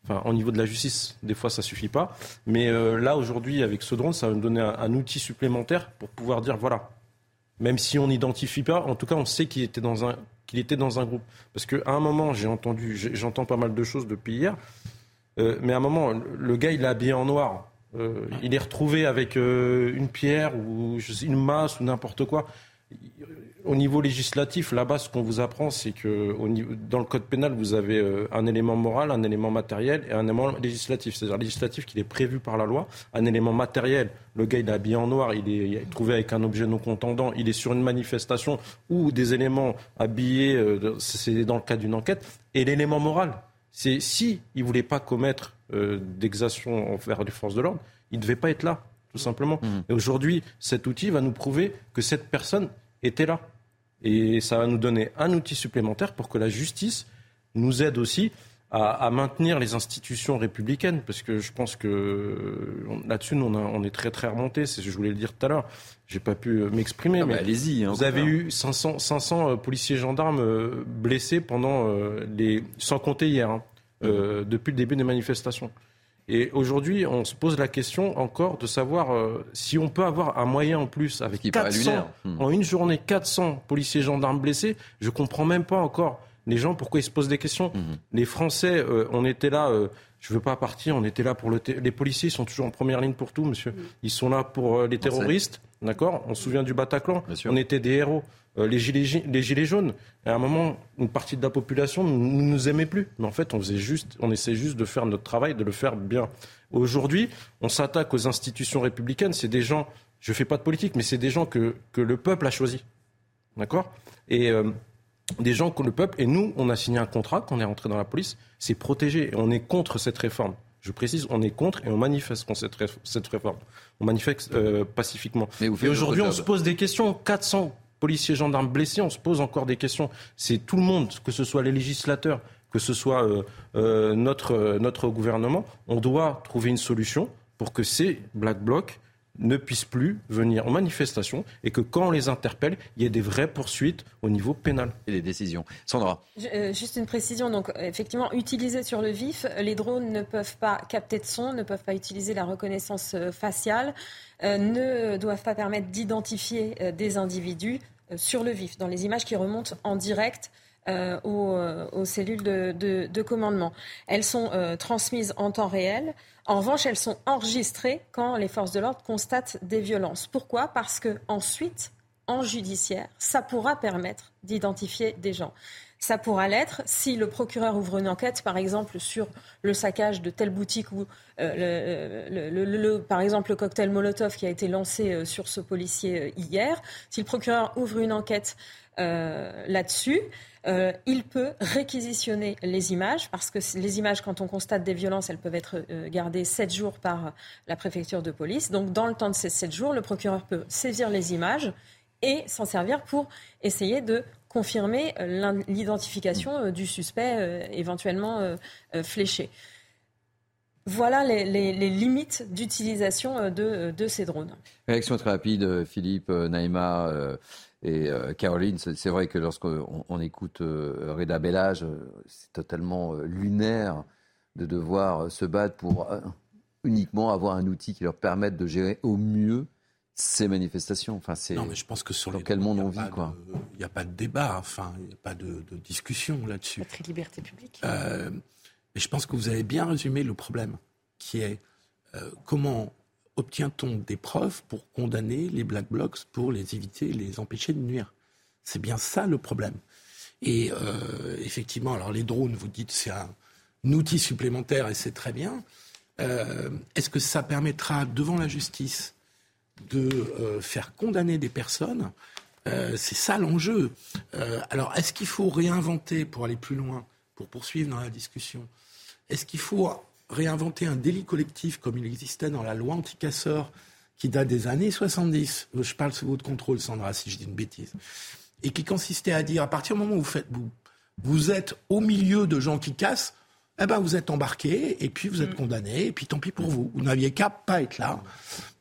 Enfin, au niveau de la justice, des fois, ça suffit pas. Mais euh, là, aujourd'hui, avec ce drone, ça va nous donner un, outil supplémentaire pour pouvoir dire voilà, même si on n'identifie pas, en tout cas, on sait qu'il était dans un qu'il était dans un groupe. Parce qu'à un moment, j'ai entendu, j'entends pas mal de choses depuis hier, euh, mais à un moment, le gars, il est habillé en noir. Euh, il est retrouvé avec une pierre ou une masse ou n'importe quoi au niveau législatif, là-bas, ce qu'on vous apprend, c'est que dans le code pénal, vous avez euh, un élément moral, un élément matériel et un élément législatif. C'est-à-dire législatif qui est prévu par la loi. Un élément matériel, le gars, il est habillé en noir, il est, trouvé avec un objet non contendant, il est sur une manifestation ou des éléments habillés, euh, c'est dans le cadre d'une enquête. Et l'élément moral, c'est si il voulait pas commettre euh, d'exaction envers les forces de l'ordre, il ne devait pas être là tout simplement. Mmh. Et aujourd'hui, cet outil va nous prouver que cette personne était là. Et ça va nous donner un outil supplémentaire pour que la justice nous aide aussi à, maintenir les institutions républicaines, parce que je pense que là-dessus, on, on, est très très remonté. C'est je voulais le dire tout à l'heure. J'ai pas pu euh, m'exprimer, mais allez-y. Hein, vous avez eu 500, 500 euh, policiers gendarmes euh, blessés pendant les, sans compter hier, hein, mmh. depuis le début des manifestations. Et aujourd'hui, on se pose la question encore de savoir euh, si on peut avoir un moyen en plus avec 400, hmm. en une journée 400 policiers gendarmes blessés. Je comprends même pas encore les gens pourquoi ils se posent des questions. Hmm. Les Français, euh, on était là. Euh, je veux pas partir. On était là pour le. Les policiers sont toujours en première ligne pour tout, monsieur. Hmm. Ils sont là pour les terroristes, d'accord? On se souvient du Bataclan. On était des héros. Euh, les, gilets, les gilets jaunes. à un moment, une partie de la population ne nous, aimait plus. Mais en fait, on, faisait juste, on essaie juste de faire notre travail, de le faire bien. Aujourd'hui, on s'attaque aux institutions républicaines. C'est des gens, je ne fais pas de politique, mais c'est des gens que, que le peuple a choisi. D'accord? Et euh, des gens que le peuple, et nous, on a signé un contrat quand on est rentré dans la police, c'est protéger. Et on est contre cette réforme. Je précise, on est contre et on manifeste contre cette, réforme. On manifeste euh, pacifiquement. Mais et aujourd'hui, on se pose des questions. 400 policiers, gendarmes blessés, on se pose encore des questions. C'est tout le monde, que ce soit les législateurs, que ce soit euh, euh, notre, euh, notre gouvernement, on doit trouver une solution pour que ces Black Blocs ne puissent plus venir en manifestation et que quand on les interpelle, il y ait des vraies poursuites au niveau pénal. Et des décisions. Sandra. juste une précision. Donc, effectivement, utilisés sur le vif, les drones ne peuvent pas capter de son, ne peuvent pas utiliser la reconnaissance faciale. Euh, ne doivent pas permettre d'identifier euh, des individus euh, sur le vif, dans les images qui remontent en direct aux, cellules de, commandement. Elles sont transmises en temps réel. En revanche, elles sont enregistrées quand les forces de l'ordre constatent des violences. Pourquoi? Parce que ensuite, en judiciaire, ça pourra permettre d'identifier des gens. Ça pourra l'être si le procureur ouvre une enquête, par exemple, sur le saccage de telle boutique ou, euh, le, par exemple, le cocktail Molotov qui a été lancé euh, sur ce policier euh, hier. Si le procureur ouvre une enquête là-dessus, il peut réquisitionner les images, parce que les images, quand on constate des violences, elles peuvent être gardées sept jours par la préfecture de police. Donc, dans le temps de ces sept jours, le procureur peut saisir les images et s'en servir pour essayer de confirmer euh, l'identification euh, du suspect euh, éventuellement fléché. Voilà les, limites d'utilisation de, ces drones. Réaction très rapide, Philippe, Naïma et Caroline. C'est vrai que lorsqu'on on écoute Reda Bellage, c'est totalement lunaire de devoir se battre pour uniquement avoir un outil qui leur permette de gérer au mieux ces manifestations. Enfin, c'est non, mais je pense que sur dans quel monde on vit, quoi. Il n'y a pas de débat, enfin, il n'y a pas de, discussion là-dessus. Très liberté publique. Euh, mais je pense que vous avez bien résumé le problème, qui est euh, comment obtient-on des preuves pour condamner les black blocs, pour les éviter, les empêcher de nuire? C'est bien ça le problème. Et euh, effectivement, alors les drones, vous dites, c'est un outil supplémentaire et c'est très bien. Est-ce que ça permettra devant la justice de euh, faire condamner des personnes. Euh, c'est ça l'enjeu. Euh, alors, est-ce qu'il faut réinventer, pour aller plus loin, pour poursuivre dans la discussion, est-ce qu'il faut réinventer un délit collectif comme il existait dans la loi anti-casseurs qui date des années 70 Je parle sous votre contrôle, Sandra, si je dis une bêtise. Et qui consistait à dire, à partir du moment où vous, faites, vous, vous êtes au milieu de gens qui cassent, eh ben vous êtes embarqué et puis vous êtes mm. condamné et puis tant pis pour vous. Vous n'aviez qu'à pas être là.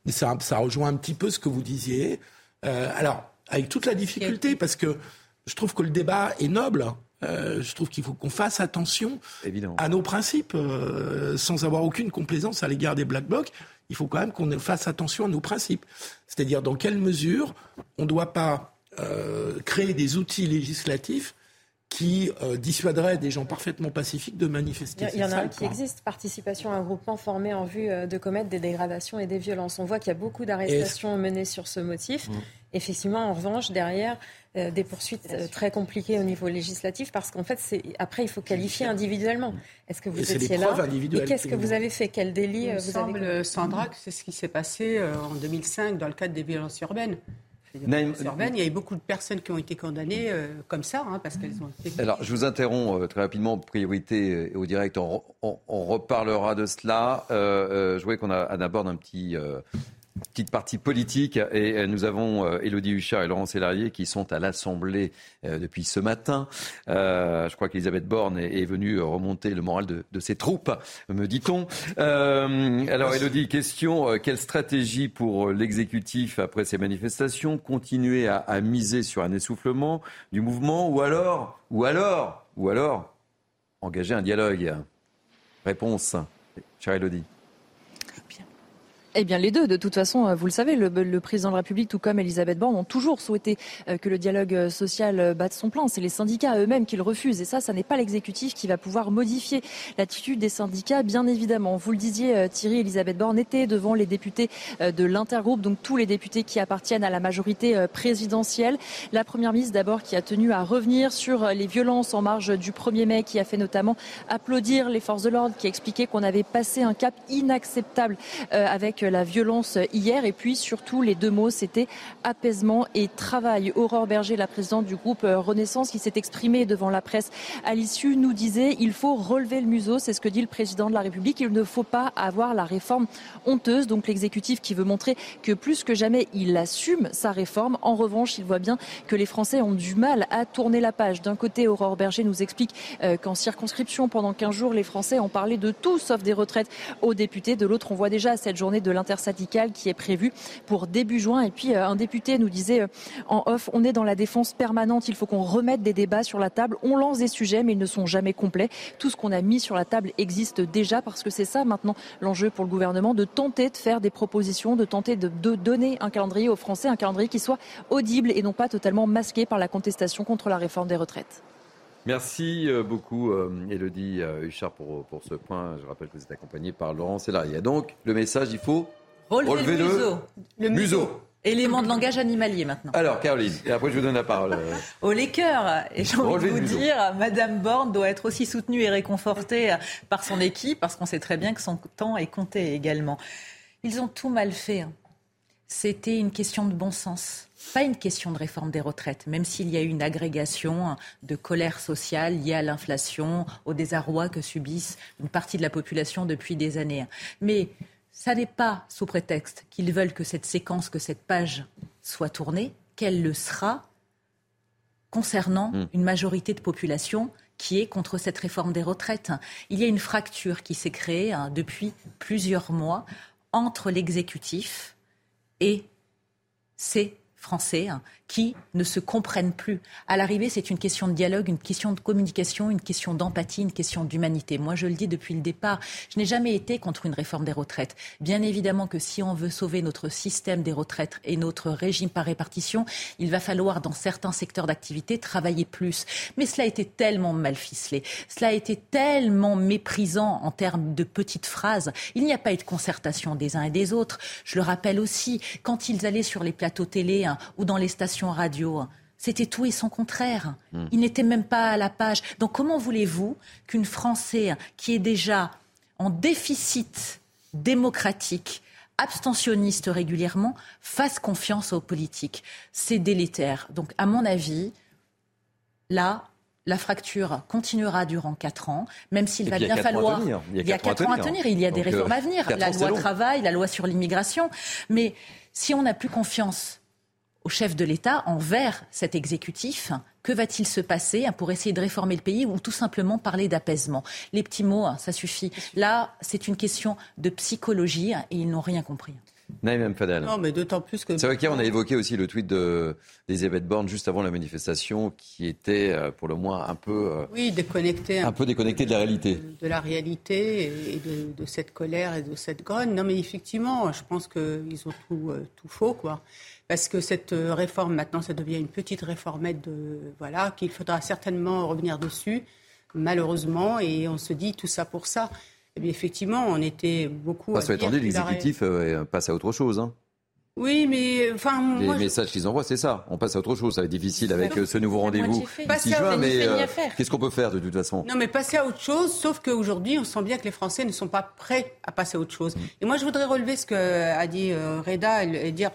Et ça, ça rejoint un petit peu ce que vous disiez. Euh, alors, avec toute la difficulté, parce que je trouve que le débat est noble. Euh, je trouve qu'il faut qu'on fasse attention à nos principes, euh, sans avoir aucune complaisance à l'égard des Black Blocs. Il faut quand même qu'on fasse attention à nos principes. C'est-à-dire dans quelle mesure on ne doit pas créer des outils législatifs qui euh, dissuaderait des gens parfaitement pacifiques de manifester. Il y, en a un qui existe, participation à un groupement formé en vue euh, de commettre des dégradations et des violences. On voit qu'il y a beaucoup d'arrestations menées sur ce motif. Mmh. Effectivement, en revanche, derrière, euh, des poursuites très compliquées au niveau législatif parce qu'en fait, c'est après, il faut qualifier individuellement. Est-ce que vous étiez là Et qu'est-ce que vous avez fait Quel délit il vous semble, avez Sandra, que c'est ce qui s'est passé en 2005 dans le cadre des violences urbaines il y a eu beaucoup de personnes qui ont été condamnées euh, comme ça, hein, parce qu'elles ont été... Alors, je vous interromps euh, très rapidement, priorité euh, au direct, on, reparlera de cela. je voulais qu'on aborde un petit petite partie politique. Et euh, nous avons Elodie euh, Huchard et Laurent Sélarié qui sont à l'Assemblée euh, depuis ce matin. je crois qu'Elisabeth Borne est, venue remonter le moral de, ses troupes, me dit-on. alors Elodie, question, quelle stratégie pour l'exécutif après ces manifestations? Continuer à, à, miser sur un essoufflement du mouvement ou alors, ou alors, ou alors, engager un dialogue? Réponse, chère Elodie. Eh bien, les deux. De toute façon, euh, vous le savez, le, président de la République, tout comme Elisabeth Borne, ont toujours souhaité euh, que le dialogue euh, social batte son plein. C'est les syndicats eux-mêmes qui le refusent. Et ça, ça n'est pas l'exécutif qui va pouvoir modifier l'attitude des syndicats, bien évidemment. Vous le disiez, Thierry, Elisabeth Borne était devant les députés de l'intergroupe, donc tous les députés qui appartiennent à la majorité présidentielle. La première ministre, d'abord, qui a tenu à revenir sur les violences en marge du 1er mai, qui a fait notamment applaudir les forces de l'ordre, qui a expliqué qu'on avait passé un cap inacceptable avec la violence hier. Et puis surtout, les deux mots, c'était apaisement et travail. Aurore Berger, la présidente du groupe Renaissance, qui s'est exprimée devant la presse à l'issue, nous disait il faut relever le museau. C'est ce que dit le président de la République. Il ne faut pas avoir la réforme honteuse. Donc l'exécutif qui veut montrer que plus que jamais, il assume sa réforme. En revanche, il voit bien que les Français ont du mal à tourner la page. D'un côté, Aurore Berger nous explique euh, qu'en circonscription, pendant 15 jours, les Français ont parlé de tout sauf des retraites aux députés. De l'autre, on voit déjà cette journée de l'intersyndicale qui est prévue pour début juin. Et puis euh, un député nous disait euh, en off, on est dans la défense permanente, il faut qu'on remette des débats sur la table. On lance des sujets, mais ils ne sont jamais complets. Tout ce qu'on a mis sur la table existe déjà parce que c'est ça maintenant l'enjeu pour le gouvernement, de tenter de faire des propositions, de tenter de, donner un calendrier aux Français, un calendrier qui soit audible et non pas totalement masqué par la contestation contre la réforme des retraites. Merci euh, beaucoup, Elodie Huchard, pour, pour ce point. Je rappelle que vous êtes accompagné par Laurent Sélarié. Donc, le message, il faut Relever, le, museau. Le museau. Élément de langage animalier maintenant. Alors, Caroline, et après je vous donne la parole. Au cœurs. Et j'ai envie de vous dire, Madame Borne doit être aussi soutenue et réconfortée par son équipe, parce qu'on sait très bien que son temps est compté également. Ils ont tout mal fait. Hein. C'était une question de bon sens, pas une question de réforme des retraites, même s'il y a eu une agrégation de colère sociale liée à l'inflation, au désarroi que subissent une partie de la population depuis des années. Mais ça n'est pas sous prétexte qu'ils veulent que cette séquence, que cette page soit tournée, qu'elle le sera concernant hmm. une majorité de population qui est contre cette réforme des retraites. Il y a une fracture qui s'est créée hein, depuis plusieurs mois entre l'exécutif et ces Français hein, qui ne se comprennent plus. À l'arrivée, c'est une question de dialogue, une question de communication, une question d'empathie, une question d'humanité. Moi, je le dis depuis le départ, je n'ai jamais été contre une réforme des retraites. Bien évidemment que si on veut sauver notre système des retraites et notre régime par répartition, il va falloir, dans certains secteurs d'activité, travailler plus. Mais cela a été tellement mal ficelé, cela a été tellement méprisant en termes de petites phrases. Il n'y a pas eu de concertation des uns et des autres. Je le rappelle aussi, quand ils allaient sur les plateaux télé hein, ou dans les stations radio. C'était tout et son contraire. Hmm. Il n'était même pas à la page. Donc comment voulez-vous qu'une Française qui est déjà en déficit démocratique, abstentionniste régulièrement, fasse confiance aux politiques? C'est délétère. Donc à mon avis, là, la fracture continuera durant quatre ans, même s'il va bien falloir. Il y a quatre ans à tenir. Il y a des réformes à venir. La loi travail, la loi sur l'immigration. Mais si on n'a plus confiance au chef de l'État envers cet exécutif Que va-t-il se passer hein, pour essayer de réformer le pays ou tout simplement parler d'apaisement? Les petits mots, hein, ça suffit. Là, c'est une question de psychologie et ils n'ont rien compris. Naïm Fadel. Non, mais d'autant plus que. C'est vrai qu'hier, on a évoqué aussi le tweet d'Elisabeth Borne juste avant la manifestation qui était euh, pour le moins un peu. Euh, oui, déconnecté. Un, peu déconnecté de la réalité. De, la réalité et de, cette colère et de cette grogne. Non, mais effectivement, je pense qu'ils ont tout, euh, tout faux, quoi. Parce que cette réforme, maintenant, ça devient une petite réformette de. Voilà, qu'il faudra certainement revenir dessus, malheureusement, et on se dit tout ça pour ça. Eh effectivement, on était beaucoup. Parce qu'étendu, l'exécutif euh, passe à autre chose. Hein. Oui, mais enfin, les messages qu'ils envoient, c'est ça. On passe à autre chose. Ça va être difficile avec euh, ce nouveau rendez-vous d'ici juin, mais euh, qu'est-ce qu'on peut faire de toute façon? Non, mais passer à autre chose. Sauf qu'aujourd'hui, on sent bien que les Français ne sont pas prêts à passer à autre chose. Mm. Et moi, je voudrais relever ce que a dit Reda et dire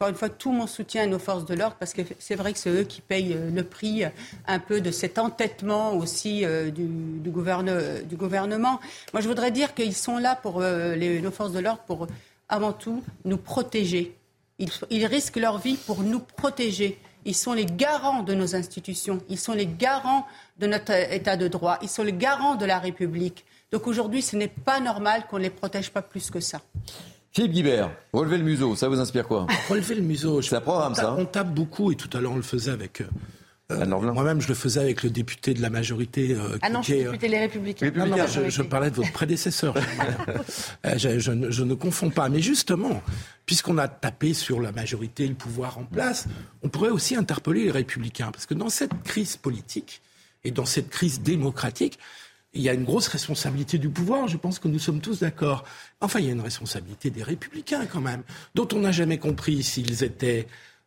encore une fois, tout mon soutien à nos forces de l'ordre, parce que c'est vrai que c'est eux qui payent euh, le prix euh, un peu de cet entêtement aussi euh, du, gouvernement. Moi, je voudrais dire qu'ils sont là pour les, nos forces de l'ordre pour, avant tout, nous protéger. Ils, ils risquent leur vie pour nous protéger. Ils sont les garants de nos institutions. Ils sont les garants de notre État de droit. Ils sont les garants de la République. Donc aujourd'hui, ce n'est pas normal qu'on ne les protège pas plus que ça. Philippe Guibert, relever le museau, ça vous inspire quoi Relever le museau. C'est un programme, ça. Hein on tape beaucoup, et tout à l'heure on le faisait avec. Euh, Moi-même, je le faisais avec le député de la majorité. Euh, ah non, je suis député Les Républicains. Non, non, je, je, parlais de votre prédécesseur. Euh, je, je, je, ne confonds pas. Mais justement, puisqu'on a tapé sur la majorité, le pouvoir en place, on pourrait aussi interpeller les Républicains. Parce que dans cette crise politique et dans cette crise démocratique, il y a une grosse responsabilité du pouvoir, je pense que nous sommes tous d'accord. Enfin, il y a une responsabilité des républicains quand même, dont on n'a jamais compris s'ils étaient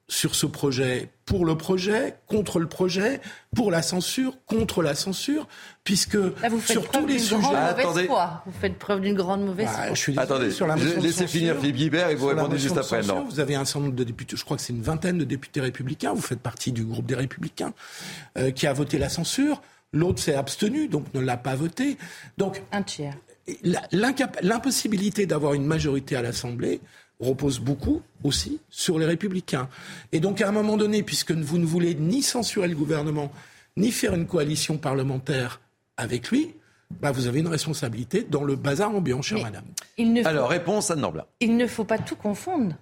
sur ce projet, pour le projet, contre le projet, pour la censure, contre la censure, puisque sur tous les sujets... Attendez. Foi. Vous faites preuve d'une grande mauvaise bah, foi. Je suis Attendez, sur la laissez finir Philippe Guibert et vous répondez juste après. non. Vous avez un certain nombre de députés, je crois que c'est une vingtaine de députés républicains, vous faites partie du groupe des républicains, euh, qui a voté la censure. L'autre s'est abstenu, donc ne l'a pas voté. Donc, un tiers. L'impossibilité d'avoir une majorité à l'Assemblée repose beaucoup aussi sur les républicains. Et donc, à un moment donné, puisque vous ne voulez ni censurer le gouvernement, ni faire une coalition parlementaire avec lui, bah vous avez une responsabilité dans le bazar ambiant, chère madame. Alors, réponse à Norbla. Il ne faut pas tout confondre.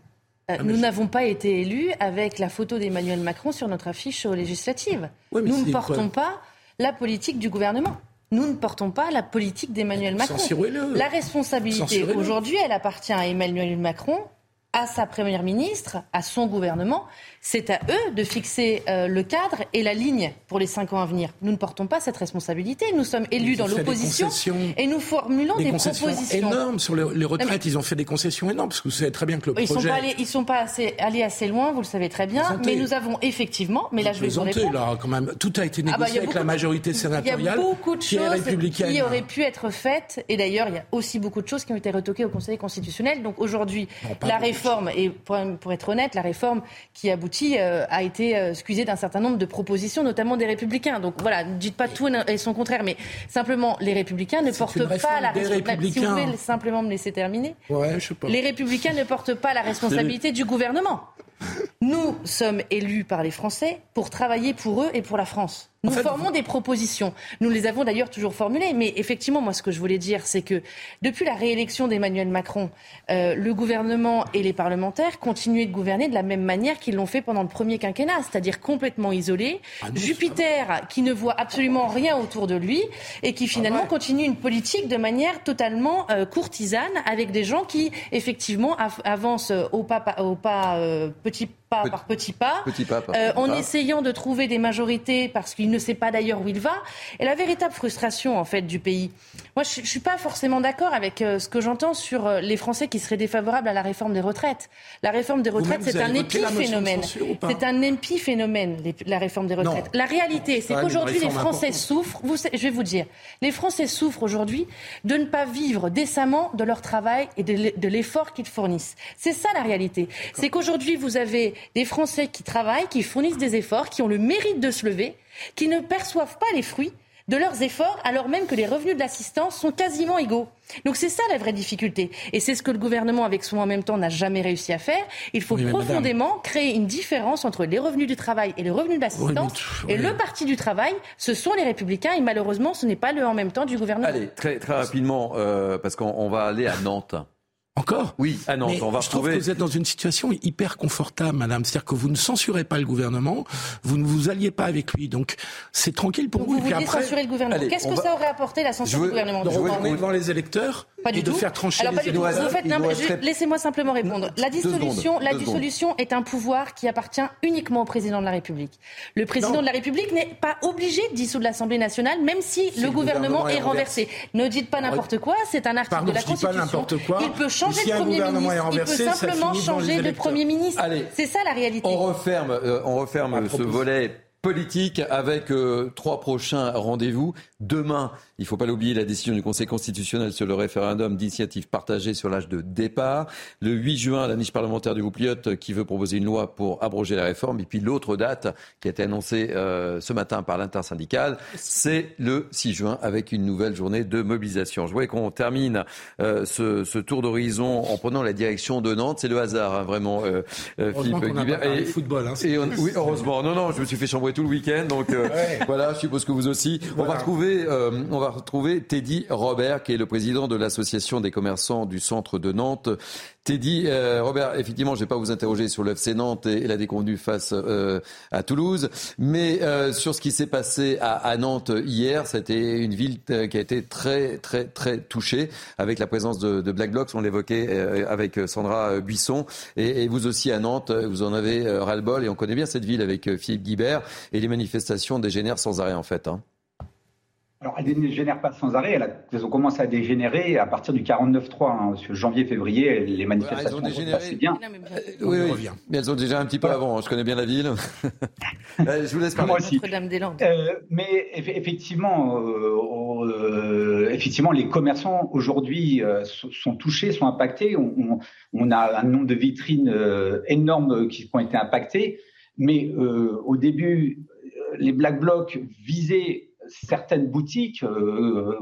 Euh, ah, nous n'avons pas été élus avec la photo d'Emmanuel Macron sur notre affiche aux législatives. nous ne portons pas la politique du gouvernement. Nous ne portons pas la politique d'Emmanuel Macron. La responsabilité aujourd'hui, elle appartient à Emmanuel Macron à sa première ministre, à son gouvernement. C'est à eux de fixer euh, le cadre et la ligne pour les cinq ans à venir. Nous ne portons pas cette responsabilité. Nous sommes élus dans l'opposition et nous formulons des, propositions énormes sur les, retraites. Ils ont fait des concessions énormes parce que vous savez très bien que le ils projet. Sont sont pas assez, allés assez loin, vous le savez très bien. Mais nous avons effectivement, mais là je vais vous répondre. Là, quand même, tout a été ah bah, négocié avec la majorité sénatoriale. Il y a beaucoup de choses qui auraient pu être faites. Et d'ailleurs, il y a aussi beaucoup de choses qui ont été retoquées au Conseil constitutionnel. Donc aujourd'hui, la réforme et pour, être honnête, la réforme qui aboutit euh, a été euh, excusée d'un certain nombre de propositions, notamment des Républicains. Donc voilà, ne dites pas tout et son contraire, mais simplement, les Républicains ne portent pas la responsabilité. Si vous pouvez simplement me laisser terminer. Les Républicains ne portent pas la responsabilité du gouvernement. Nous sommes élus par les Français pour travailler pour eux et pour la France. Nous formons des propositions. Nous les avons d'ailleurs toujours formulées. Mais effectivement, moi, ce que je voulais dire, c'est que depuis la réélection d'Emmanuel Macron, euh, le gouvernement et les parlementaires continuaient de gouverner de la même manière qu'ils l'ont fait pendant le premier quinquennat, c'est-à-dire complètement isolés. Ah Jupiter, qui ne voit absolument rien autour de lui et qui finalement continue une politique de manière totalement euh, courtisane avec des gens qui, effectivement, avancent au pas, au pas euh, petit pas par petits pas, euh, en essayant de trouver des majorités parce qu'il ne sait pas d'ailleurs où il va. Et la véritable frustration en fait du pays. Moi, je, ne suis pas forcément d'accord avec euh, ce que j'entends sur euh, les Français qui seraient défavorables à la réforme des retraites. La réforme des retraites, c'est un épiphénomène. C'est un épiphénomène, la réforme des retraites. La réalité, c'est qu'aujourd'hui, les Français souffrent. Vous, je vais vous dire, les Français souffrent aujourd'hui de ne pas vivre décemment de leur travail et de l'effort qu'ils fournissent. C'est ça la réalité. C'est qu'aujourd'hui, vous avez des Français qui travaillent, qui fournissent des efforts, qui ont le mérite de se lever, qui ne perçoivent pas les fruits de leurs efforts alors même que les revenus de l'assistance sont quasiment égaux. Donc c'est ça la vraie difficulté. Et c'est ce que le gouvernement, avec son en même temps, n'a jamais réussi à faire. Il faut profondément créer une différence entre les revenus du travail et les revenus de l'assistance. et le parti du travail, ce sont les républicains. Et malheureusement, ce n'est pas le en même temps du gouvernement. Allez, très, très rapidement, euh, parce qu'on va aller à Nantes. Encore? Oui, à Nantes. on va je trouve que vous êtes dans une situation hyper confortable, madame. C'est-à-dire que vous ne censurez pas le gouvernement, vous ne vous alliez pas avec lui. Donc, c'est tranquille pour vous. Vous voulez censurer le gouvernement. Qu'est-ce que ça aurait apporté, la censure du gouvernement De retourner devant les électeurs pas du et tout. de faire trancher Alors, pas les du tout. Laissez-moi simplement répondre. La dissolution, la dissolution est un pouvoir qui appartient uniquement au président de la République. Le président de la République n'est pas obligé de dissoudre l'Assemblée nationale, même si, le, gouvernement, est renversé. Ne dites pas n'importe quoi, c'est un article de la Constitution. Il peut changer de Premier ministre, il peut simplement changer de Premier ministre. C'est ça la réalité. On referme, euh, on referme ce volet politique avec euh, trois prochains rendez-vous. Demain, il ne faut pas l'oublier, la décision du Conseil constitutionnel sur le référendum d'initiative partagée sur l'âge de départ. Le 8 juin, la niche parlementaire du groupe Lyotte qui veut proposer une loi pour abroger la réforme. Et puis l'autre date qui a été annoncée euh, ce matin par l'intersyndicale, c'est le 6 juin avec une nouvelle journée de mobilisation. Je voulais qu'on termine euh, ce, ce, tour d'horizon en prenant la direction de Nantes. C'est le hasard, hein, vraiment, euh, Philippe Guibert. Et, football, hein, et oui, heureusement. Non, non, je me suis fait chambrer tout le week-end. Donc ouais. voilà, je suppose que vous aussi. Voilà. On va retrouver euh, on va retrouver Teddy Robert, qui est le président de l'association des commerçants du centre de Nantes. Teddy, euh, Robert, effectivement, je ne vais pas vous interroger sur le FC Nantes et, la déconvenue face euh, à Toulouse, mais euh, sur ce qui s'est passé à, Nantes hier, c'était une ville euh, qui a été très, très, très touchée avec la présence de, Black Blocs, on l'évoquait avec Sandra Buisson, et, et, vous aussi à Nantes, vous en avez ras-le-bol, et on connaît bien cette ville avec Philippe Guibert, et les manifestations dégénèrent sans arrêt en fait. Hein. Alors, elles ne dégénèrent pas sans arrêt. Elles ont commencé à dégénérer à partir du 49-3. Hein. Janvier-février, les manifestations ouais, elles ont dégénéré. bien. oui, oui. Mais elles ont déjà un petit peu avant. Hein. Je connais bien la ville. je vous laisse parler. Notre-Dame-des-Landes. Euh, mais effectivement, euh, euh, effectivement, les commerçants aujourd'hui euh, sont touchés, sont impactés. On, on, on, a un nombre de vitrines euh, énormes qui, qui ont été impactées. Mais au début, les Black Blocs visaient certaines boutiques euh,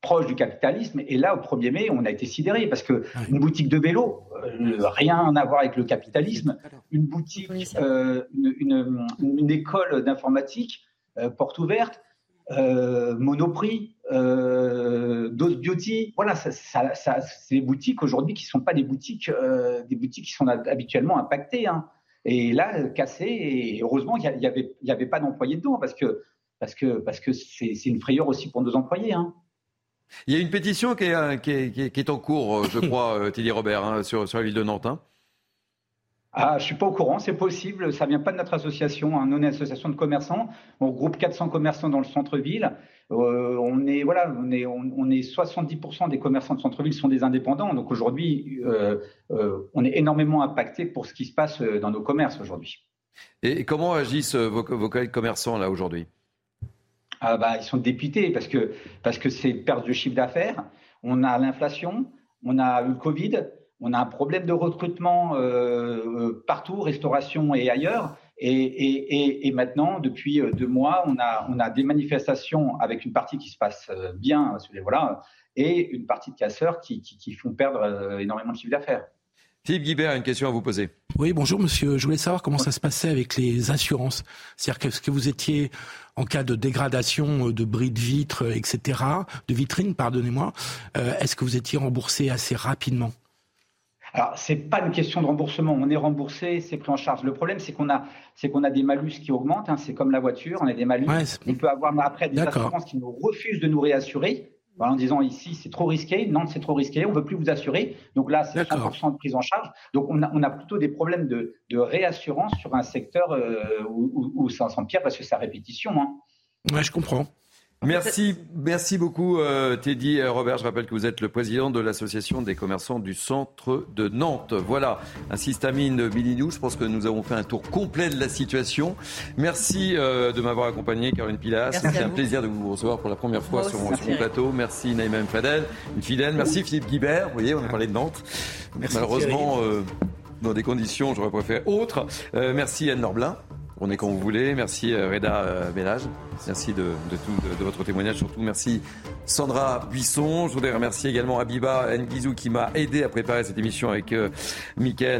proches du capitalisme. Et là, au 1er mai, on a été sidéré parce que une boutique de vélo, euh, rien à voir avec le capitalisme, une boutique, euh, une, une, une, école d'informatique, euh, porte ouverte, euh, Monoprix, Dose Beauty, voilà, ça, ça, ça, c'est des boutiques aujourd'hui qui ne sont pas des boutiques, des boutiques qui sont habituellement impactées. Hein. Et là, cassées, et heureusement qu'il n'y avait, il y avait pas d'employés dedans parce que parce que parce que c'est une frayeur aussi pour nos employés. Hein. Il y a une pétition qui est, qui est, qui est en cours, je crois, Teddy Robert, hein, sur, sur la ville de Nantes. Hein. Ah, je suis pas au courant, c'est possible. Ça vient pas de notre association, hein. nous, on est une association de commerçants. On regroupe 400 commerçants dans le centre-ville. Euh, on est voilà, on est on, on est 70% des commerçants de centre-ville sont des indépendants. Donc aujourd'hui, euh, euh, on est énormément impacté pour ce qui se passe dans nos commerces aujourd'hui. Et comment agissent vos, vos collègues commerçants là aujourd'hui? Ah bah, ils sont députés parce que parce que c'est perte de chiffre d'affaires. On a l'inflation, on a eu le Covid, on a un problème de recrutement euh, partout, restauration et ailleurs. Et, et, et, maintenant, depuis deux mois, on a, on a des manifestations avec une partie qui se passe bien, voilà, et une partie de casseurs qui, qui font perdre énormément de chiffre d'affaires. Philippe Guibert a une question à vous poser. Oui, bonjour monsieur. Je voulais savoir comment ça se passait avec les assurances. C'est-à-dire qu'est-ce que vous étiez en cas de dégradation de bris de vitres, etc., de vitrines, pardonnez-moi, euh, est-ce que vous étiez remboursé assez rapidement? Alors, c'est pas une question de remboursement. On est remboursé, c'est pris en charge. Le problème, c'est qu'on a, c'est qu'on a des malus qui augmentent. Hein. C'est comme la voiture, on a des malus. Ouais, on peut avoir après des assurances qui nous refusent de nous réassurer en disant ici c'est trop risqué, Nantes c'est trop risqué, on ne veut plus vous assurer. Donc là, c'est 100% de prise en charge. Donc on a, on a plutôt des problèmes de, de réassurance sur un secteur euh, où, où, où, ça s'empire parce que c'est à répétition. Hein. Ouais, je comprends. Merci, merci beaucoup euh, Teddy Robert. Je rappelle que vous êtes le président de l'association des commerçants du centre de Nantes. Voilà, ainsi se termine Bilinou. Je pense que nous avons fait un tour complet de la situation. Merci euh, de m'avoir accompagné, Caroline Pilas. C'est un plaisir de vous recevoir pour la première fois sur mon, sur mon, plateau. Merci Naïma Fadel, une fidèle. Merci Philippe Guibert. Vous voyez, on a parlé de Nantes. Merci Malheureusement, euh, dans des conditions, j'aurais préféré autres. merci Anne Norblin. On est quand vous voulez. Merci euh, Reda Bellage. Merci de, tout, de, votre témoignage. Surtout, merci Sandra Buisson. Je voudrais remercier également Abiba Nguizou qui m'a aidé à préparer cette émission avec euh,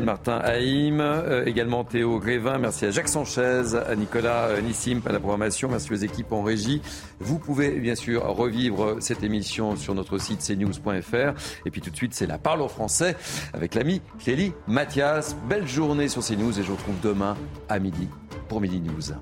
Martin Haïm, euh, également Théo Grévin. Merci à Jacques Sanchez, à Nicolas euh, Nissim à la programmation. Merci aux équipes en régie. Vous pouvez bien sûr revivre cette émission sur notre site cnews.fr. Et puis tout de suite, c'est la parole en français avec l'ami Clélie Mathias. Belle journée sur CNews et je vous retrouve demain à midi pour News.